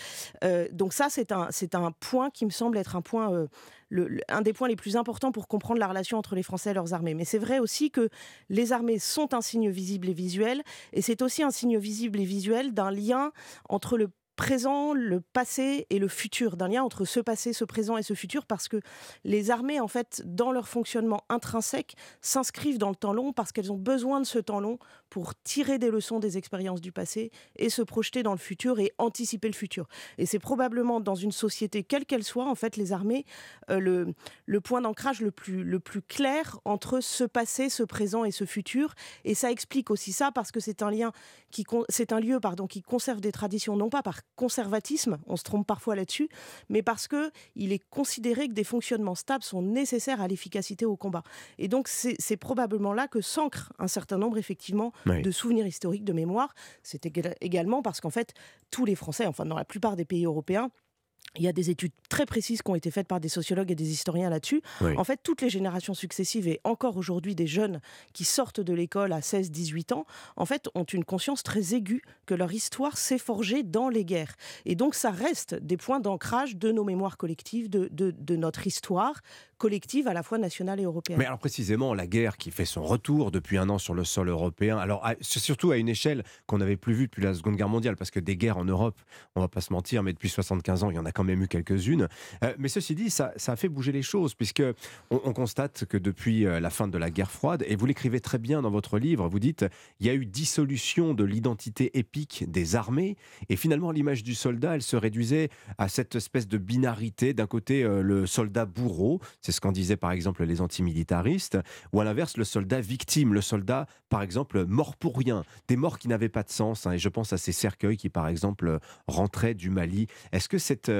Euh, donc ça, c'est un, c'est un point qui me semble être un point... euh, le- le- un des points les plus importants pour comprendre la relation entre les Français et leurs armées. Mais c'est vrai aussi que les armées sont un signe visible et visuel, et c'est aussi un signe visible et visuel d'un lien entre le présent, le passé et le futur, d'un lien entre ce passé, ce présent et ce futur, parce que les armées, en fait, dans leur fonctionnement intrinsèque, s'inscrivent dans le temps long parce qu'elles ont besoin de ce temps long pour tirer des leçons des expériences du passé et se projeter dans le futur et anticiper le futur. Et c'est probablement dans une société, quelle qu'elle soit, en fait, les armées, euh, le, le point d'ancrage le plus, le plus clair entre ce passé, ce présent et ce futur. Et ça explique aussi ça parce que c'est un lien qui, c'est un lieu, pardon, qui conserve des traditions, non pas par conservatisme, on se trompe parfois là-dessus, mais parce que il est considéré que des fonctionnements stables sont nécessaires à l'efficacité au combat. Et donc c'est probablement là que s'ancre un certain nombre effectivement de souvenirs historiques, de mémoire. C'est également parce qu'en fait tous les Français, enfin dans la plupart des pays européens, il y a des études très précises qui ont été faites par des sociologues et des historiens là-dessus. En fait, toutes les générations successives et encore aujourd'hui des jeunes qui sortent de l'école à 16-18 ans, en fait, ont une conscience très aiguë que leur histoire s'est forgée dans les guerres. Et donc, ça reste des points d'ancrage de nos mémoires collectives, de, de, notre histoire collective à la fois nationale et européenne.
Mais alors précisément, la guerre qui fait son retour depuis un an sur le sol européen, alors surtout à une échelle qu'on n'avait plus vue depuis la Seconde Guerre mondiale, parce que des guerres en Europe, on va pas se mentir, mais depuis 75 ans, il y en a quand même eu quelques-unes. Euh, mais ceci dit, ça, a fait bouger les choses, puisque on, constate que depuis euh, la fin de la guerre froide, et vous l'écrivez très bien dans votre livre, vous dites, il y a eu dissolution de l'identité épique des armées, et finalement l'image du soldat, elle se réduisait à cette espèce de binarité, d'un côté euh, le soldat bourreau, c'est ce qu'en disaient par exemple les antimilitaristes, ou à l'inverse le soldat victime, le soldat par exemple mort pour rien, des morts qui n'avaient pas de sens, hein, et je pense à ces cercueils qui par exemple rentraient du Mali. Est-ce que cette,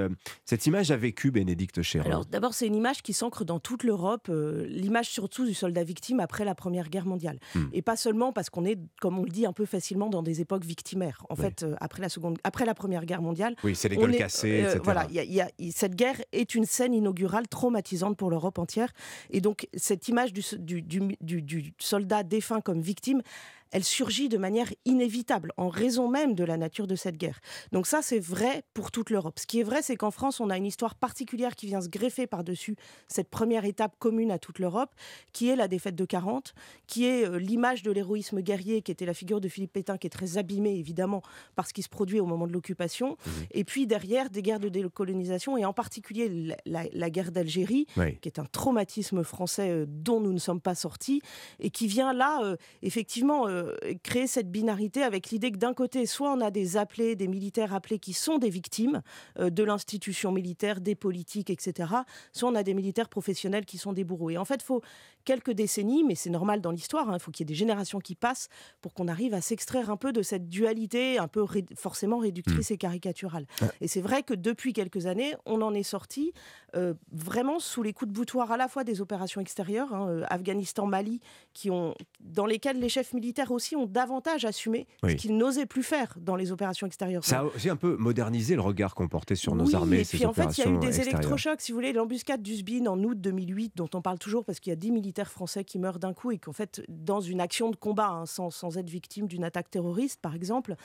cette image a vécu, Bénédicte Chéron
Alors d'abord, c'est une image qui s'ancre dans toute l'Europe, euh, l'image surtout du soldat victime après la Première Guerre mondiale. Hmm. Et pas seulement parce qu'on est, comme on le dit un peu facilement, dans des époques victimaires. En fait, euh, après, la seconde, après la Première Guerre mondiale...
Oui, c'est les gueules cassées, euh, etc.
Voilà, y a, cette guerre est une scène inaugurale traumatisante pour l'Europe entière. Et donc, cette image du soldat défunt comme victime, elle surgit de manière inévitable, en raison même de la nature de cette guerre. Donc ça, c'est vrai pour toute l'Europe. Ce qui est vrai, c'est qu'en France, on a une histoire particulière qui vient se greffer par-dessus cette première étape commune à toute l'Europe, qui est la défaite de 40, qui est euh, l'image de l'héroïsme guerrier, qui était la figure de Philippe Pétain, qui est très abîmée, évidemment, par ce qui se produit au moment de l'occupation. Mmh. Et puis derrière, des guerres de décolonisation, et en particulier la, guerre d'Algérie, qui est un traumatisme français euh, dont nous ne sommes pas sortis, et qui vient là, euh, effectivement, euh, créer cette binarité avec l'idée que d'un côté, soit on a des appelés, des militaires appelés qui sont des victimes euh, de l'institution militaire, des politiques, etc., soit on a des militaires professionnels qui sont des bourreaux. Et en fait, il faut quelques décennies, mais c'est normal dans l'histoire, hein, il faut qu'il y ait des générations qui passent pour qu'on arrive à s'extraire un peu de cette dualité un peu forcément réductrice mmh. et caricaturale. Et c'est vrai que depuis quelques années, on en est sorti euh, vraiment sous les coups de boutoir à la fois des opérations extérieures, hein, Afghanistan, Mali, qui ont, dans lesquelles les chefs militaires aussi ont davantage assumé ce qu'ils n'osaient plus faire dans les opérations extérieures.
Ça a aussi un peu modernisé le regard qu'on portait sur nos armées.
Et puis en fait, il y a eu des électrochocs, si vous voulez, l'embuscade d'Usbin en août 2008, dont on parle toujours parce qu'il y a 10 militaires français qui meurent d'un coup et qu'en fait, dans une action de combat, hein, sans, sans, être victime d'une attaque terroriste, par exemple,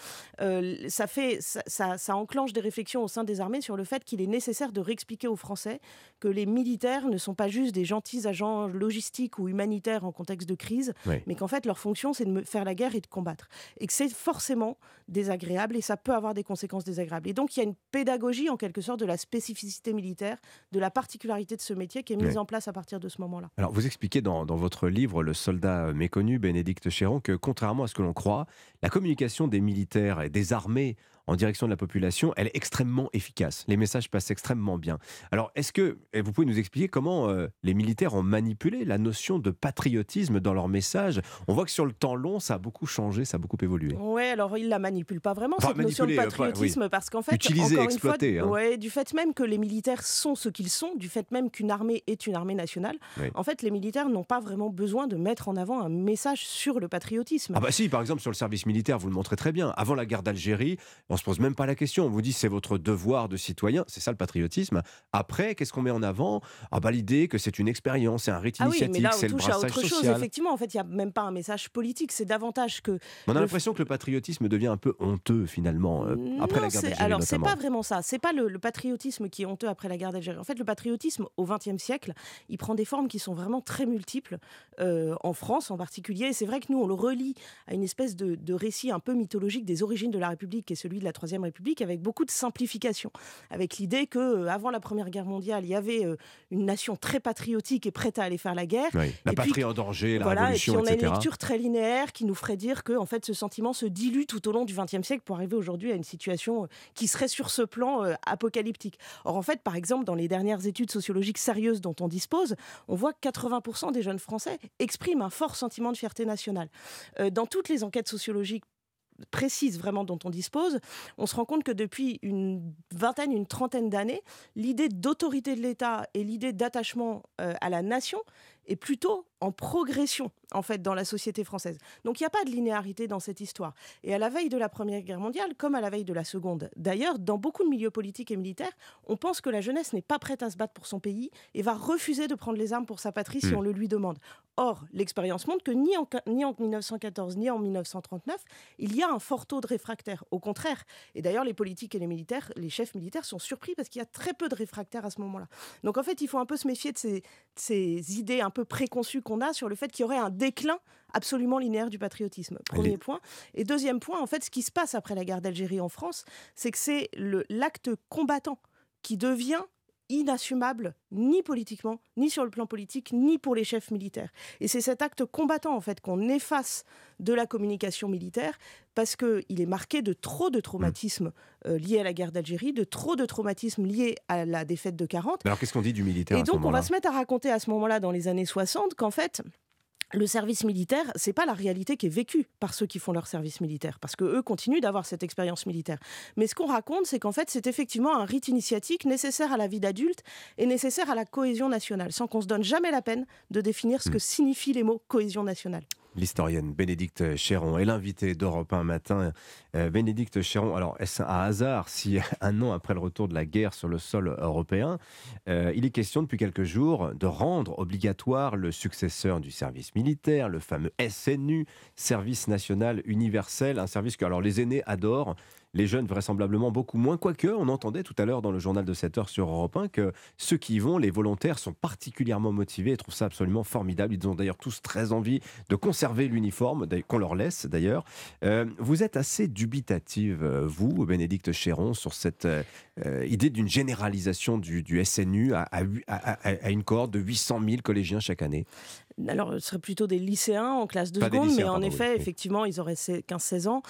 euh, ça, fait, ça, ça, enclenche des réflexions au sein des armées sur le fait qu'il est nécessaire de réexpliquer aux Français que les militaires ne sont pas juste des gentils agents logistiques ou humanitaires en contexte de crise, mais qu'en fait, leur fonction, c'est de faire la guerre et de combattre. Et que c'est forcément désagréable et ça peut avoir des conséquences désagréables. Et donc il y a une pédagogie en quelque sorte de la spécificité militaire, de la particularité de ce métier qui est mise en place à partir de ce moment-là.
Alors vous expliquez dans, votre livre Le soldat méconnu, Bénédicte Chéron, que contrairement à ce que l'on croit, la communication des militaires et des armées en direction de la population, elle est extrêmement efficace. Les messages passent extrêmement bien. Alors, est-ce que vous pouvez nous expliquer comment euh, les militaires ont manipulé la notion de patriotisme dans leurs messages? On voit que sur le temps long, ça a beaucoup changé, ça a beaucoup évolué.
Oui, alors ils la manipulent pas vraiment cette notion de euh, patriotisme parce qu'en fait,
Utiliser, encore une fois, hein.
ouais, du fait même que les militaires sont ce qu'ils sont, du fait même qu'une armée est une armée nationale, en fait, les militaires n'ont pas vraiment besoin de mettre en avant un message sur le patriotisme.
Ah bah si, par exemple sur le service militaire, vous le montrez très bien. Avant la guerre d'Algérie, on se pose même pas la question. On vous dit c'est votre devoir de citoyen, c'est ça le patriotisme. Après, qu'est-ce qu'on met en avant? Ah bah l'idée que c'est une expérience, c'est un rite
ah
initiatique,
oui, là,
c'est
le
brassage
à autre
social.
Chose, effectivement, en fait, il y a même pas un message politique. C'est davantage que.
On a l'impression que le patriotisme devient un peu honteux finalement euh, après
non,
la guerre d'Algérie
Alors, c'est pas vraiment ça. C'est pas le, le patriotisme qui est honteux après la guerre d'Algérie. En fait, le patriotisme au XXe siècle, il prend des formes qui sont vraiment très multiples, euh, en France en particulier. C'est vrai que nous, on le relie à une espèce de, de récit un peu mythologique des origines de la République, qui est celui de la Troisième République, avec beaucoup de simplification. Avec l'idée que euh, avant la Première Guerre mondiale, il y avait euh, une nation très patriotique et prête à aller faire la guerre.
Oui, La
Et puis-
patrie en danger, la
voilà,
révolution,
et puis on a
etc.
une lecture très linéaire qui nous ferait dire que en fait, ce sentiment se dilue tout au long du XXe siècle pour arriver aujourd'hui à une situation euh, qui serait sur ce plan euh, apocalyptique. Or, en fait, par exemple, dans les dernières études sociologiques sérieuses dont on dispose, on voit que 80% des jeunes Français expriment un fort sentiment de fierté nationale. Euh, dans toutes les enquêtes sociologiques précises vraiment dont on dispose, on se rend compte que depuis une vingtaine, une trentaine d'années, l'idée d'autorité de l'État et l'idée d'attachement euh, à la nation est plutôt en progression en fait dans la société française. Donc il n'y a pas de linéarité dans cette histoire. Et à la veille de la Première Guerre mondiale, comme à la veille de la Seconde, d'ailleurs, dans beaucoup de milieux politiques et militaires, on pense que la jeunesse n'est pas prête à se battre pour son pays et va refuser de prendre les armes pour sa patrie si
Hmm.
on le lui demande. Or, l'expérience montre que ni en, ni en 1914 ni en 1939, il y a un fort taux de réfractaires. Au contraire. Et d'ailleurs, les politiques et les militaires, les chefs militaires sont surpris parce qu'il y a très peu de réfractaires à ce moment-là. Donc en fait, il faut un peu se méfier de ces, de ces idées un peu préconçues qu'on a sur le fait qu'il y aurait un déclin absolument linéaire du patriotisme. Premier point. Et deuxième point, en fait, ce qui se passe après la guerre d'Algérie en France, c'est que c'est l'acte combattant qui devient inassumable ni politiquement, ni sur le plan politique, ni pour les chefs militaires. Et c'est cet acte combattant en fait qu'on efface de la communication militaire parce qu'il est marqué de trop de traumatismes euh, liés à la guerre d'Algérie, de trop de traumatismes liés à la défaite de 40.
Alors qu'est-ce qu'on dit du militaire
Et
à ce
donc, on va se mettre à raconter à ce moment-là, dans les années 60, qu'en fait, le service militaire, c'est pas la réalité qui est vécue par ceux qui font leur service militaire, parce que eux continuent d'avoir cette expérience militaire. Mais ce qu'on raconte, c'est qu'en fait, c'est effectivement un rite initiatique nécessaire à la vie d'adulte et nécessaire à la cohésion nationale, sans qu'on se donne jamais la peine de définir ce que signifient les mots cohésion nationale.
L'historienne Bénédicte Chéron est l'invitée d'Europe 1 matin. Euh, Bénédicte Chéron, alors est-ce un hasard si [LAUGHS] un an après le retour de la guerre sur le sol européen, euh, il est question depuis quelques jours de rendre obligatoire le successeur du service militaire, le fameux SNU, Service national universel, un service que alors les aînés adorent. Les jeunes, vraisemblablement, beaucoup moins. Quoique, on entendait tout à l'heure dans le journal de 7 heures sur Europe 1 que ceux qui y vont, les volontaires, sont particulièrement motivés et trouvent ça absolument formidable. Ils ont d'ailleurs tous très envie de conserver l'uniforme, qu'on leur laisse d'ailleurs. Euh, vous êtes assez dubitative, euh, vous, Bénédicte Chéron, sur cette euh, idée d'une généralisation du, SNU à- à une cohorte de 800 000 collégiens chaque année.
Alors, ce serait plutôt des lycéens en classe de
Pas
seconde, mais en
pardon,
effet,
oui.
effectivement, ils auraient 15-16 ans.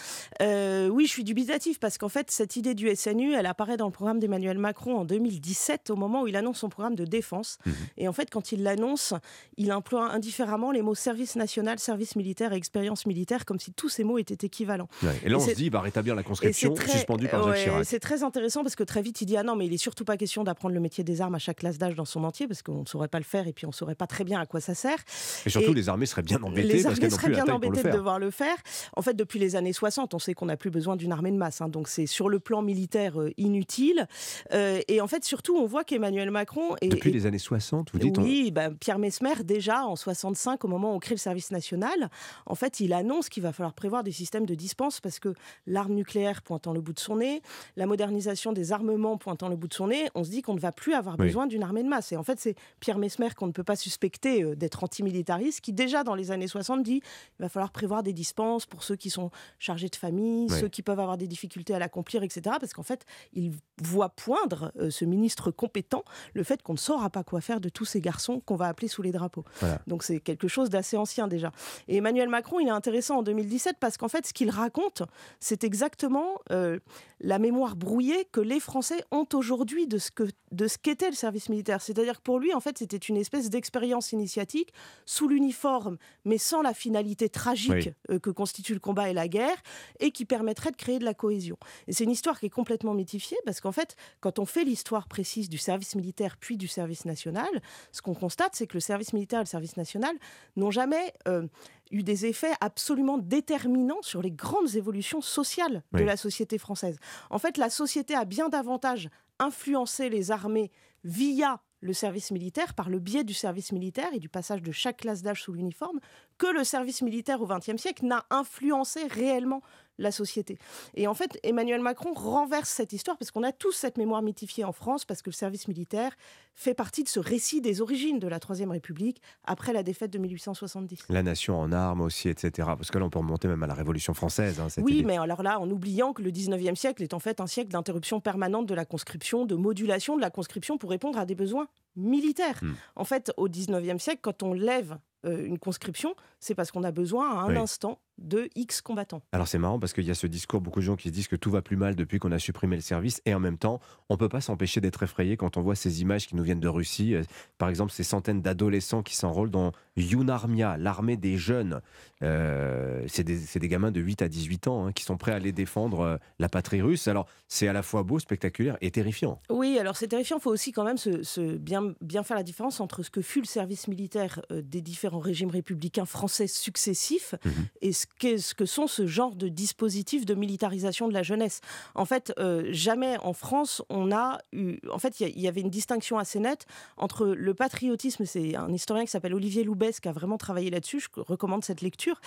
Euh, oui, je suis dubitatif parce qu'en fait, cette idée du SNU, elle apparaît dans le programme d'Emmanuel Macron en 2017, au moment où il annonce son programme de défense.
Mhm.
Et en fait, quand il l'annonce, il emploie indifféremment les mots service national, service militaire et expérience militaire, comme si tous ces mots étaient équivalents.
Ouais. Et là, on se dit, il va rétablir la conscription
très-
suspendue par Jacques
ouais,
Chirac.
C'est très intéressant parce que très vite il dit ah non mais il est surtout pas question d'apprendre le métier des armes à chaque classe d'âge dans son entier parce qu'on ne saurait pas le faire et puis on saurait pas très bien à quoi ça sert.
Et surtout,
Et-
les armées seraient bien embêtées
les armées seraient
plus
bien embêtées de devoir le faire. En fait, depuis les années 60, on sait qu'on n'a plus besoin d'une armée de masse. hein. donc c'est sur le plan militaire euh, inutile. Euh, et en fait, surtout, on voit qu'Emmanuel Macron est,
Depuis
est-
les années 60, vous dites on-
oui, bah, Pierre Mesmer, déjà en 65, au moment où on crée le service national, en fait, il annonce qu'il va falloir prévoir des systèmes de dispense parce que l'arme nucléaire pointant le bout de son nez, la modernisation des armements pointant le bout de son nez, on se dit qu'on ne va plus avoir
Oui.
besoin d'une armée de masse. Et en fait, c'est Pierre Mesmer qu'on ne peut pas suspecter euh, d'être antimilitariste qui, déjà dans les années 60, dit il va falloir prévoir des dispenses pour ceux qui sont chargés de famille,
Oui.
ceux qui peuvent avoir des difficultés à l'accomplir, etc. Parce qu'en fait, il voit poindre, euh, ce ministre compétent, le fait qu'on ne saura pas quoi faire de tous ces garçons qu'on va appeler sous les drapeaux.
Voilà.
Donc c'est quelque chose d'assez ancien déjà. Et Emmanuel Macron, il est intéressant en 2017 parce qu'en fait, ce qu'il raconte, c'est exactement euh, la mémoire brouillée que les Français ont aujourd'hui de ce que de ce qu'était le service militaire. C'est-à-dire que pour lui, en fait, c'était une espèce d'expérience initiatique sous l'uniforme, mais sans la finalité tragique
Oui.
euh, que constitue le combat et la guerre, et qui permettrait de créer de la cohésion. Et c'est une histoire qui est complètement mythifiée, parce qu'en fait, quand on fait l'histoire précise du service militaire puis du service national, ce qu'on constate, c'est que le service militaire et le service national n'ont jamais euh, eu des effets absolument déterminants sur les grandes évolutions sociales de
Oui.
la société française. En fait, la société a bien davantage influencé les armées via le service militaire, par le biais du service militaire et du passage de chaque classe d'âge sous l'uniforme, que le service militaire au XXe siècle n'a influencé réellement la société. Et en fait, Emmanuel Macron renverse cette histoire parce qu'on a tous cette mémoire mythifiée en France, parce que le service militaire fait partie de ce récit des origines de la Troisième République après la défaite de 1870.
La nation en armes aussi, etc. Parce que là, on peut remonter même à la Révolution française. hein,
Oui,
idée.
mais alors là, en oubliant que le 19e siècle est en fait un siècle d'interruption permanente de la conscription, de modulation de la conscription pour répondre à des besoins militaires.
Hmm.
En fait, au 19e siècle, quand on lève euh, une conscription, c'est parce qu'on a besoin à un
Oui.
instant de X combattants.
Alors c'est marrant parce qu'il y a ce discours, beaucoup de gens qui se disent que tout va plus mal depuis qu'on a supprimé le service et en même temps, on peut pas s'empêcher d'être effrayé quand on voit ces images qui nous viennent de Russie. Euh, Par exemple, ces centaines d'adolescents qui s'enrôlent dans Yunarmia, l'armée des jeunes. Euh, c'est des, gamins de 8 à 18 ans hein, qui sont prêts à aller défendre euh, la patrie russe. Alors c'est à la fois beau, spectaculaire et terrifiant.
Oui, alors c'est terrifiant. Il faut aussi quand même se, se bien, bien faire la différence entre ce que fut le service militaire des différents régimes républicains français successifs et ce ce que sont ce genre de dispositifs de militarisation de la jeunesse. En fait, euh, jamais en France, on a eu. En fait, il y avait une distinction assez nette entre le patriotisme. C'est un historien qui s'appelle Olivier Loubès qui a vraiment travaillé là-dessus. Je recommande cette lecture.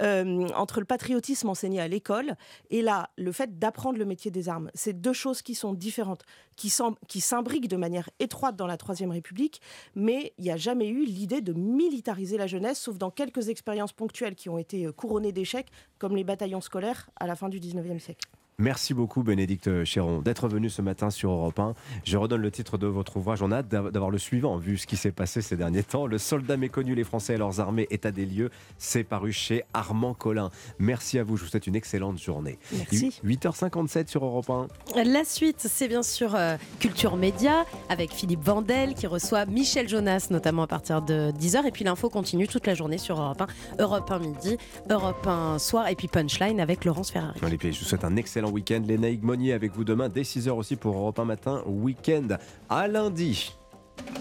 Euh, entre le patriotisme enseigné à l'école et là, le fait d'apprendre le métier des armes. C'est deux choses qui sont différentes, qui s'imbriquent de manière étroite dans la Troisième République, mais il n'y a jamais eu l'idée de militariser la jeunesse, sauf dans quelques expériences ponctuelles qui ont été euh, d'échecs, comme les bataillons scolaires à la fin du 19e siècle.
Merci beaucoup Bénédicte Chéron d'être venu ce matin sur Europe 1. Je redonne le titre de votre ouvrage. On a hâte d'av- d'avoir le suivant, vu ce qui s'est passé ces derniers temps. Le soldat méconnu, les Français et leurs armées, état des lieux. C'est paru chez Armand Collin. Merci à vous. Je vous souhaite une excellente journée.
Merci.
8h57 sur Europe 1.
La suite, c'est bien sûr euh, Culture Média avec Philippe Vandel qui reçoit Michel Jonas, notamment à partir de 10h. Et puis l'info continue toute la journée sur Europe 1, Europe 1 midi, Europe 1 soir et puis Punchline avec Laurence Ferrari.
Allez, je vous souhaite un excellent week-end. Léna Monnier avec vous demain dès 6h aussi pour Europe 1 matin. Week-end à lundi.